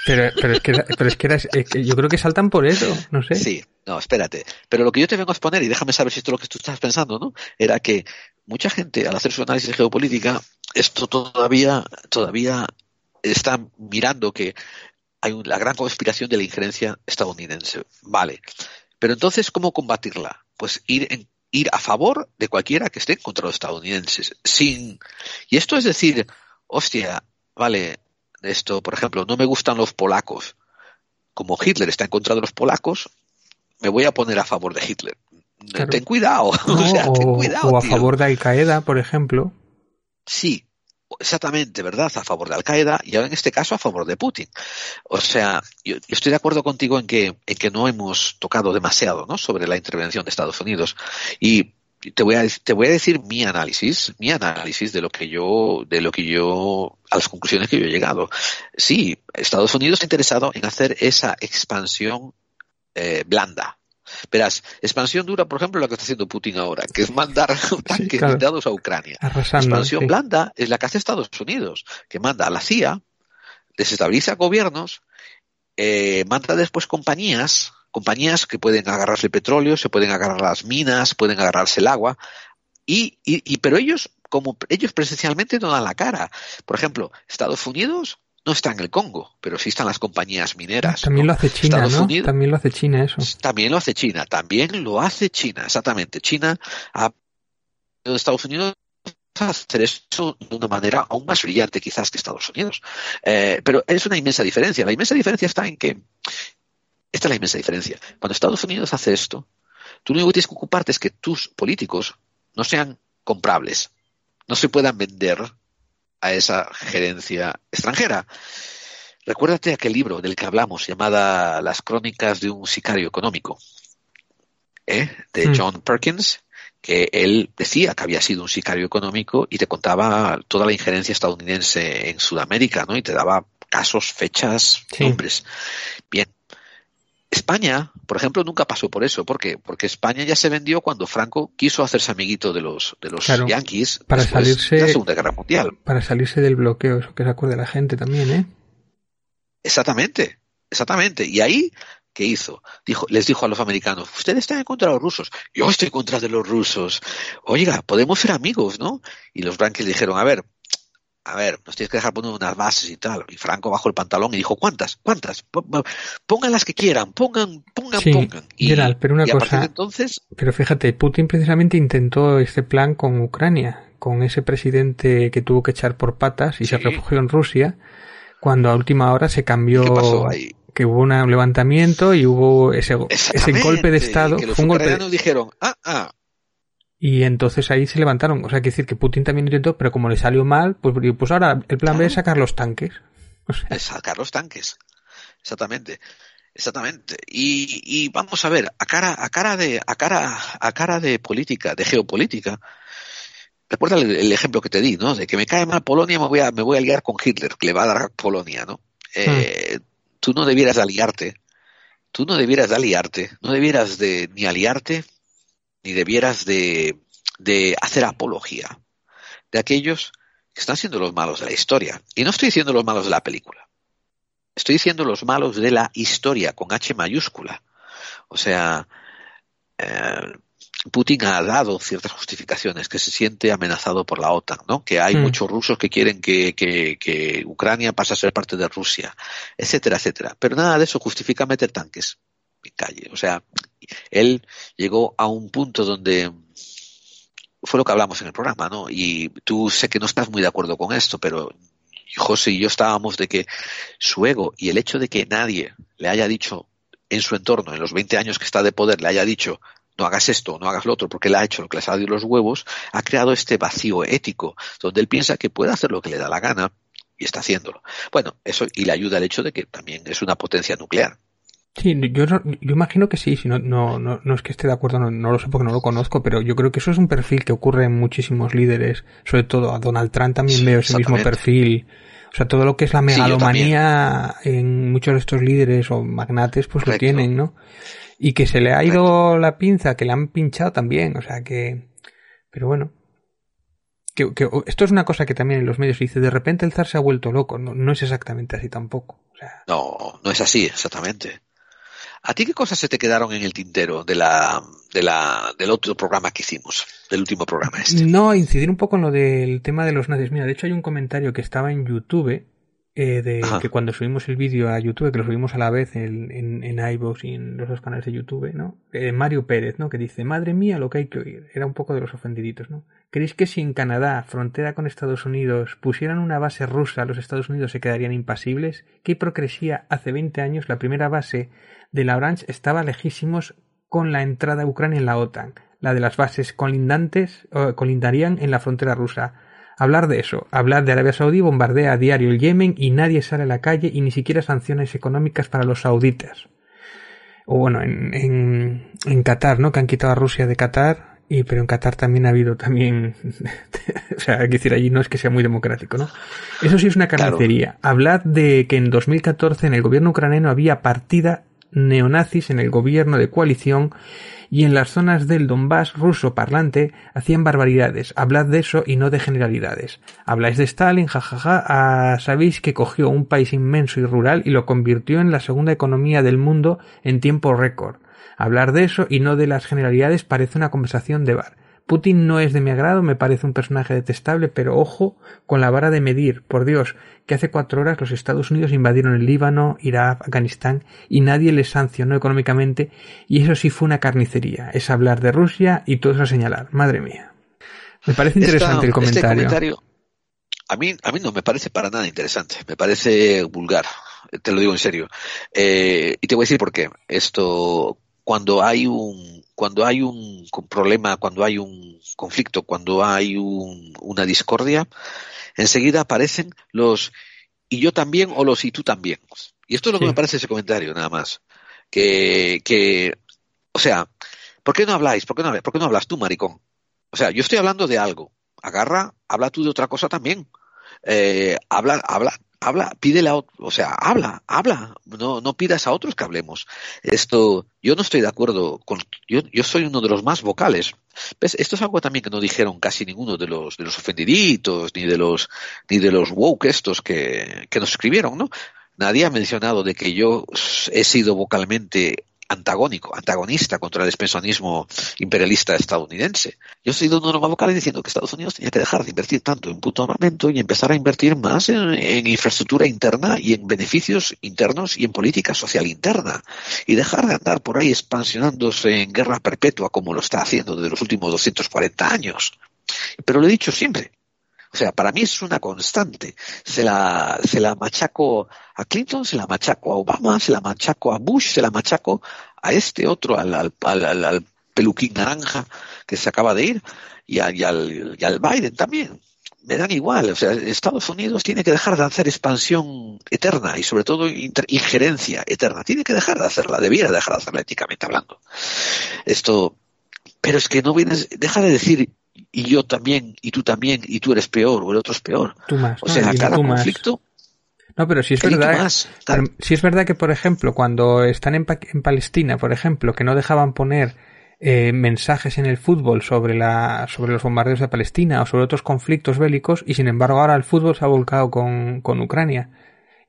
Pero, pero es que, pero es que, era- es que yo creo que saltan por eso, *laughs* no sé. Sí, no, espérate. Pero lo que yo te vengo a exponer, y déjame saber si esto es lo que tú estás pensando, ¿no? Era que mucha gente, al hacer su análisis de geopolítica, esto todavía, todavía está mirando que hay la gran conspiración de la injerencia estadounidense. Vale. Pero entonces, ¿cómo combatirla? Pues ir en, ir a favor de cualquiera que esté contra los estadounidenses. Sin, y esto es decir, hostia, vale, esto, por ejemplo, no me gustan los polacos. Como Hitler está en contra de los polacos, me voy a poner a favor de Hitler. Claro. Ten cuidado, *laughs* No, o sea, ten cuidado. o a tío. favor de Al Qaeda, por ejemplo. Sí, exactamente, ¿verdad? A favor de Al Qaeda y ahora en este caso a favor de Putin. O sea, yo, yo estoy de acuerdo contigo en que, en que no hemos tocado demasiado, ¿no? Sobre la intervención de Estados Unidos. Y te voy a te voy a decir mi análisis, mi análisis de lo que yo de lo que yo a las conclusiones que yo he llegado. Sí, Estados Unidos está interesado en hacer esa expansión eh, blanda. Verás, expansión dura, por ejemplo, lo que está haciendo Putin ahora, que es mandar *laughs* tanques claro. blindados a Ucrania. Arrasando, expansión sí. blanda es la que hace Estados Unidos, que manda a la CIA, desestabiliza gobiernos, eh, manda después compañías, compañías que pueden agarrarse el petróleo, se pueden agarrar las minas, pueden agarrarse el agua, y, y, y pero ellos, como ellos presencialmente no dan la cara. Por ejemplo, Estados Unidos no está en el Congo, pero sí están las compañías mineras. También ¿no? lo hace China, Estados ¿no? Unidos- También lo hace China eso. también lo hace China, también lo hace China, exactamente. China ha Estados Unidos hacer eso de una manera aún más brillante quizás que Estados Unidos. Eh, pero es una inmensa diferencia. La inmensa diferencia está en que, esta es la inmensa diferencia. Cuando Estados Unidos hace esto, tú lo único que tienes que ocuparte es que tus políticos no sean comprables, no se puedan vender a esa gerencia extranjera. Recuérdate aquel libro del que hablamos, llamada Las crónicas de un sicario económico, ¿eh? de Mm. John Perkins, que él decía que había sido un sicario económico y te contaba toda la injerencia estadounidense en Sudamérica, ¿no? Y te daba casos, fechas, Sí. nombres. Bien. España, por ejemplo, nunca pasó por eso. ¿Por qué? Porque España ya se vendió cuando Franco quiso hacerse amiguito de los, de los Claro. yanquis Para salirse- de la Segunda Guerra Mundial. Para salirse del bloqueo, eso que se acuerde la gente también, ¿eh? Exactamente, exactamente. Y ahí, ¿qué hizo? Dijo, les dijo a los americanos, ustedes están en contra de los rusos. Yo estoy en contra de los rusos. Oiga, podemos ser amigos, ¿no? Y los yanquis dijeron, a ver, a ver, nos tienes que dejar poner unas bases y tal. Y Franco bajó el pantalón y dijo, ¿cuántas? ¿Cuántas? Pongan las que quieran, pongan, pongan, Sí, pongan. Y, Gerald, pero una y cosa- entonces, Pero fíjate, Putin precisamente intentó este plan con Ucrania, con ese presidente que tuvo que echar por patas y se refugió en Rusia, cuando a última hora se cambió, ¿qué pasó ahí? que hubo un levantamiento y hubo ese, ese golpe de Estado, y que los fue un golpe de- dijeron, ah, ah, y entonces ahí se levantaron. O sea, que decir que Putin también intentó, pero como le salió mal, pues, pues ahora el plan B es sacar los tanques. O sea, es sacar los tanques. Exactamente. Exactamente. Y, y vamos a ver, a cara, a cara de, a cara, a cara de política, de geopolítica, recuerda el, el ejemplo que te di, ¿no? De que me cae mal Polonia, me voy a, me voy a aliar con Hitler, que le va a dar Polonia, ¿no? Eh, Tú no debieras de aliarte, tú no debieras de aliarte, no debieras de ni aliarte, ni debieras de, de hacer apología de aquellos que están siendo los malos de la historia. Y no estoy diciendo los malos de la película. Estoy diciendo los malos de la historia con H mayúscula. O sea, eh, Putin ha dado ciertas justificaciones que se siente amenazado por la OTAN, ¿no? Que hay Mm. muchos rusos que quieren que, que, que Ucrania pase a ser parte de Rusia, etcétera, etcétera. Pero nada de eso justifica meter tanques en calle. O sea, él llegó a un punto donde fue lo que hablamos en el programa, ¿no? Y tú sé que no estás muy de acuerdo con esto, pero José y yo estábamos de que su ego y el hecho de que nadie le haya dicho en su entorno, en los 20 años que está de poder, le haya dicho no hagas esto, no hagas lo otro, porque él ha hecho lo que le ha salido los huevos, ha creado este vacío ético, donde él piensa que puede hacer lo que le da la gana y está haciéndolo. Bueno, eso y le ayuda el hecho de que también es una potencia nuclear. Sí, yo, no- yo imagino que sí, si no, no, no, no es que esté de acuerdo, no, no lo sé porque no lo conozco, pero yo creo que eso es un perfil que ocurre en muchísimos líderes, sobre todo a Donald Trump también Sí, veo ese mismo perfil. O sea, todo lo que es la Sí, megalomanía en muchos de estos líderes o magnates, pues lo tienen, ¿no? Y que se le ha ido la pinza, que le han pinchado también, o sea que... Pero bueno. Que, que esto es una cosa que también en los medios se dice, de repente el zar se ha vuelto loco, no, no es exactamente así tampoco. O sea, No, no es así, exactamente. ¿A ti qué cosas se te quedaron en el tintero de la, de la, del otro programa que hicimos, del último programa este? No, incidir un poco en lo del tema de los nazis. Mira, de hecho hay un comentario que estaba en YouTube, eh, de Ajá. que cuando subimos el vídeo a YouTube, que lo subimos a la vez en, en, en iVoox y en los dos canales de YouTube, ¿no? Eh, Mario Pérez, ¿no? Que dice, madre mía, lo que hay que oír. Era un poco de los ofendiditos, ¿no? ¿Creéis que si en Canadá, frontera con Estados Unidos, pusieran una base rusa, los Estados Unidos se quedarían impasibles? ¿Qué hipocresía? Hace 20 años la primera base de la Orange estaba lejísimos con la entrada a Ucrania en la OTAN. La de las bases colindantes eh, colindarían en la frontera rusa. Hablar de eso, hablar de Arabia Saudí bombardea a diario el Yemen y nadie sale a la calle y ni siquiera sanciones económicas para los sauditas. O bueno, en, en, en Qatar, ¿no? Que han quitado a Rusia de Qatar Y pero en Qatar también ha habido también, *laughs* o sea, hay que decir allí no es que sea muy democrático, ¿no? Eso sí es una carnicería. Hablad de que en 2014 en el gobierno ucraniano había partida neonazis en el gobierno de coalición y en las zonas del Donbass ruso parlante hacían barbaridades. Hablad de eso y no de generalidades. Habláis de Stalin, jajaja, ah, sabéis que cogió un país inmenso y rural y lo convirtió en la segunda economía del mundo en tiempo récord. Hablar de eso y no de las generalidades parece una conversación de bar. Putin no es de mi agrado, me parece un personaje detestable, pero ojo con la vara de medir. Por Dios, que hace cuatro horas los Estados Unidos invadieron el Líbano, Irak, Afganistán y nadie les sancionó económicamente y eso sí fue una carnicería. Es hablar de Rusia y todo eso a señalar. Madre mía. Me parece interesante Esta- el comentario. Este comentario a mí, a mí no me parece para nada interesante, me parece vulgar, te lo digo en serio. Eh, y te voy a decir por qué. Esto, cuando hay un, cuando hay un problema, cuando hay un conflicto, cuando hay un- una discordia, enseguida aparecen los y yo también o los y tú también. Y esto es lo que me parece ese comentario, nada más. Que, que, o sea, ¿por qué no habláis? ¿Por qué no habláis? ¿Por qué no hablas tú, maricón? O sea, yo estoy hablando de algo. Agarra, habla tú de otra cosa también. Eh, habla, habla, habla, pídele a o sea, habla, habla. No, no pidas a otros que hablemos. Esto, yo no estoy de acuerdo con, yo, yo soy uno de los más vocales. ¿Ves? Esto es algo también que no dijeron casi ninguno de los, de los ofendiditos, ni de los, ni de los woke estos que, que nos escribieron, ¿no? Nadie ha mencionado de que yo he sido vocalmente antagónico, antagonista contra el expansionismo imperialista estadounidense. Yo he sido más vocales diciendo que Estados Unidos tenía que dejar de invertir tanto en puto armamento y empezar a invertir más en, en infraestructura interna y en beneficios internos y en política social interna. Y dejar de andar por ahí expansionándose en guerra perpetua como lo está haciendo desde los últimos 240 años. Pero lo he dicho siempre. O sea, para mí es una constante. Se la, se la machaco a Clinton, se la machaco a Obama, se la machaco a Bush, se la machaco a este otro, al, al, al, peluquín naranja que se acaba de ir, y, a, al, y al Biden también. Me dan igual. O sea, Estados Unidos tiene que dejar de hacer expansión eterna y sobre todo injerencia eterna. Tiene que dejar de hacerla, debiera dejar de hacerla éticamente hablando. Esto, pero es que no vienes, deja de decir y yo también, y tú también, y tú eres peor, o el otro es peor. Tú más, o sea, no, cada tú conflicto. Más. No, pero si es verdad, más, pero, si es verdad que, por ejemplo, cuando están en, en Palestina, por ejemplo, que no dejaban poner eh, mensajes en el fútbol sobre la, sobre los bombardeos de Palestina o sobre otros conflictos bélicos, y sin embargo ahora el fútbol se ha volcado con, con Ucrania.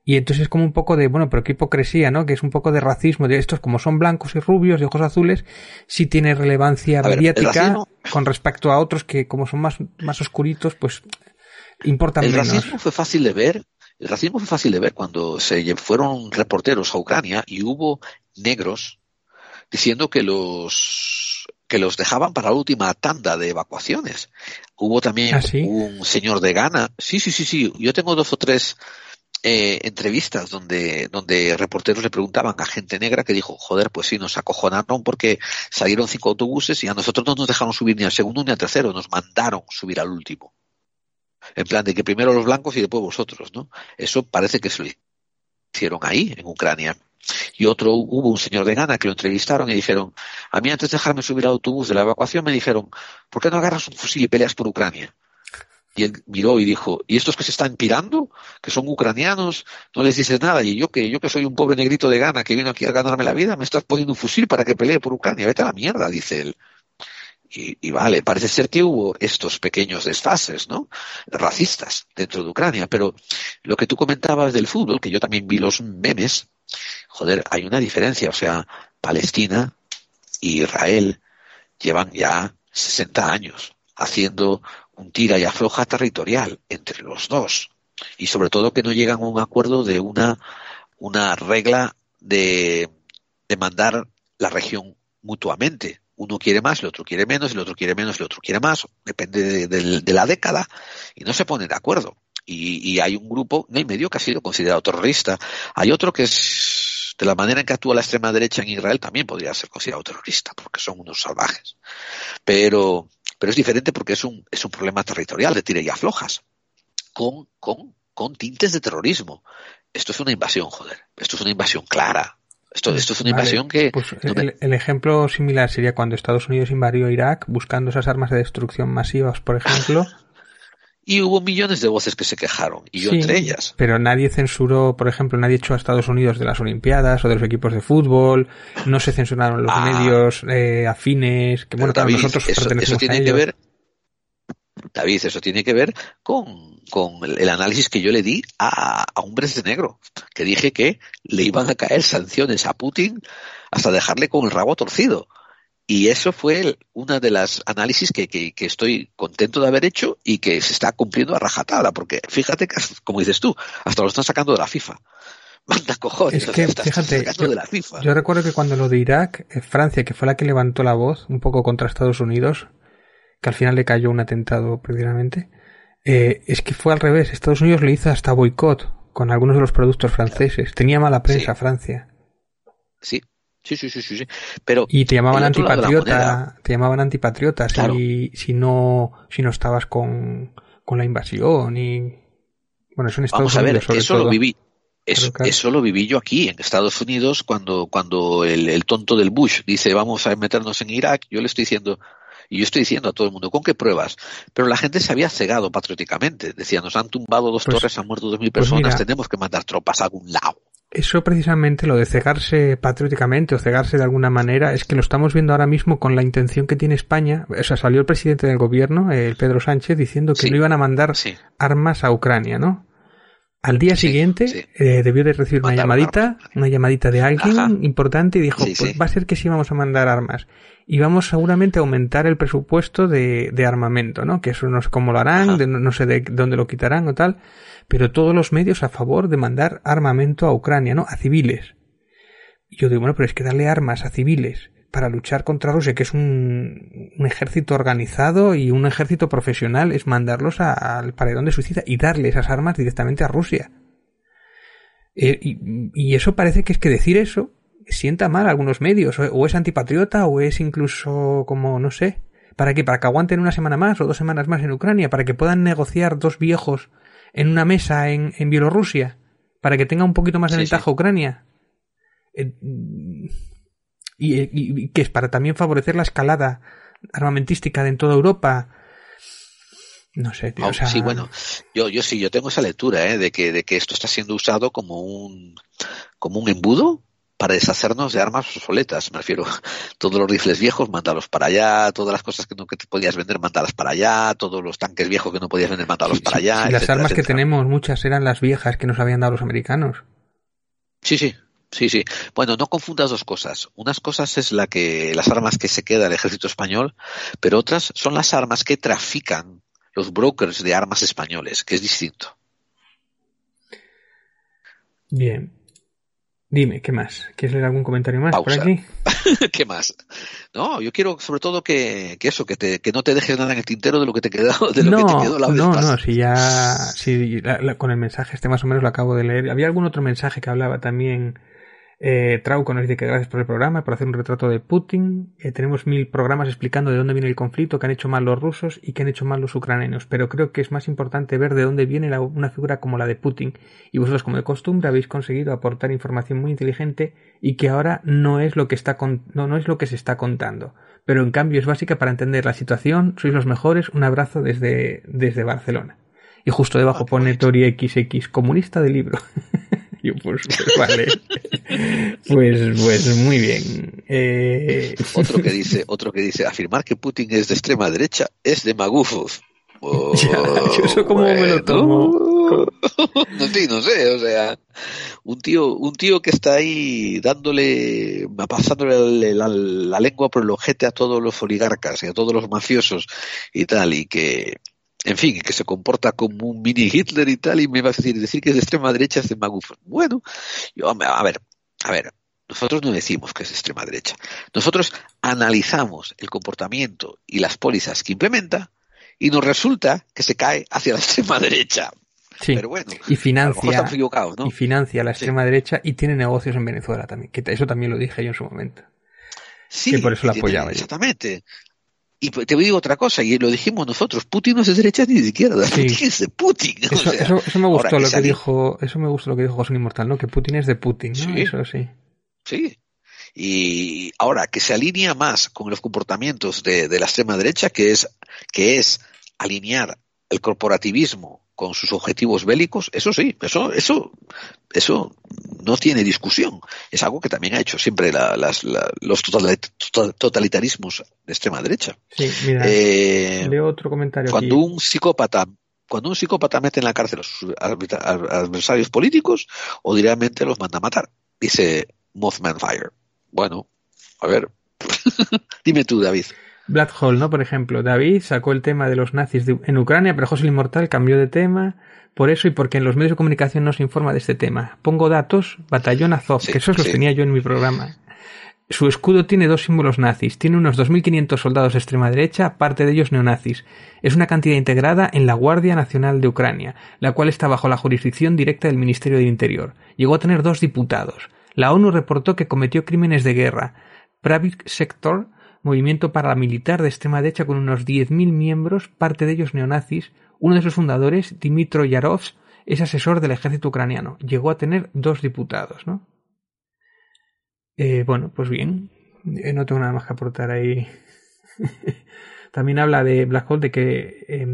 Y entonces es como un poco de, bueno, pero qué hipocresía, ¿no? Que es un poco de racismo, de estos como son blancos y rubios de ojos azules, sí tiene relevancia mediática. Con respecto a otros que como son más, más oscuritos, pues importan el menos. El racismo fue fácil de ver, el racismo fue fácil de ver cuando se fueron reporteros a Ucrania y hubo negros diciendo que los que los dejaban para la última tanda de evacuaciones. Hubo también ¿Ah, sí? un señor de Ghana. Sí, sí, sí, sí. Yo tengo dos o tres eh, entrevistas donde, donde reporteros le preguntaban a gente negra que dijo, joder, pues sí, nos acojonaron porque salieron cinco autobuses y a nosotros no nos dejaron subir ni al segundo ni al tercero, nos mandaron subir al último. En plan de que primero los blancos y después vosotros, ¿no? Eso parece que se lo hicieron ahí, en Ucrania. Y otro, hubo un señor de Ghana que lo entrevistaron y dijeron, a mí antes de dejarme subir al autobús de la evacuación me dijeron, ¿por qué no agarras un fusil y peleas por Ucrania? Y él miró y dijo, ¿y estos que se están pirando? Que son ucranianos, no les dices nada. Y yo que, yo que soy un pobre negrito de Ghana que vino aquí a ganarme la vida, me estás poniendo un fusil para que pelee por Ucrania. Vete a la mierda, dice él. Y, vale, parece ser que hubo estos pequeños desfases, ¿no? Racistas dentro de Ucrania. Pero lo que tú comentabas del fútbol, que yo también vi los memes, joder, hay una diferencia. O sea, Palestina y Israel llevan ya 60 años haciendo un tira y afloja territorial entre los dos. Y sobre todo que no llegan a un acuerdo de una, una regla de, de mandar la región mutuamente. Uno quiere más, el otro quiere menos, el otro quiere menos, el otro quiere más. Depende de, de, de la década y no se ponen de acuerdo. Y, y, hay un grupo, no hay medio, que ha sido considerado terrorista. Hay otro que es, de la manera en que actúa la extrema derecha en Israel, también podría ser considerado terrorista, porque son unos salvajes. Pero, pero es diferente porque es un, es un problema territorial de tira y aflojas, con, con, con tintes de terrorismo. Esto es una invasión, joder. Esto es una invasión clara. Esto, esto es una invasión que... Pues el, el, ejemplo similar sería cuando Estados Unidos invadió Irak buscando esas armas de destrucción masivas, por ejemplo. *laughs* y hubo millones de voces que se quejaron, y yo sí, entre ellas. Pero nadie censuró, por ejemplo, nadie echó a Estados Unidos de las Olimpiadas o de los equipos de fútbol, no se censuraron los ah, medios eh, afines, que bueno, David, nosotros eso, pertenecemos eso tiene a que ellos. ver, David, eso tiene que ver con, con el análisis que yo le di a, a Hombres de Negro, que dije que le iban a caer sanciones a Putin hasta dejarle con el rabo torcido. Y eso fue una de las análisis que, que, que, estoy contento de haber hecho y que se está cumpliendo a rajatabla, porque fíjate que, como dices tú, hasta lo están sacando de la FIFA. *laughs* Manda cojones, es que, fíjate, yo, de la FIFA. yo, recuerdo que cuando lo de Irak, eh, Francia, que fue la que levantó la voz un poco contra Estados Unidos, que al final le cayó un atentado precisamente, eh, es que fue al revés. Estados Unidos le hizo hasta boicot con algunos de los productos franceses. Tenía mala prensa Sí. Francia. Sí, sí, sí, sí, sí, sí. Pero Y te llamaban antipatriota, te llamaban antipatriota Claro. si, si no, si no estabas con, con la invasión y, bueno, eso en Estados Vamos a ver, Unidos eso todo. lo viví. Eso, claro. eso lo viví yo aquí en Estados Unidos cuando, cuando el, el tonto del Bush dice vamos a meternos en Irak, yo le estoy diciendo, y yo estoy diciendo a todo el mundo, ¿con qué pruebas? Pero la gente se había cegado patrióticamente. Decía, nos han tumbado dos Pues- torres, han muerto dos mil pues personas, mira. tenemos que mandar tropas a algún lado. Eso precisamente, lo de cegarse patrióticamente o cegarse de alguna manera, es que lo estamos viendo ahora mismo con la intención que tiene España. O sea, salió el presidente del gobierno, el Pedro Sánchez, diciendo que Sí. no iban a mandar Sí, armas a Ucrania, ¿no? Al día Sí, siguiente eh, debió de recibir una llamadita, una llamadita de alguien Ajá. importante y dijo, pues va a ser que sí vamos a mandar armas. Y vamos seguramente a aumentar el presupuesto de, de armamento, ¿no? Que eso no sé cómo lo harán, de- no sé de dónde lo quitarán o tal, pero todos los medios a favor de mandar armamento a Ucrania, ¿no? A civiles. Y yo digo, bueno, pero es que darle armas a civiles para luchar contra Rusia, que es un, ejército organizado y un ejército profesional, es mandarlos al paredón de suicida y darle esas armas directamente a Rusia. Eh, y, y eso parece que es que decir eso sienta mal a algunos medios, o, o es antipatriota, o es incluso como, no sé, ¿para qué? ¿Para que aguanten una semana más o dos semanas más en Ucrania? ¿Para que puedan negociar dos viejos en una mesa en, en Bielorrusia? ¿Para que tenga un poquito más de Sí, ventaja sí. Ucrania? Eh, y, y- y que es para también favorecer la escalada armamentística de en toda Europa. No sé, tío. Oh, o sea, sí, bueno, yo, yo sí, yo tengo esa lectura, ¿eh? de que, de que esto está siendo usado como un, como un embudo para deshacernos de armas obsoletas. Me refiero, *laughs* todos los rifles viejos, mándalos para allá, todas las cosas que no que te podías vender, mándalas para allá, todos los tanques viejos que no podías vender, mándalos para allá. si las etcétera, armas que tenemos, muchas eran las viejas que nos habían dado los americanos. Sí, sí, sí, sí. Bueno, no confundas dos cosas. Unas cosas es la que, las armas que se queda el ejército español, pero otras son las armas que trafican los brokers de armas españoles, que es distinto. Bien. Dime, ¿qué más? ¿Quieres leer algún comentario más por aquí? *laughs* ¿Qué más? No, yo quiero sobre todo que, que eso, que, te, que no te dejes nada en el tintero de lo que te quedó, de lo que te quedó la vez no, pasada. no, si ya, si la- la- con el mensaje este más o menos lo acabo de leer. Había algún otro mensaje que hablaba también, eh, Trauco nos dice que gracias por el programa, por hacer un retrato de Putin. Eh, tenemos mil programas explicando de dónde viene el conflicto, que han hecho mal los rusos y que han hecho mal los ucranianos, pero creo que es más importante ver de dónde viene la- una figura como la de Putin. Y vosotros, como de costumbre, habéis conseguido aportar información muy inteligente y que ahora no es lo que está con- no, no es lo que se está contando. Pero en cambio es básica para entender la situación. Sois los mejores. Un abrazo desde, desde Barcelona. Y justo debajo pone. Tori XX, comunista de libro. *laughs* Yo, pues, pues, vale. pues, pues muy bien. Eh, Otro que dice, otro que dice, afirmar que Putin es de extrema derecha es de magufos. Oh, *laughs* Ya, yo eso cómo me lo tomo. *laughs* no, sí, no sé, o sea, un tío, un tío que está ahí dándole, pasándole la, la lengua por el ojete a todos los oligarcas y a todos los mafiosos y tal, y que, en fin, que se comporta como un mini Hitler y tal, y me va a decir, decir que es de extrema derecha es de magufos. Bueno, yo, a ver, a ver, nosotros no decimos que es de extrema derecha. Nosotros analizamos el comportamiento y las pólizas que implementa y nos resulta que se cae hacia la extrema derecha. sí. Pero bueno, y financia, ¿no? y financia a la extrema derecha y tiene negocios en Venezuela también. Que eso también lo dije yo en su momento. Sí, que por eso la apoyaba yo. Y te digo otra cosa, y lo dijimos nosotros, Putin no es de derecha ni de izquierda, Sí. Putin es de Putin. Eso, sea, eso, eso me gustó lo que salió- dijo, eso me gustó lo que dijo José Inmortal, ¿no? Que Putin es de Putin, ¿no? Sí. Eso sí. Sí. Y ahora que se alinea más con los comportamientos de, de la extrema derecha, que es, que es alinear el corporativismo con sus objetivos bélicos, eso sí, eso, eso, eso no tiene discusión. Es algo que también ha hecho siempre la, las, la, los totalitarismos de extrema derecha. Sí, mira, eh, leo otro comentario. Cuando aquí. un psicópata cuando un psicópata mete en la cárcel a sus adversarios políticos o directamente los manda a matar. Dice Mothman Fire. Bueno, a ver, *laughs* dime tú, David. Black Hole, ¿no? Por ejemplo, David sacó el tema de los nazis de, en Ucrania, pero José el Inmortal cambió de tema por eso y porque en los medios de comunicación no se informa de este tema. Pongo datos, Batallón Azov, sí, que esos sí. los tenía yo en mi programa. Su escudo tiene dos símbolos nazis. Tiene unos 2.500 soldados de extrema derecha, parte de ellos neonazis. Es una cantidad integrada en la Guardia Nacional de Ucrania, la cual está bajo la jurisdicción directa del Ministerio del Interior. Llegó a tener dos diputados. La ONU reportó que cometió crímenes de guerra. Pravik Sector, movimiento paramilitar de extrema derecha con unos 10.000 miembros, parte de ellos neonazis. Uno de sus fundadores, Dimitro Yarovs, es asesor del ejército ucraniano. Llegó a tener dos diputados, ¿no? Eh, bueno, pues bien, eh, no tengo nada más que aportar ahí. *laughs* También habla de Black Hole de que eh,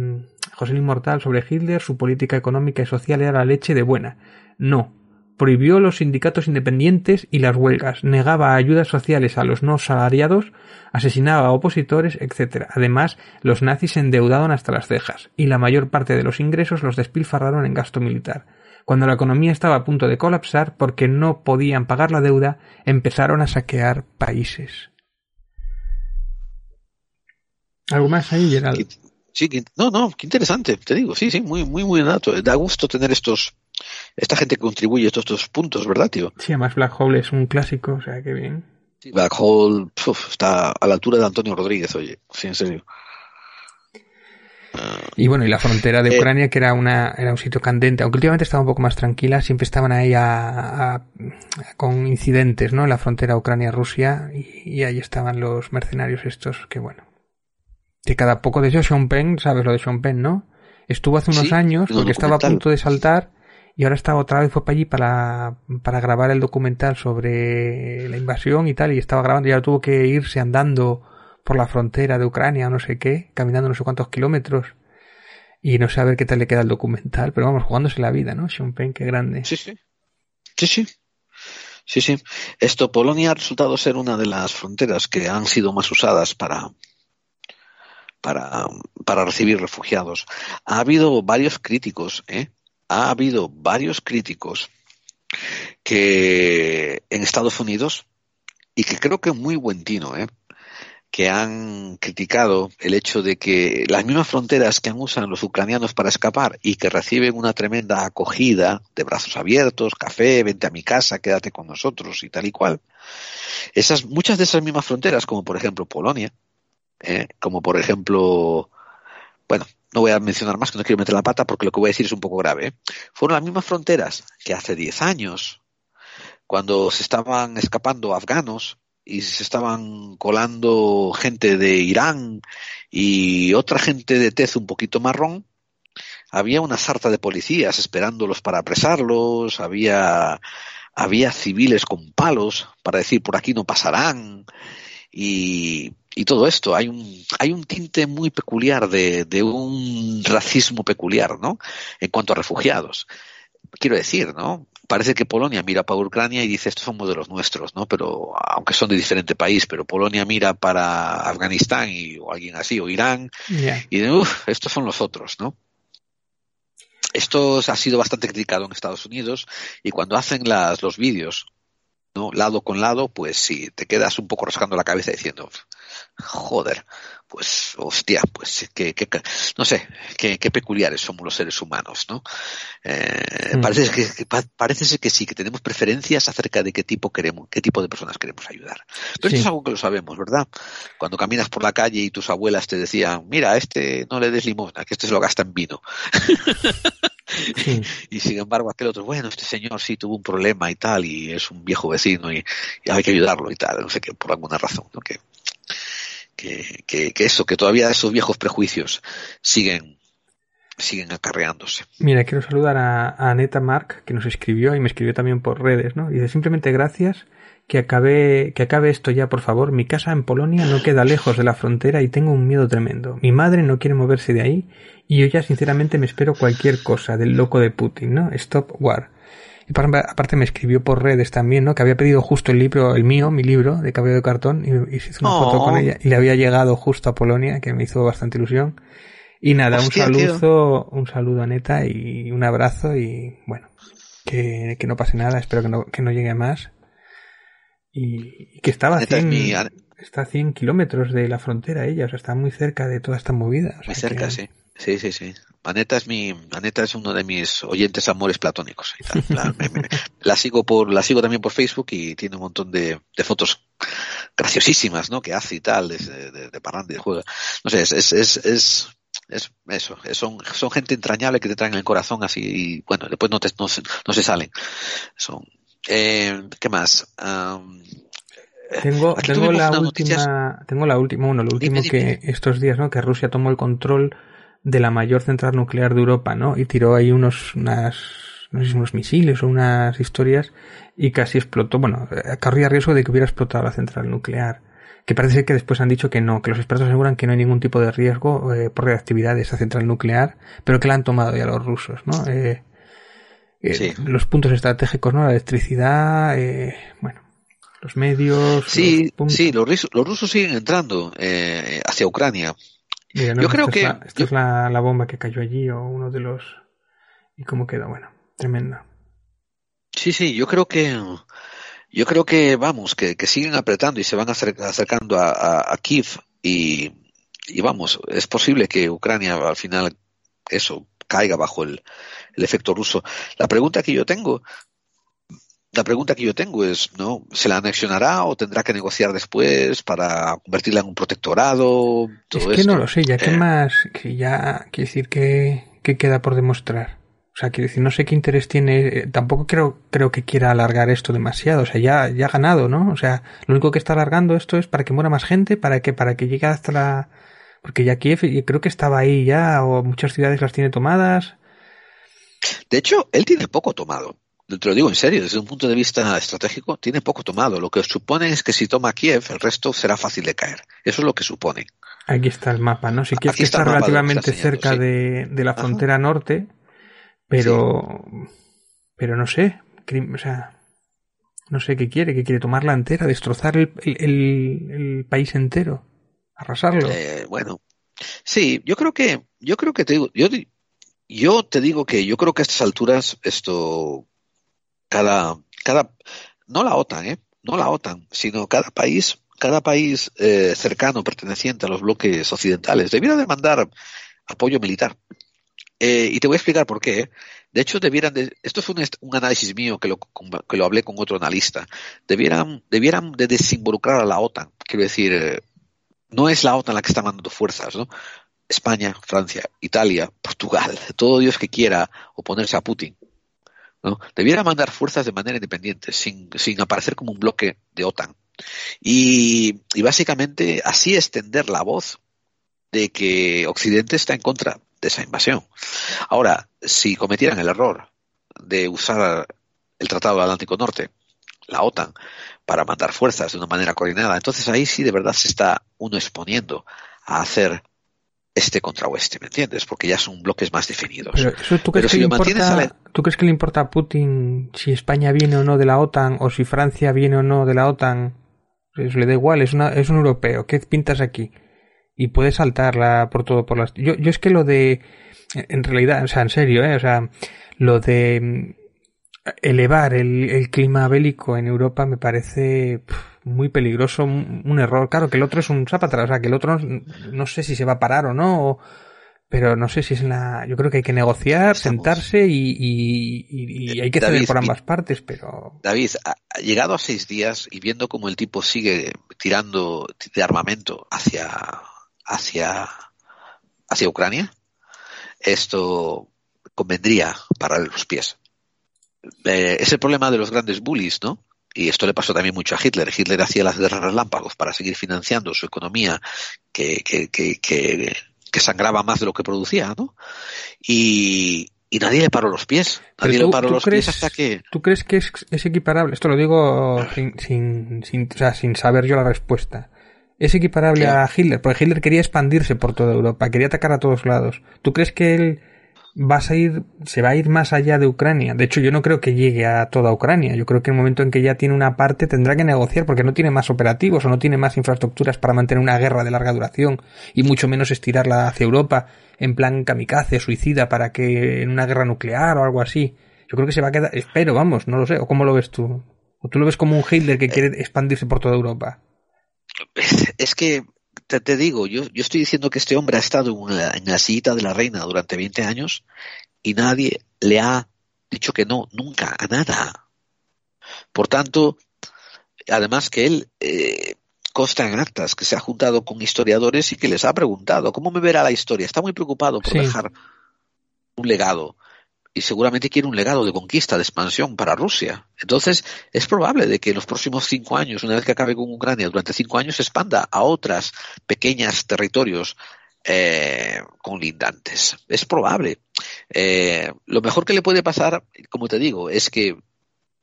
José Inmortal sobre Hitler, su política económica y social era la leche de buena. No. Prohibió los sindicatos independientes y las huelgas, negaba ayudas sociales a los no salariados, asesinaba a opositores, etc. Además, los nazis se endeudaron hasta las cejas, y la mayor parte de los ingresos los despilfarraron en gasto militar. Cuando la economía estaba a punto de colapsar porque no podían pagar la deuda, empezaron a saquear países. ¿Algo más ahí, Gerald? Sí, no, no, qué interesante, te digo, sí, sí, muy, muy, muy. Da gusto tener estos, esta gente que contribuye a estos dos puntos, ¿verdad, tío? Sí, además Black Hole es un clásico, o sea, qué bien. Sí, Black Hole uf, está a la altura de Antonio Rodríguez, oye, sí, en serio. Y bueno, y la frontera de Ucrania, eh, que era una era un sitio candente, aunque últimamente estaba un poco más tranquila, siempre estaban ahí a, a, a, con incidentes, ¿no? En la frontera Ucrania-Rusia, y, y, ahí estaban los mercenarios estos, que bueno. Que cada poco de eso, Sean Penn, ¿sabes lo de Sean Penn, no? Estuvo hace unos sí, años, porque estaba a punto de saltar, y ahora estaba otra vez, fue para allí para, para grabar el documental sobre la invasión y tal, y estaba grabando, y ahora tuvo que irse andando por la frontera de Ucrania no sé qué, caminando no sé cuántos kilómetros. Y no sé a ver qué tal le queda el documental, pero vamos, jugándose la vida, ¿no? Sean Penn, qué grande. Sí, sí. Sí, sí. Sí, sí. Esto, Polonia ha resultado ser una de las fronteras que han sido más usadas para, para, para recibir refugiados. Ha habido varios críticos, ¿eh? Ha habido varios críticos que en Estados Unidos, y que creo que es muy buen tino, ¿eh? que han criticado el hecho de que las mismas fronteras que usan los ucranianos para escapar y que reciben una tremenda acogida de brazos abiertos, café, vente a mi casa, quédate con nosotros y tal y cual. Esas, muchas de esas mismas fronteras, como por ejemplo Polonia, eh, como por ejemplo, bueno, no voy a mencionar más que no quiero meter la pata porque lo que voy a decir es un poco grave, ¿eh? fueron las mismas fronteras que hace 10 años, cuando se estaban escapando afganos, y se estaban colando gente de Irán y otra gente de tez un poquito marrón, había una sarta de policías esperándolos para apresarlos, había, había civiles con palos para decir por aquí no pasarán y, y todo esto. Hay un, hay un tinte muy peculiar de, de un racismo peculiar, ¿no? En cuanto a refugiados. Quiero decir, ¿no? parece que Polonia mira para Ucrania y dice estos son modelos nuestros, ¿no? Pero aunque son de diferente país, pero Polonia mira para Afganistán y o alguien así o Irán yeah. y dice, uff, estos son los otros, ¿no? Esto ha sido bastante criticado en Estados Unidos y cuando hacen las, los vídeos, ¿no? Lado con lado, pues sí, te quedas un poco rascando la cabeza diciendo, joder, pues hostia, pues que, que no sé, qué peculiares somos los seres humanos, ¿no? Eh, mm. parece que, que, parece que sí, que tenemos preferencias acerca de qué tipo queremos, qué tipo de personas queremos ayudar. Pero sí. esto es algo que lo sabemos, ¿verdad? Cuando caminas por la calle y tus abuelas te decían, mira, a este no le des limosna, que este se lo gasta en vino. *laughs* Sí. *laughs* y sin embargo aquel otro, bueno, este señor sí tuvo un problema y tal, y es un viejo vecino y, y hay que ayudarlo y tal, no sé qué, por alguna razón, ¿no? Que, que, eso, que todavía esos viejos prejuicios siguen siguen acarreándose. Mira, quiero saludar a, Aneta Mark, que nos escribió y me escribió también por redes, ¿no? Dice simplemente gracias que acabe, que acabe esto ya, por favor. Mi casa en Polonia no queda lejos de la frontera y tengo un miedo tremendo. Mi madre no quiere moverse de ahí y yo ya sinceramente me espero cualquier cosa del loco de Putin, ¿no? Stop War. Y aparte me escribió por redes también, ¿no? Que había pedido justo el libro, el mío, mi libro, de cabello de cartón, y, y se hizo una foto con ella. Y le había llegado justo a Polonia, que me hizo bastante ilusión. Y nada, Hostia, un tío. saludo, un saludo a Neta y un abrazo y bueno, que, que no pase nada, espero que no, que no llegue a más. Y, y que estaba a Neta es 100, mi- está a 100 kilómetros de la frontera ella, o sea, está muy cerca de toda esta movida. o sea Muy cerca, que- sí. Sí, sí, sí. Aneta es mi, Aneta es uno de mis oyentes amores platónicos. y tal. La, me- me- la sigo por, la sigo también por Facebook y tiene un montón de, de fotos graciosísimas, ¿no? Que hace y tal, de, de, de parranda y de juega. No sé, es, es, es, es, es eso. es- son, son gente entrañable que te traen el corazón así y bueno, después no te, no se, no se salen. Son, eh, ¿qué más? Tengo, la última, noticias- tengo la última, bueno, lo último Dime, que estos días, ¿no? Que Rusia tomó el control de la mayor central nuclear de Europa, ¿no? Y tiró ahí unos, unas, no sé si unos misiles o unas historias y casi explotó, bueno, corría riesgo de que hubiera explotado la central nuclear. Que parece ser que después han dicho que no, que los expertos aseguran que no hay ningún tipo de riesgo eh, por reactividad de esa central nuclear, pero que la han tomado ya los rusos, ¿no? Eh, eh, Sí. Los puntos estratégicos, ¿no? La electricidad, eh, bueno, los medios. Sí, los sí, los, rusos- los rusos siguen entrando eh, hacia Ucrania. Mira, no, yo creo esta que- Es la, esta yo- es la, la bomba que cayó allí o uno de los. ¿Y cómo quedó? Bueno, tremendo. Sí, sí, yo creo que yo creo que vamos, que, que siguen apretando y se van acer- acercando a, a, a Kiev y, y vamos, es posible que Ucrania al final eso caiga bajo el, el efecto ruso. La pregunta que yo tengo, la pregunta que yo tengo es, ¿no? ¿Se la anexionará o tendrá que negociar después para convertirla en un protectorado? Es Todo que esto? no lo sé, ya que Eh, más. Que ya. Quiere decir que, que queda por demostrar. O sea, quiero decir, no sé qué interés tiene. eh, Tampoco creo, creo que quiera alargar esto demasiado. O sea, ya, ya ha ganado, ¿no? O sea, lo único que está alargando esto es para que muera más gente, para que, para que llegue hasta la. Porque ya Kiev, creo que estaba ahí ya, o muchas ciudades las tiene tomadas. De hecho, él tiene poco tomado. Te lo digo en serio, desde un punto de vista estratégico, tiene poco tomado. Lo que supone es que si toma Kiev, el resto será fácil de caer. Eso es lo que supone. Aquí está el mapa, ¿no? Si que está de relativamente cerca sí. de, de la Ajá. frontera norte, pero, pero no sé, o sea, no sé qué quiere, que quiere tomarla entera, destrozar el, el, el- el país entero, arrasarlo. Eh, bueno, sí, yo creo que, yo creo que te digo, yo, yo te digo que yo creo que a estas alturas esto, cada, cada, no la OTAN, ¿eh? No la OTAN, sino cada país, cada país eh, cercano perteneciente a los bloques occidentales debiera demandar apoyo militar. Eh, y te voy a explicar por qué. ¿eh? De hecho, debieran de, esto fue un, un análisis mío que lo, que lo hablé con otro analista. Debieran, debieran de desinvolucrar a la OTAN. Quiero decir, no es la OTAN la que está mandando fuerzas, ¿no? España, Francia, Italia, Portugal, todo Dios que quiera oponerse a Putin, Debiera mandar fuerzas de manera independiente, sin, sin aparecer como un bloque de OTAN. Y, y básicamente así extender la voz de que Occidente está en contra de esa invasión. Ahora, si cometieran el error de usar el Tratado Atlántico Norte, la OTAN, para mandar fuerzas de una manera coordinada, entonces ahí sí de verdad se está uno exponiendo a hacer este contra oeste, ¿me entiendes? Porque ya son bloques más definidos. Pero eso tú Pero crees, si que le importa, la- ¿tú crees que le importa a Putin si España viene o no de la OTAN o si Francia viene o no de la OTAN? Eso le da igual, es, una, es un europeo. ¿Qué pintas aquí? Y puede saltarla por todo, por las... Yo, yo es que lo de... En realidad, o sea, en serio, ¿eh? O sea, lo de mm, elevar el, el clima bélico en Europa me parece pf, muy peligroso, un, error. Claro, que el otro es un zapatra, o sea, que el otro no, no sé si se va a parar o no, o- pero no sé si es la... Yo creo que hay que negociar, Estamos- sentarse y, y, y- y hay que ceder David, por mi- ambas partes, pero... David, ha llegado a seis días y viendo cómo el tipo sigue tirando de armamento hacia, hacia, hacia Ucrania, esto convendría parar los pies. Eh, es el problema de los grandes bullies, ¿no? Y esto le pasó también mucho a Hitler. Hitler hacía las guerras relámpagos para seguir financiando su economía que, que, que, que, que sangraba más de lo que producía, ¿no? Y, y nadie le paró los pies. Nadie le paró los crees, pies hasta que... ¿Tú crees que es, es equiparable? Esto lo digo sin, sin, sin, o sea, sin saber yo la respuesta. ¿Es equiparable ¿Qué? a Hitler? Porque Hitler quería expandirse por toda Europa, quería atacar a todos lados. ¿Tú crees que él va a ir, se va a ir más allá de Ucrania? De hecho, yo no creo que llegue a toda Ucrania. Yo creo que en el momento en que ya tiene una parte tendrá que negociar porque no tiene más operativos o no tiene más infraestructuras para mantener una guerra de larga duración y mucho menos estirarla hacia Europa en plan kamikaze, suicida, para que en una guerra nuclear o algo así. Yo creo que se va a quedar, espero, vamos, no lo sé. ¿O cómo lo ves tú? ¿O tú lo ves como un Hitler que quiere expandirse por toda Europa? Es que, te, te digo, yo, yo estoy diciendo que este hombre ha estado en la, en la sillita de la reina durante 20 años y nadie le ha dicho que no, nunca, a nada. Por tanto, además que él eh, consta en actas que se ha juntado con historiadores y que les ha preguntado cómo me verá la historia. Está muy preocupado por Sí. dejar un legado y seguramente quiere un legado de conquista, de expansión para Rusia. Entonces, es probable de que en los próximos cinco años, una vez que acabe con Ucrania, durante cinco años se expanda a otras pequeñas territorios eh, conlindantes. Es probable. Eh, lo mejor que le puede pasar, como te digo, es que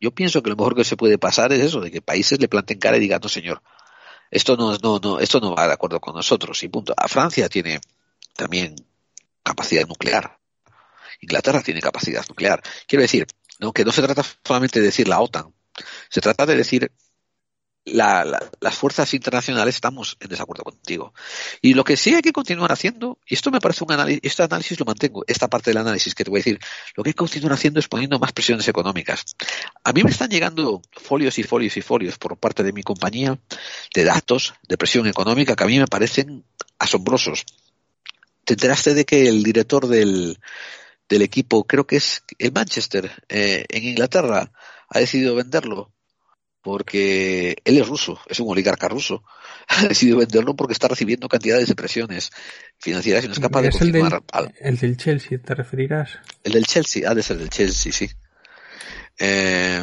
yo pienso que lo mejor que se puede pasar es eso, de que países le planten cara y digan, no señor, esto no, no, no, esto no va de acuerdo con nosotros. Y punto. A Francia tiene también capacidad nuclear. Inglaterra tiene capacidad nuclear. Quiero decir, ¿no? que no se trata solamente de decir la OTAN, se trata de decir la, la, las fuerzas internacionales estamos en desacuerdo contigo. Y lo que sí hay que continuar haciendo, y esto me parece un análisis, este análisis lo mantengo, esta parte del análisis que te voy a decir, lo que hay que continuar haciendo es poniendo más presiones económicas. A mí me están llegando folios y folios y folios por parte de mi compañía de datos de presión económica que a mí me parecen asombrosos. ¿Te enteraste de que el director del, del equipo, creo que es el Manchester, eh, en Inglaterra, ha decidido venderlo porque él es ruso, es un oligarca ruso, *laughs* ha decidido venderlo porque está recibiendo cantidades de presiones financieras y no es capaz de ¿Es el del, continuar. al- el del Chelsea, te referirás? el del Chelsea, ha de ser del Chelsea, sí. Eh,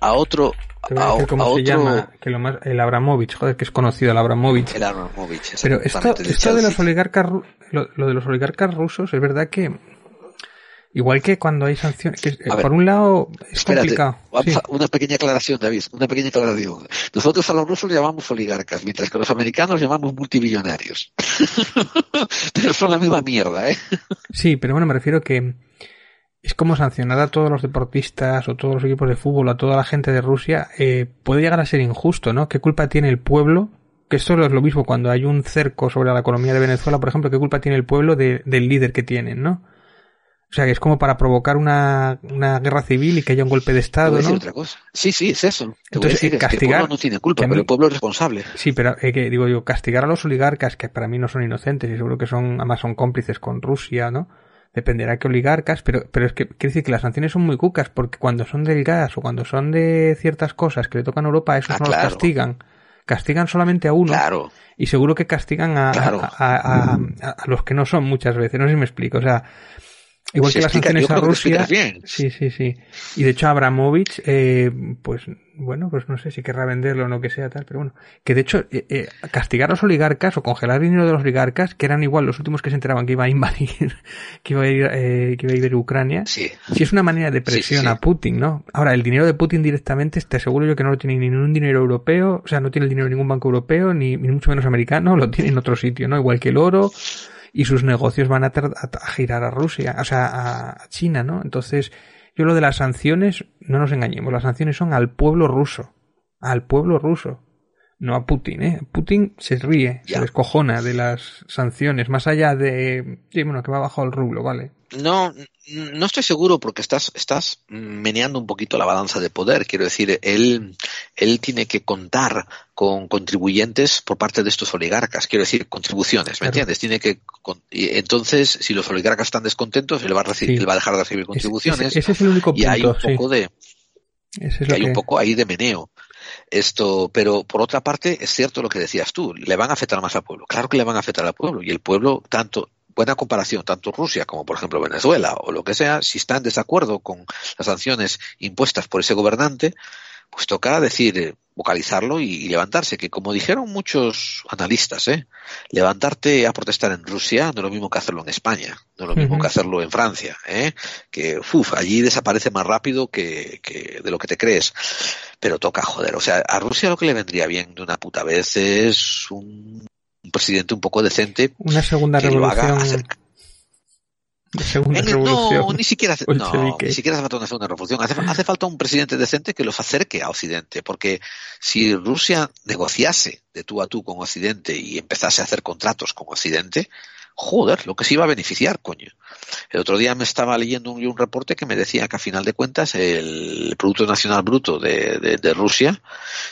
a otro, te voy a decir cómo a se otro, llama, que lo más, el Abramovich, joder, que es conocido el Abramovich. el Abramovich, Pero esto, esto de los oligarcas, lo de los oligarcas rusos, es verdad que igual que cuando hay sanciones, que, eh, ver, por un lado es Espérate, complicado. vamos sí. a- una pequeña aclaración, David, una pequeña aclaración. Nosotros a los rusos le llamamos oligarcas, mientras que a los americanos llamamos multimillonarios. *laughs* Pero son la misma mierda, ¿eh? Sí, pero bueno, me refiero que es como sancionar a todos los deportistas o todos los equipos de fútbol, a toda la gente de Rusia, eh, puede llegar a ser injusto, ¿no? ¿Qué culpa tiene el pueblo? Que esto es lo mismo cuando hay un cerco sobre la economía de Venezuela, por ejemplo, ¿qué culpa tiene el pueblo de- del líder que tienen, ¿no? O sea, que es como para provocar una, una guerra civil y que haya un golpe de Te Estado, voy a decir ¿no? otra cosa. Sí, sí, es eso. Te voy a Entonces, decir, es que el castigar- pueblo no tiene culpa, que pero el pueblo es responsable. Sí, pero eh, que digo yo, castigar a los oligarcas, que para mí no son inocentes y seguro que son, además son cómplices con Rusia, ¿no? Dependerá qué oligarcas, pero, pero es que quiere decir que las sanciones son muy cucas, porque cuando son del gas o cuando son de ciertas cosas que le tocan a Europa, esos Ah, no los castigan. Castigan solamente a uno Claro. y seguro que castigan a, Claro. a, a- a- a los que no son muchas veces. No sé si me explico. O sea, igual Se que las sanciones a Rusia. bien. Sí, sí, sí. Y de hecho Abramovich, eh, pues bueno, pues no sé si querrá venderlo o no que sea tal, pero bueno. Que de hecho eh, eh, castigar a los oligarcas o congelar el dinero de los oligarcas, que eran igual los últimos que se enteraban que iba a invadir, *laughs* que iba a ir, eh, que iba a ir Ucrania, Sí. si es una manera de presión sí. a Putin, ¿no? Ahora, el dinero de Putin directamente, te aseguro yo que no lo tiene ni un dinero europeo, o sea, no tiene el dinero de ningún banco europeo, ni, ni mucho menos americano, lo tiene en otro sitio, ¿no? Igual que el oro, y sus negocios van a, girar a Rusia, o sea, a, a China, ¿no? Entonces, yo lo de las sanciones, no nos engañemos, las sanciones son al pueblo ruso, al pueblo ruso, no a Putin, ¿eh? Putin se ríe, se descojona de las sanciones, más allá de, sí, bueno, que va bajo el rublo, ¿vale? No, no estoy seguro porque estás, estás meneando un poquito la balanza de poder. Quiero decir, él, él tiene que contar con contribuyentes por parte de estos oligarcas. Quiero decir, contribuciones, ¿me Claro. entiendes? Tiene que, con- y entonces, si los oligarcas están descontentos, él va a, recibir, Sí. él va a dejar de recibir contribuciones. Ese, ese es el único y hay punto, un sí. poco de, Ese es que lo hay que- un poco ahí de meneo. Esto, pero por otra parte, es cierto lo que decías tú, le van a afectar más al pueblo. Claro que le van a afectar al pueblo. Y el pueblo, tanto, buena comparación, tanto Rusia como por ejemplo Venezuela o lo que sea, si está en desacuerdo con las sanciones impuestas por ese gobernante, pues toca decir, eh, vocalizarlo y, y, levantarse, que como dijeron muchos analistas, ¿eh? levantarte a protestar en Rusia no es lo mismo que hacerlo en España, no es lo mismo uh -huh. que hacerlo en Francia, ¿eh? que uf, allí desaparece más rápido que, que, de lo que te crees. Pero toca joder, o sea, a Rusia lo que le vendría bien de una puta vez es un, un presidente un poco decente. Una segunda que revolución. Lo haga hacer, Segunda en, revolución. No, ni siquiera, hace, no, ni siquiera hace falta una segunda revolución. Hace, hace, falta un presidente decente que los acerque a Occidente, porque si Rusia negociase de tú a tú con Occidente y empezase a hacer contratos con Occidente, joder, lo que se iba a beneficiar, coño. El otro día me estaba leyendo un, un reporte que me decía que a final de cuentas el Producto Nacional Bruto de, de, de Rusia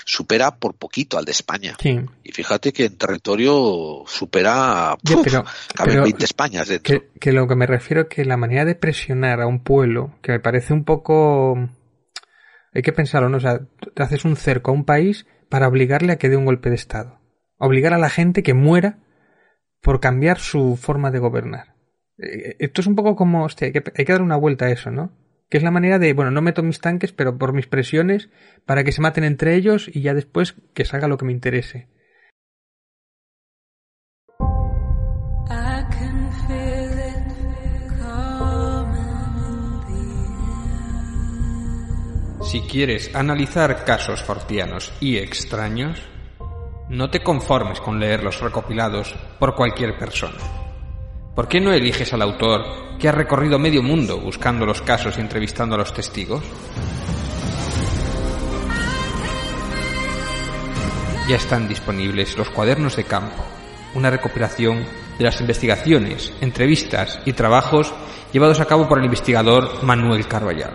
supera por poquito al de España. Sí. Y fíjate que en territorio supera, Ya, uf, pero- caben pero 20 Españas dentro. Que, que lo que me refiero es que la manera de presionar a un pueblo, que me parece un poco... Hay que pensarlo, ¿no? O sea, te haces un cerco a un país para obligarle a que dé un golpe de Estado. Obligar a la gente que muera por cambiar su forma de gobernar. Eh, Esto es un poco como, hostia, hay que, hay que dar una vuelta a eso, ¿no? Que es la manera de, bueno, no meto mis tanques, pero por mis presiones, para que se maten entre ellos y ya después que salga lo que me interese. Si quieres analizar casos fortianos y extraños, no te conformes con leerlos recopilados por cualquier persona. ¿Por qué no eliges al autor que ha recorrido medio mundo buscando los casos y entrevistando a los testigos? Ya están disponibles los cuadernos de campo, una recopilación de las investigaciones, entrevistas y trabajos llevados a cabo por el investigador Manuel Carballal.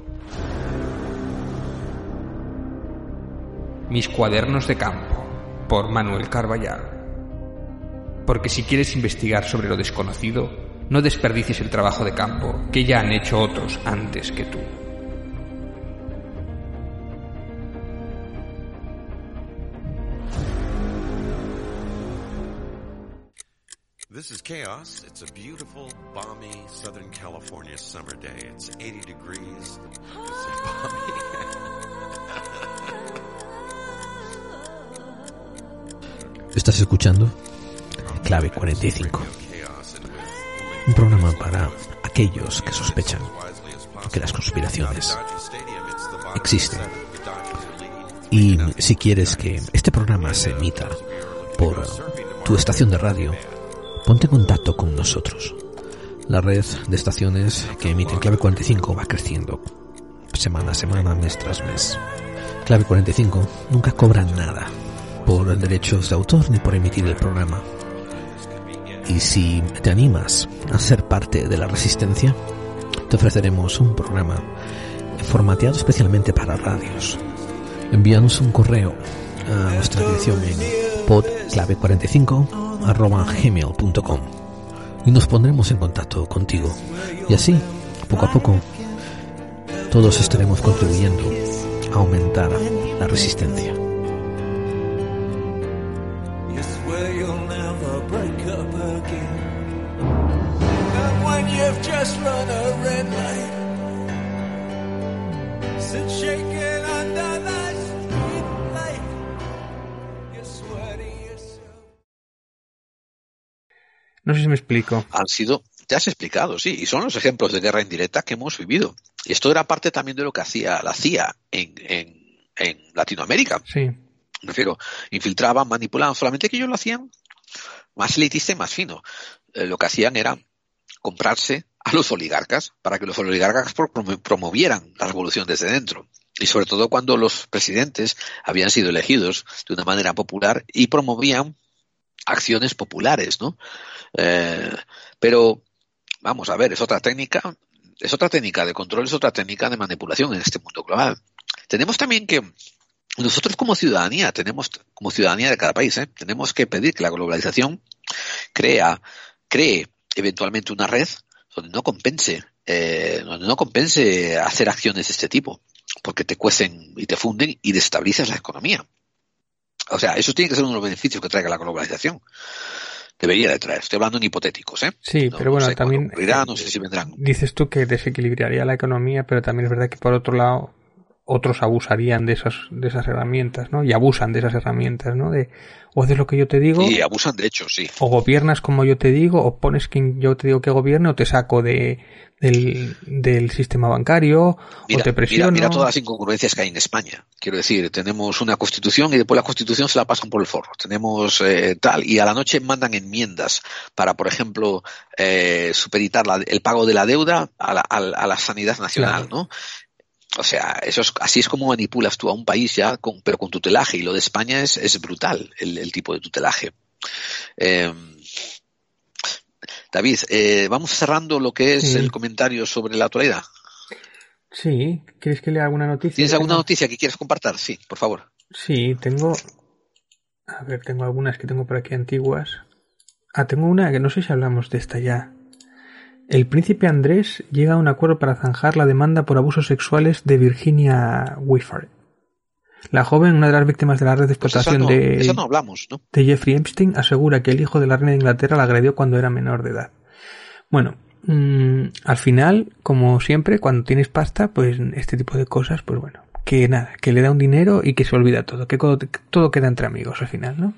Mis cuadernos de campo, por Manuel Carballal. Porque si quieres investigar sobre lo desconocido, no desperdicies el trabajo de campo que ya han hecho otros antes que tú. This is Chaos. It's a beautiful, balmy Southern California summer day. It's 80 degrees. It's *laughs* Estás escuchando Clave 45. Un programa para aquellos que sospechan que las conspiraciones existen. Y si quieres que este programa se emita por tu estación de radio, ponte en contacto con nosotros. La red de estaciones que emiten Clave 45 va creciendo semana a semana, mes tras mes. Clave 45 nunca cobra nada por derechos de autor ni por emitir el programa. Y si te animas a ser parte de la resistencia, te ofreceremos un programa formateado especialmente para radios. Envíanos un correo a nuestra dirección en podclave45 arroba gmail.com y nos pondremos en contacto contigo. Y así, poco a poco, todos estaremos contribuyendo a aumentar la resistencia. Just run a red light, sit shaking under that street light. You swear to yourself. No sé si me explico. han sido, te has explicado, sí, y son los ejemplos de guerra indirecta que hemos vivido. Y esto era parte también de lo que hacía la CIA en, en, en Latinoamérica. Sí. Me refiero, infiltraban, manipulaban, solamente que ellos lo hacían más elitista y más fino. Eh, lo que hacían era comprarse a los oligarcas para que los oligarcas pro- prom- promovieran la revolución desde dentro. Y sobre todo cuando los presidentes habían sido elegidos de una manera popular y promovían acciones populares, ¿no? Eh, pero vamos a ver, es otra técnica, es otra técnica de control, es otra técnica de manipulación en este mundo global. Tenemos también que nosotros como ciudadanía tenemos, como ciudadanía de cada país, ¿eh? tenemos que pedir que la globalización crea, cree eventualmente una red donde no compense, eh, donde no compense hacer acciones de este tipo, porque te cuecen y te funden y destabilizas la economía. O sea, eso tiene que ser uno de los beneficios que traiga la globalización. Debería de traer. Estoy hablando en hipotéticos, ¿eh? Sí, No- pero no bueno, sé también ocurrirá, no sé si vendrán. dices tú que desequilibraría la economía, pero también es verdad que por otro lado otros abusarían de esas de esas herramientas, ¿no? Y abusan de esas herramientas, ¿no? De o haces lo que yo te digo, Y abusan de hecho, sí. o gobiernas como yo te digo, o pones quien yo te digo que gobierne, o te saco de del, del sistema bancario, Mira, o te mira, presiono. mira todas las incongruencias que hay en España. Quiero decir, tenemos una constitución y después la constitución se la pasan por el forro. Tenemos eh, tal, y a la noche mandan enmiendas para, por ejemplo, eh, supeditar la- el pago de la deuda a la, a la- a la sanidad nacional, ¿no? O sea, eso es, así es como manipulas tú a un país ya, con, pero con tutelaje. Y lo de España es, es brutal, el, el tipo de tutelaje. Eh, David, eh, vamos cerrando lo que es Sí. el comentario sobre la actualidad. Sí, ¿quieres que lea alguna noticia? ¿Tienes alguna noticia que quieras compartir? Sí, por favor. Sí, tengo. A ver, tengo algunas que tengo por aquí antiguas. Ah, tengo una que no sé si hablamos de esta ya. El príncipe Andrés llega a un acuerdo para zanjar la demanda por abusos sexuales de Virginia Gifford. La joven, una de las víctimas de la red de Pues explotación no, de, esa no hablamos, ¿no? de Jeffrey Epstein, asegura que el hijo de la reina de Inglaterra la agredió cuando era menor de edad. Bueno, mm, al final, como siempre, cuando tienes pasta, pues este tipo de cosas, pues bueno, que nada, que le da un dinero y que se olvida todo, que todo, todo queda entre amigos al final, ¿no?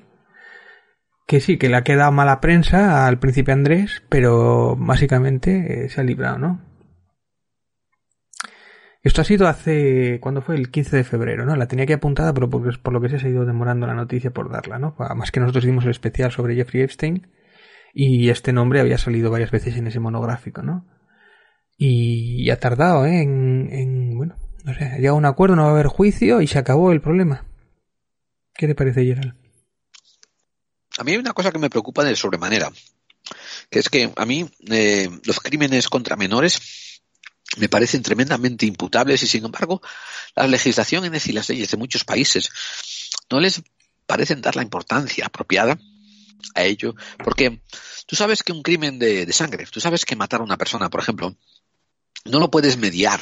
Que sí, que le ha quedado mala prensa al príncipe Andrés, pero básicamente eh, se ha librado, ¿no? Esto ha sido hace, ¿cuándo fue? El 15 de febrero, ¿no? La tenía aquí apuntada, pero por, por lo que se ha ido demorando la noticia por darla, ¿no? Además que nosotros hicimos el especial sobre Jeffrey Epstein y este nombre había salido varias veces en ese monográfico, ¿no? Y, ha tardado, ¿eh? En, en, bueno, no sé, ha llegado a un acuerdo, no va a haber juicio y se acabó el problema. ¿Qué te parece, Gerald? A mí hay una cosa que me preocupa de sobremanera, que es que a mí eh, los crímenes contra menores me parecen tremendamente imputables y sin embargo las legislaciones y las leyes de muchos países no les parecen dar la importancia apropiada a ello, porque tú sabes que un crimen de, sangre, tú sabes que matar a una persona, por ejemplo, no lo puedes mediar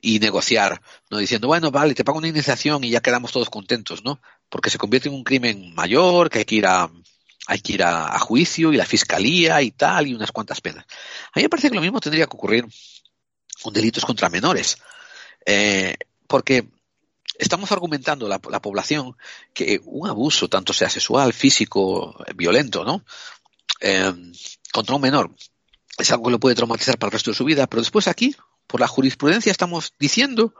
y negociar, no diciendo, bueno, vale, te pago una iniciación y ya quedamos todos contentos, ¿no? Porque se convierte en un crimen mayor, que hay que ir a, ir a, a juicio y la fiscalía y tal, y unas cuantas penas. A mí me parece que lo mismo tendría que ocurrir con delitos contra menores. Eh, porque estamos argumentando la, la, población que un abuso, tanto sea sexual, físico, violento, ¿no? Eh, contra un menor es algo que lo puede traumatizar para el resto de su vida, pero después aquí, por la jurisprudencia, estamos diciendo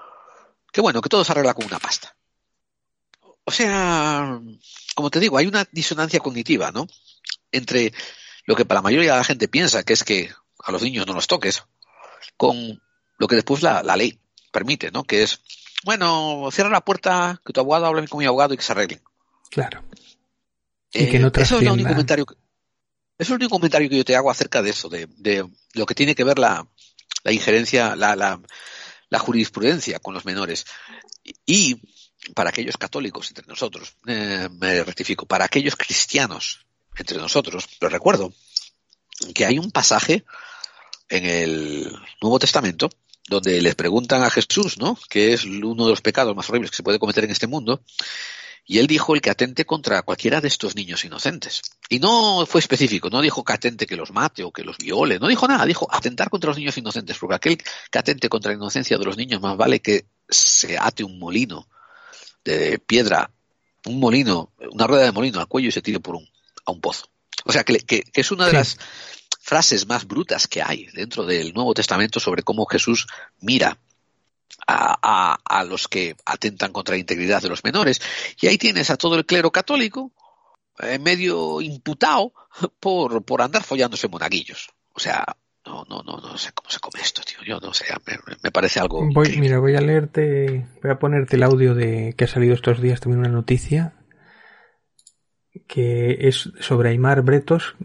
que bueno, que todo se arregla con una pasta. O sea, como te digo, hay una disonancia cognitiva, ¿no? Entre lo que para la mayoría de la gente piensa, que es que a los niños no los toques, con lo que después la, la ley permite, ¿no? Que es, bueno, cierra la puerta, que tu abogado hable con mi abogado y que se arreglen. Claro. Eh, Y que no eso es el único comentario que, eso es el único comentario que yo te hago acerca de eso, de, de lo que tiene que ver la, la injerencia, la, la, la jurisprudencia con los menores. Y para aquellos católicos entre nosotros, eh, me rectifico, para aquellos cristianos entre nosotros, lo recuerdo, que hay un pasaje en el Nuevo Testamento donde les preguntan a Jesús, ¿no? Que es uno de los pecados más horribles que se puede cometer en este mundo. Y él dijo el que atente contra cualquiera de estos niños inocentes. Y no fue específico, no dijo que atente que los mate o que los viole, no dijo nada, dijo atentar contra los niños inocentes, porque aquel que atente contra la inocencia de los niños más vale que se ate un molino de piedra, un molino, una rueda de molino al cuello y se tire por un, a un pozo. O sea, que, que, que es una de Sí. las frases más brutas que hay dentro del Nuevo Testamento sobre cómo Jesús mira a, a, a los que atentan contra la integridad de los menores. Y ahí tienes a todo el clero católico eh, medio imputado por, por andar follándose monaguillos. O sea, no, no, no, no sé cómo se come esto, tío. Yo no sé, me, me parece algo. Voy, increíble. mira, voy a leerte, voy a ponerte el audio de que ha salido estos días también una noticia que es sobre Aymar Bretos,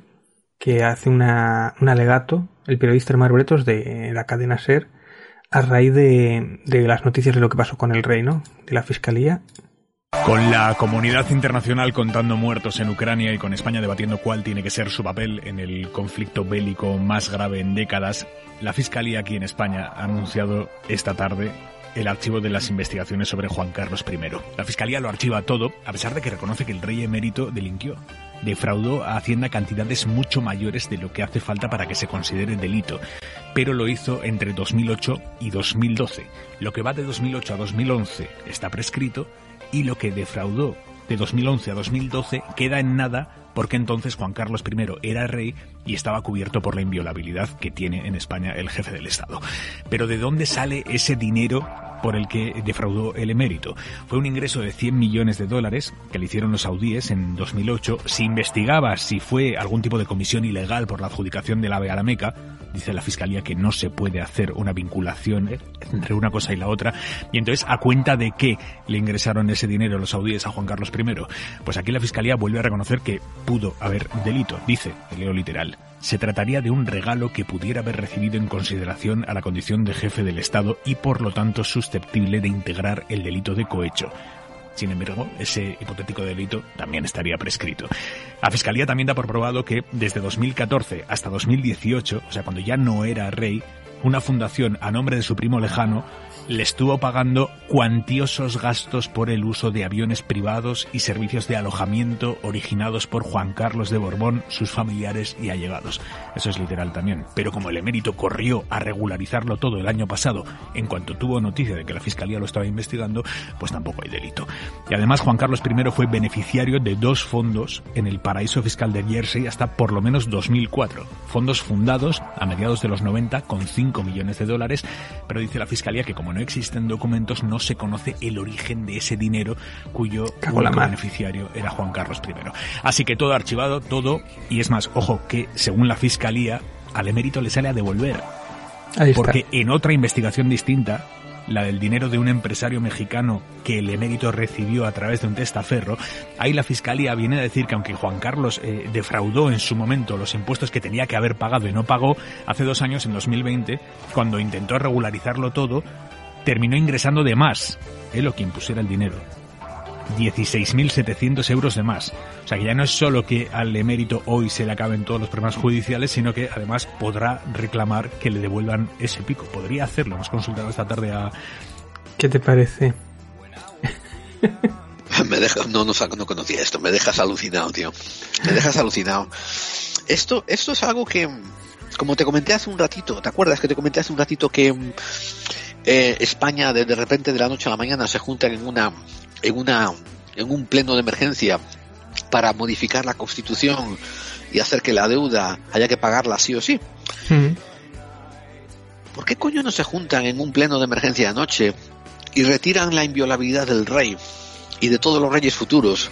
que hace una, un alegato, el periodista Aymar Bretos de la cadena SER, a raíz de, de las noticias de lo que pasó con el rey, ¿no? De la fiscalía. Con la comunidad internacional contando muertos en Ucrania y con España debatiendo cuál tiene que ser su papel en el conflicto bélico más grave en décadas, la Fiscalía aquí en España ha anunciado esta tarde el archivo de las investigaciones sobre Juan Carlos I. La Fiscalía lo archiva todo, a pesar de que reconoce que el rey emérito delinquió. Defraudó a Hacienda cantidades mucho mayores de lo que hace falta para que se considere delito, pero lo hizo entre 2008 y 2012. Lo que va de 2008 a 2011 está prescrito y lo que defraudó de 2011 a 2012 queda en nada porque entonces Juan Carlos I era rey y estaba cubierto por la inviolabilidad que tiene en España el jefe del Estado. Pero ¿de dónde sale ese dinero por el que defraudó el emérito. Fue un ingreso de 100 millones de dólares que le hicieron los saudíes en 2008. Se investigaba si fue algún tipo de comisión ilegal por la adjudicación a la Meca. Dice la Fiscalía que no se puede hacer una vinculación entre una cosa y la otra. Y entonces, ¿a cuenta de qué le ingresaron ese dinero los saudíes a Juan Carlos I? Pues aquí la Fiscalía vuelve a reconocer que pudo haber delito. Dice, leo literal, se trataría de un regalo que pudiera haber recibido en consideración a la condición de jefe del Estado y por lo tanto susceptible de integrar el delito de cohecho. Sin embargo, ese hipotético delito también estaría prescrito. La Fiscalía también da por probado que desde 2014 hasta 2018, o sea, cuando ya no era rey, una fundación a nombre de su primo lejano le estuvo pagando cuantiosos gastos por el uso de aviones privados y servicios de alojamiento originados por Juan Carlos de Borbón, sus familiares y allegados. Eso es literal también. Pero como el emérito corrió a regularizarlo todo el año pasado, en cuanto tuvo noticia de que la Fiscalía lo estaba investigando, pues tampoco hay delito. Y además Juan Carlos I fue beneficiario de dos fondos en el paraíso fiscal de Jersey hasta por lo menos 2004. Fondos fundados a mediados de los 90 con 5 millones de dólares, pero dice la Fiscalía que como no existen documentos, no se conoce el origen de ese dinero cuyo único beneficiario era Juan Carlos I. Así que todo archivado, todo, y es más, ojo, que según la Fiscalía, al emérito le sale a devolver. Ahí está. Porque en otra investigación distinta, la del dinero de un empresario mexicano que el emérito recibió a través de un testaferro, ahí la fiscalía viene a decir que aunque Juan Carlos eh, defraudó en su momento los impuestos que tenía que haber pagado y no pagó, hace dos años, en 2020, cuando intentó regularizarlo todo, terminó ingresando de más, él lo que impusiera el dinero. 16.700 euros de más. O sea que ya no es solo que al emérito hoy se le acaben todos los problemas judiciales, sino que además podrá reclamar que le devuelvan ese pico. Podría hacerlo. Hemos consultado esta tarde a... ¿Qué te parece? *laughs* me dejas, no, no, no conocía esto, me dejas alucinado, tío. Me dejas alucinado. Esto, esto es algo que, como te comenté hace un ratito, ¿te acuerdas que te comenté hace un ratito que eh, España de, de repente de la noche a la mañana se juntan en una, en una, en un pleno de emergencia para modificar la constitución y hacer que la deuda haya que pagarla sí o sí? ¿Por qué coño no se juntan en un pleno de emergencia de noche y retiran la inviolabilidad del rey y de todos los reyes futuros?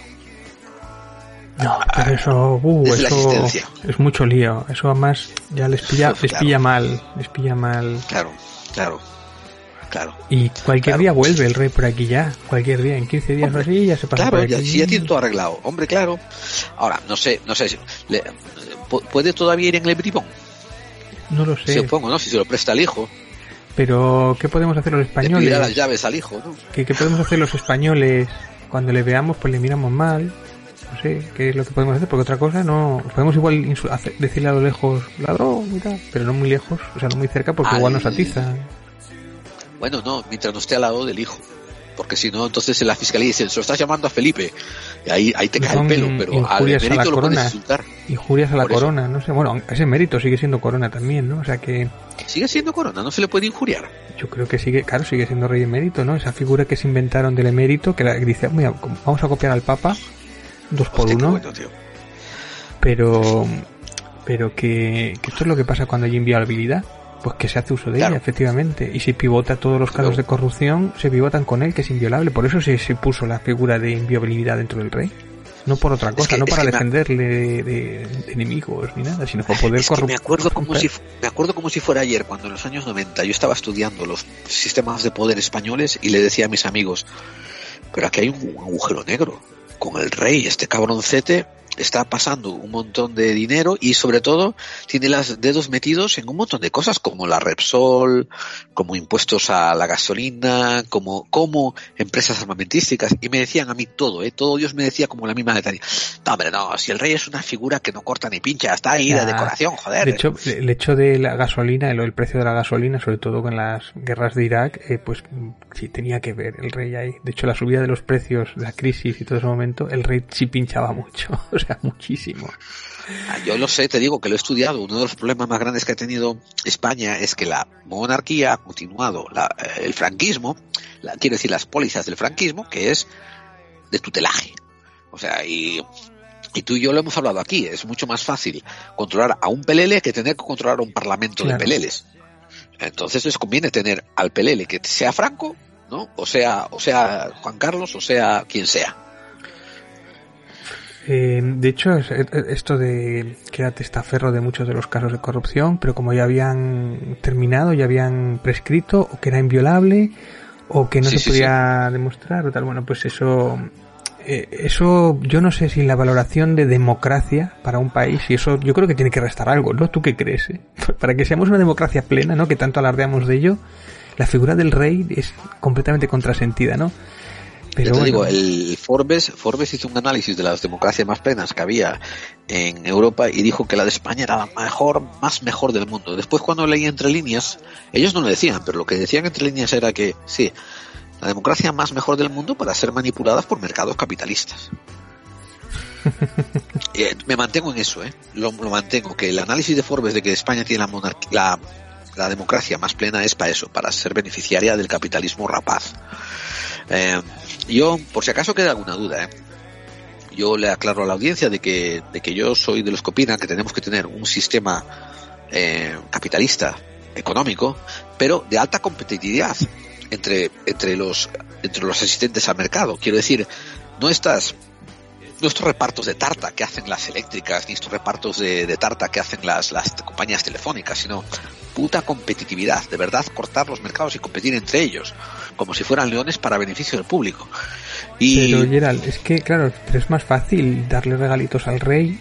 No, pero eso, uh, eso es mucho lío. Eso además ya les pilla, *laughs* les Claro. pilla mal, les pilla mal. Claro, claro, claro. Y cualquier día vuelve el rey por aquí ya, cualquier día, en 15 días o así ya se pasa Claro, por ya, si ya tiene todo arreglado. Hombre, claro. Ahora, no sé, no sé si le- pu- puede todavía ir en el bribón. No lo sé. Supongo, ¿no? Si se lo presta al hijo, Pero ¿qué podemos hacer los le pedirá las españoles? llaves al hijo, ¿no? ¿Qué, qué podemos hacer los españoles cuando le veamos? Pues le miramos mal. No sé, ¿qué es lo que podemos hacer? Porque otra cosa no. Podemos igual hacer- decirle a lo lejos ladrón tal, pero no muy lejos, o sea, no muy cerca porque Al- igual nos atiza. Bueno, no, mientras no esté al lado del hijo. Porque si no, entonces en la fiscalía dicen, se lo estás llamando a Felipe. Y ahí, ahí te cae el pelo, pero al emérito lo puedes corona. insultar. Injurias a la corona, no sé. Bueno, ese mérito sigue siendo corona también, ¿no? O sea que Sigue siendo corona, no se le puede injuriar. yo creo que sigue, claro, sigue siendo rey emérito, ¿no? Esa figura que se inventaron del emérito, que, la, dice, mira, vamos a copiar al Papa, dos por Hostia, uno, bueno, tío. pero pero que, que esto es lo que pasa cuando hay inviolabilidad, pues que se hace uso de Claro. ella, efectivamente, y se pivota todos los casos de corrupción, se pivotan con él, que es inviolable, por eso se, se puso la figura de inviolabilidad dentro del rey. No por otra cosa, que- no para defenderle de, de enemigos ni nada, sino para poder que me corromper. acuerdo como si me acuerdo como si fuera ayer cuando en los años 90 yo estaba estudiando los sistemas de poder españoles y le decía a mis amigos pero aquí hay un agujero negro con el rey este cabroncete está pasando un montón de dinero y sobre todo tiene los dedos metidos en un montón de cosas como la Repsol, como impuestos a la gasolina, como, como empresas armamentísticas y me decían a mí todo, ¿eh? todo Dios me decía como la misma letanía. No, hombre, no, si el rey es una figura que no corta ni pincha, está ahí de decoración, joder. De hecho, el hecho de la gasolina, el, el precio de la gasolina, sobre todo con las guerras de Irak, eh, pues sí tenía que ver el rey ahí. De hecho, la subida de los precios, la crisis y todo ese momento, el rey sí pinchaba mucho, *laughs* sea, *laughs* muchísimo. Ah, Yo lo sé, te digo que lo he estudiado. Uno de los problemas más grandes que ha tenido España es que la monarquía ha continuado la- eh, el franquismo, la- quiero decir las pólizas del franquismo, que es de tutelaje. O sea, y, y tú y yo lo hemos hablado aquí, es mucho más fácil controlar a un pelele que tener que controlar a un parlamento Claro. de peleles. Entonces les conviene tener al pelele que sea Franco, ¿no? O sea, o sea Juan Carlos, o sea quien sea. Eh, de hecho, es- es- esto de que era testaferro de muchos de los casos de corrupción, pero como ya habían terminado, ya habían prescrito, o que era inviolable, o que no Sí, se sí, podía demostrar, o tal, bueno, pues eso, eh, eso, yo no sé si la valoración de democracia para un país, y eso yo creo que tiene que restar algo, ¿no? ¿Tú qué crees? eh? *laughs* Para que seamos una democracia plena, ¿no? Que tanto alardeamos de ello, la figura del rey es completamente contrasentida, ¿no? Yo te bueno. digo, el Forbes, Forbes hizo un análisis de las democracias más plenas que había en Europa y dijo que la de España era la mejor, más mejor del mundo. Después cuando leí entre líneas, ellos no lo decían, pero lo que decían entre líneas era que sí, la democracia más mejor del mundo para ser manipuladas por mercados capitalistas. *laughs* Eh, me mantengo en eso, ¿eh? Lo, lo mantengo, que el análisis de Forbes de que España tiene la, monarquía, la, la democracia más plena es para eso, para ser beneficiaria del capitalismo rapaz. Eh, yo, por si acaso queda alguna duda, ¿eh? yo le aclaro a la audiencia de que, de que yo soy de los que opinan que tenemos que tener un sistema eh, capitalista económico, pero de alta competitividad entre, entre, los, entre los asistentes al mercado. Quiero decir, no estas no estos repartos de tarta que hacen las eléctricas, ni estos repartos de, de tarta que hacen las, las compañías telefónicas, sino puta competitividad, de verdad cortar los mercados y competir entre ellos, como si fueran leones para beneficio del público. Y Pero Gerald, es que claro, pero es más fácil darle regalitos al rey,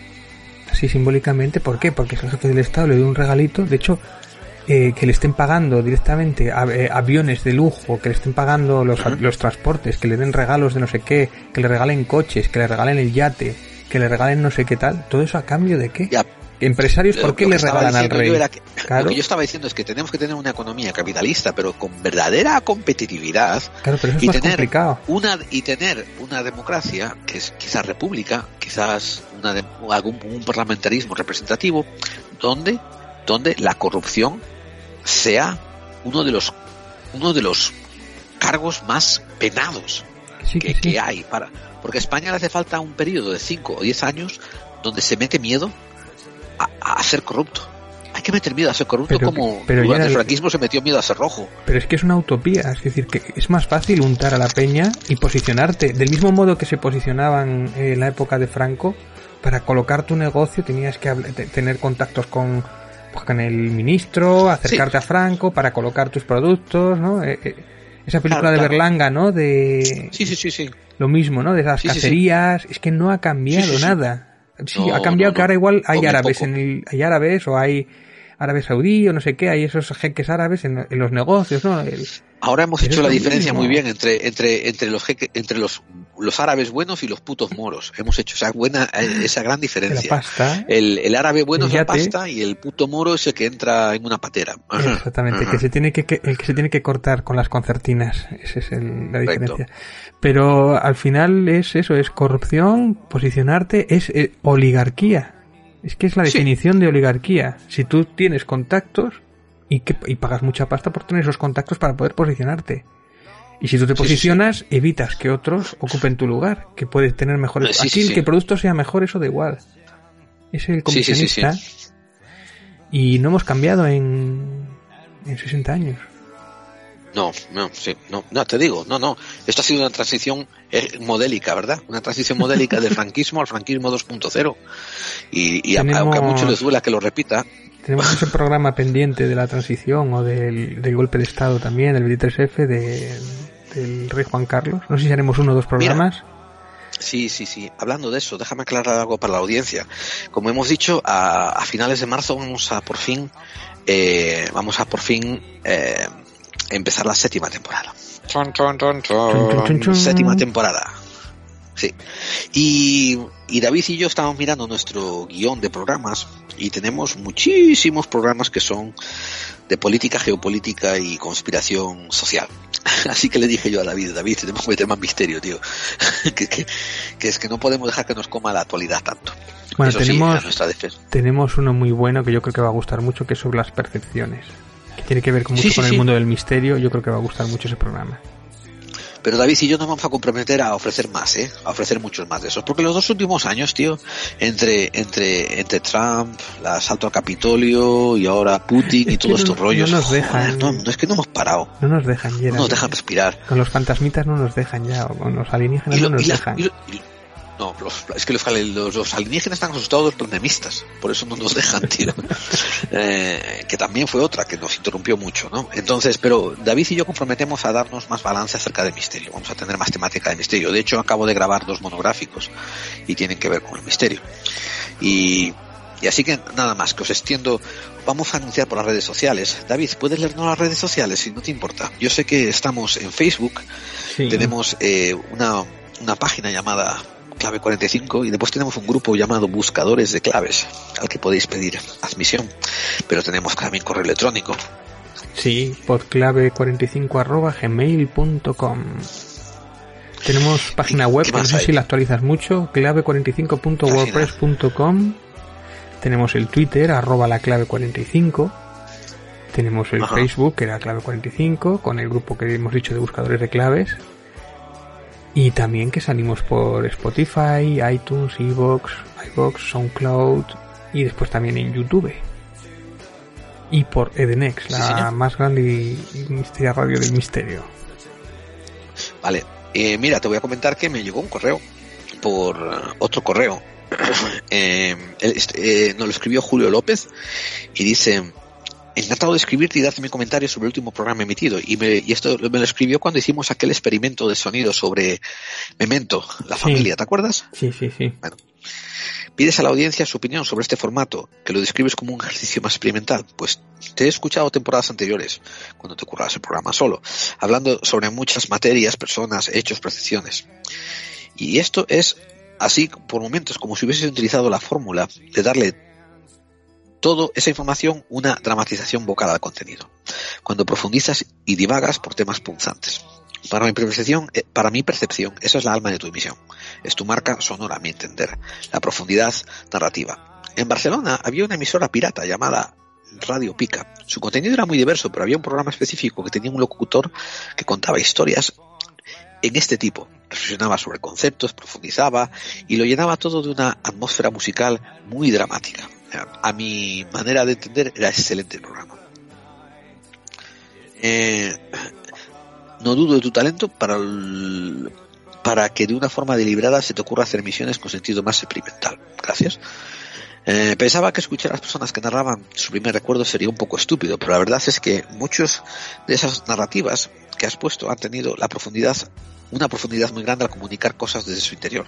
así simbólicamente. ¿Por qué? Porque es el jefe del Estado, le dio un regalito. De hecho, eh, que le estén pagando directamente a- eh, aviones de lujo, que le estén pagando los, los transportes, que le den regalos de no sé qué, que le regalen coches, que le regalen el yate, que le regalen no sé qué tal. ¿Todo eso a cambio de qué? Empresarios, ¿por Lo- qué lo le regalan al rey? que- Claro. Lo que yo estaba diciendo es que tenemos que tener una economía capitalista, pero con verdadera competitividad Claro, pero eso es y más tener complicado. una y tener una democracia que es quizás república, quizás una de- algún un parlamentarismo representativo, donde donde la corrupción sea uno de los uno de los cargos más penados Sí, que, que hay para porque a España le hace falta un periodo de 5 o 10 años donde se mete miedo a, a ser corrupto. Hay que meter miedo a ser corrupto Pero- como pero durante el franquismo se metió miedo a ser rojo. Pero es que es una utopía, es decir, que es más fácil untar a la peña y posicionarte. Del mismo modo que se posicionaban en la época de Franco, para colocar tu negocio tenías que tener contactos con, pues, con el ministro, acercarte a Franco para colocar tus productos, ¿no? Eh, eh, esa película Claro, de. Berlanga, ¿no? De Sí, sí, sí, sí. lo mismo, ¿no? De las cacerías, es que no ha cambiado nada. Sí, No, ha cambiado no, que ahora igual hay árabes en el, hay árabes o hay árabes saudí o no sé qué, hay esos jeques árabes en, en los negocios, ¿no? El- Ahora hemos hecho la diferencia mismo. muy bien entre entre entre los jeque- entre los los árabes buenos y los putos moros. Hemos hecho esa buena eh, esa gran diferencia. La pasta. El, el árabe bueno es la pasta y el puto moro es el que entra en una patera. Exactamente, que se tiene que, que- el que se tiene que cortar con las concertinas, esa es el- la Correcto. diferencia. Pero al final es eso, es corrupción, posicionarte, es eh, oligarquía. Es que es la Sí. definición de oligarquía. Si tú tienes contactos y, que, y pagas mucha pasta por tener esos contactos para poder posicionarte. Y si tú te Sí, sí, posicionas, evitas que otros ocupen tu lugar, que puedes tener mejores... Aquí el que el producto sea mejor, eso da igual. Es el comisionista. Y no hemos cambiado en, en 60 años. No, no, sí, no, no, te digo, no, no. Esto ha sido una transición eh, modélica, ¿verdad? Una transición modélica del franquismo al franquismo 2.0. Y, y Tenemos- aunque a muchos les duela que lo repita, Tenemos ese programa pendiente de la transición o del, del golpe de Estado también, del 23F de, del rey Juan Carlos. No sé si haremos uno o dos programas. Sí, sí, sí. Hablando de eso, déjame aclarar algo para la audiencia. Como hemos dicho, a, a finales de marzo vamos a por fin, eh, vamos a por fin eh, empezar la séptima temporada. Chun. Séptima temporada. Sí. Y, y David y yo estamos mirando nuestro guion de programas y tenemos muchísimos programas que son de política, geopolítica y conspiración social. *laughs* Así que le dije yo a David, David, tenemos que meter más misterio, tío. *laughs* que, que, que es que no podemos dejar que nos coma la actualidad tanto. Bueno, Eso tenemos, uno muy bueno que yo creo que va a gustar mucho, que es sobre las percepciones. Que tiene que ver con, mucho Sí, sí, con el mundo del misterio. Yo creo que va a gustar mucho ese programa. Pero David y yo nos vamos a comprometer a ofrecer más, ¿eh? A ofrecer muchos más de esos. Porque los dos últimos años, tío, entre, entre, entre Trump, el asalto al Capitolio y ahora Putin y todos no- estos rollos. no nos dejan. no, no, es que no hemos parado. No nos dejan, No Gerard. nos dejan respirar. Con los fantasmitas no nos dejan ya, o con los alienígenas Y lo- no nos y la- dejan. y lo- y- no, los- es que los, los, los alienígenas están asustados los pandemistas, por eso no nos dejan, *laughs* tío. Eh, que también fue otra que nos interrumpió mucho, ¿no? Entonces, pero David y yo comprometemos a darnos más balance acerca del misterio. Vamos a tener más temática de misterio. De hecho, acabo de grabar dos monográficos y tienen que ver con el misterio. Y, y así que nada más, que os extiendo. Vamos a anunciar por las redes sociales. David, ¿puedes leernos las redes sociales si no te importa? Yo sé que estamos en Facebook, Sí. tenemos eh, una, una página llamada Clave 45 y después tenemos un grupo llamado Buscadores de Claves al que podéis pedir admisión. Pero tenemos también correo electrónico. Sí, por clave45 arroba gmail.com. Tenemos página web, no sé hay? si la actualizas mucho, clave45.wordpress.com. Tenemos el Twitter, arroba la clave45. Tenemos el Ajá. Facebook, que era clave45, con el grupo que hemos dicho de buscadores de claves. Y también que salimos por Spotify, iTunes, iVoox, iVoox, SoundCloud y después también en YouTube. Y por Edenex, la más grande y misteria radio del misterio. Vale, eh, mira, te voy a comentar que me llegó un correo por eh, otro correo. *clears throat* Eh, él, este, eh, nos lo escribió Julio López y dice, encantado de escribirte y darte mi comentario sobre el último programa emitido. Y, me, y esto me lo escribió cuando hicimos aquel experimento de sonido sobre Memento, la Sí. familia, ¿te acuerdas? Sí, sí, sí. Pides a la audiencia su opinión sobre este formato, que lo describes como un ejercicio más experimental. Pues te he escuchado temporadas anteriores, cuando te currabas el programa solo, hablando sobre muchas materias, personas, hechos, percepciones. Y esto es así por momentos, como si hubieses utilizado la fórmula de darle todo esa información una dramatización vocal al contenido. Cuando profundizas y divagas por temas punzantes. Para mi percepción, eh, para mi percepción, esa es la alma de tu emisión. Es tu marca sonora, a mi entender. La profundidad narrativa. En Barcelona había una emisora pirata llamada Radio Pica. Su contenido era muy diverso, pero había un programa específico que tenía un locutor que contaba historias en este tipo. Reflexionaba sobre conceptos, profundizaba y lo llenaba todo de una atmósfera musical muy dramática. A mi manera de entender era excelente el programa. Eh, no dudo de tu talento para, para que de una forma deliberada se te ocurra hacer misiones con sentido más experimental. Gracias. Eh, pensaba que escuchar a las personas que narraban su primer recuerdo sería un poco estúpido, pero la verdad es que muchos de esas narrativas que has puesto han tenido la profundidad, una profundidad muy grande al comunicar cosas desde su interior.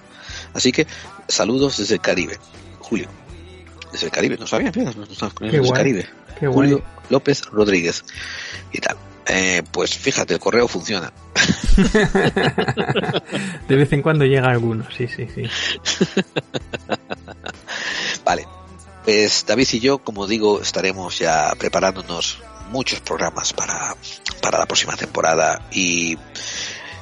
Así que saludos desde el Caribe. Julio. Desde el Caribe, no sabía, mira, nos estamos Qué desde el guay, Caribe. qué guay. Julio López Rodríguez y tal. Eh, pues fíjate, el correo funciona. *laughs* De vez en cuando llega alguno, sí, sí, sí. *laughs* Vale. Pues David y yo, como digo, estaremos ya preparándonos muchos programas para, para la próxima temporada y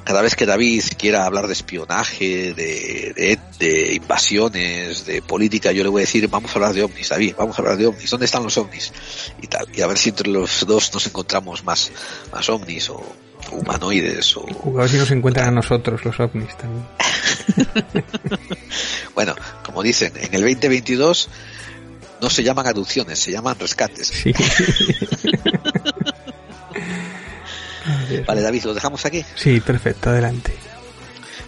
cada vez que David quiera hablar de espionaje, de, de, de invasiones, de política, yo le voy a decir, vamos a hablar de ovnis, David, vamos a hablar de ovnis, ¿dónde están los ovnis? Y tal, y a ver si entre los dos nos encontramos más, más ovnis o humanoides o... A ver si nos encuentran a nosotros los ovnis también. *laughs* Bueno, como dicen, en el 2022 no se llaman adopciones, se llaman rescates. Sí. *laughs* *laughs* Vale, David, lo dejamos aquí. Sí, perfecto, adelante.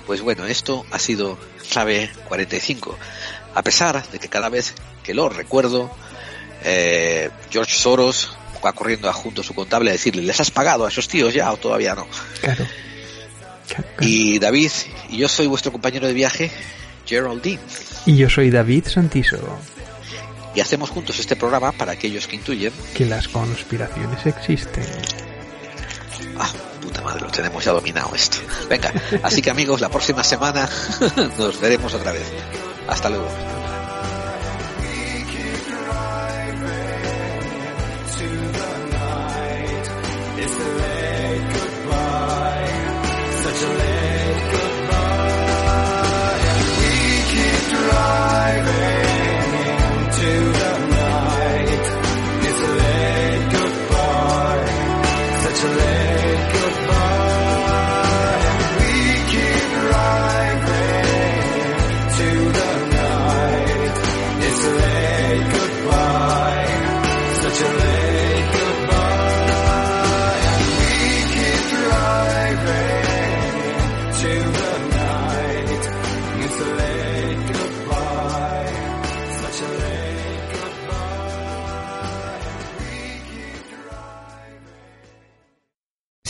Pues bueno, esto ha sido clave 45. A pesar de que cada vez que lo recuerdo, eh, George Soros va corriendo a junto a su contable a decirle, ¿les has pagado a esos tíos ya o todavía no? Claro. Y David, y yo soy vuestro compañero de viaje, Geraldine. Y yo soy David Santiso. Y hacemos juntos este programa para aquellos que intuyen que las conspiraciones existen. Ah, puta madre, lo tenemos ya dominado esto. Venga, así que amigos, la próxima semana *laughs* nos veremos otra vez. Hasta luego.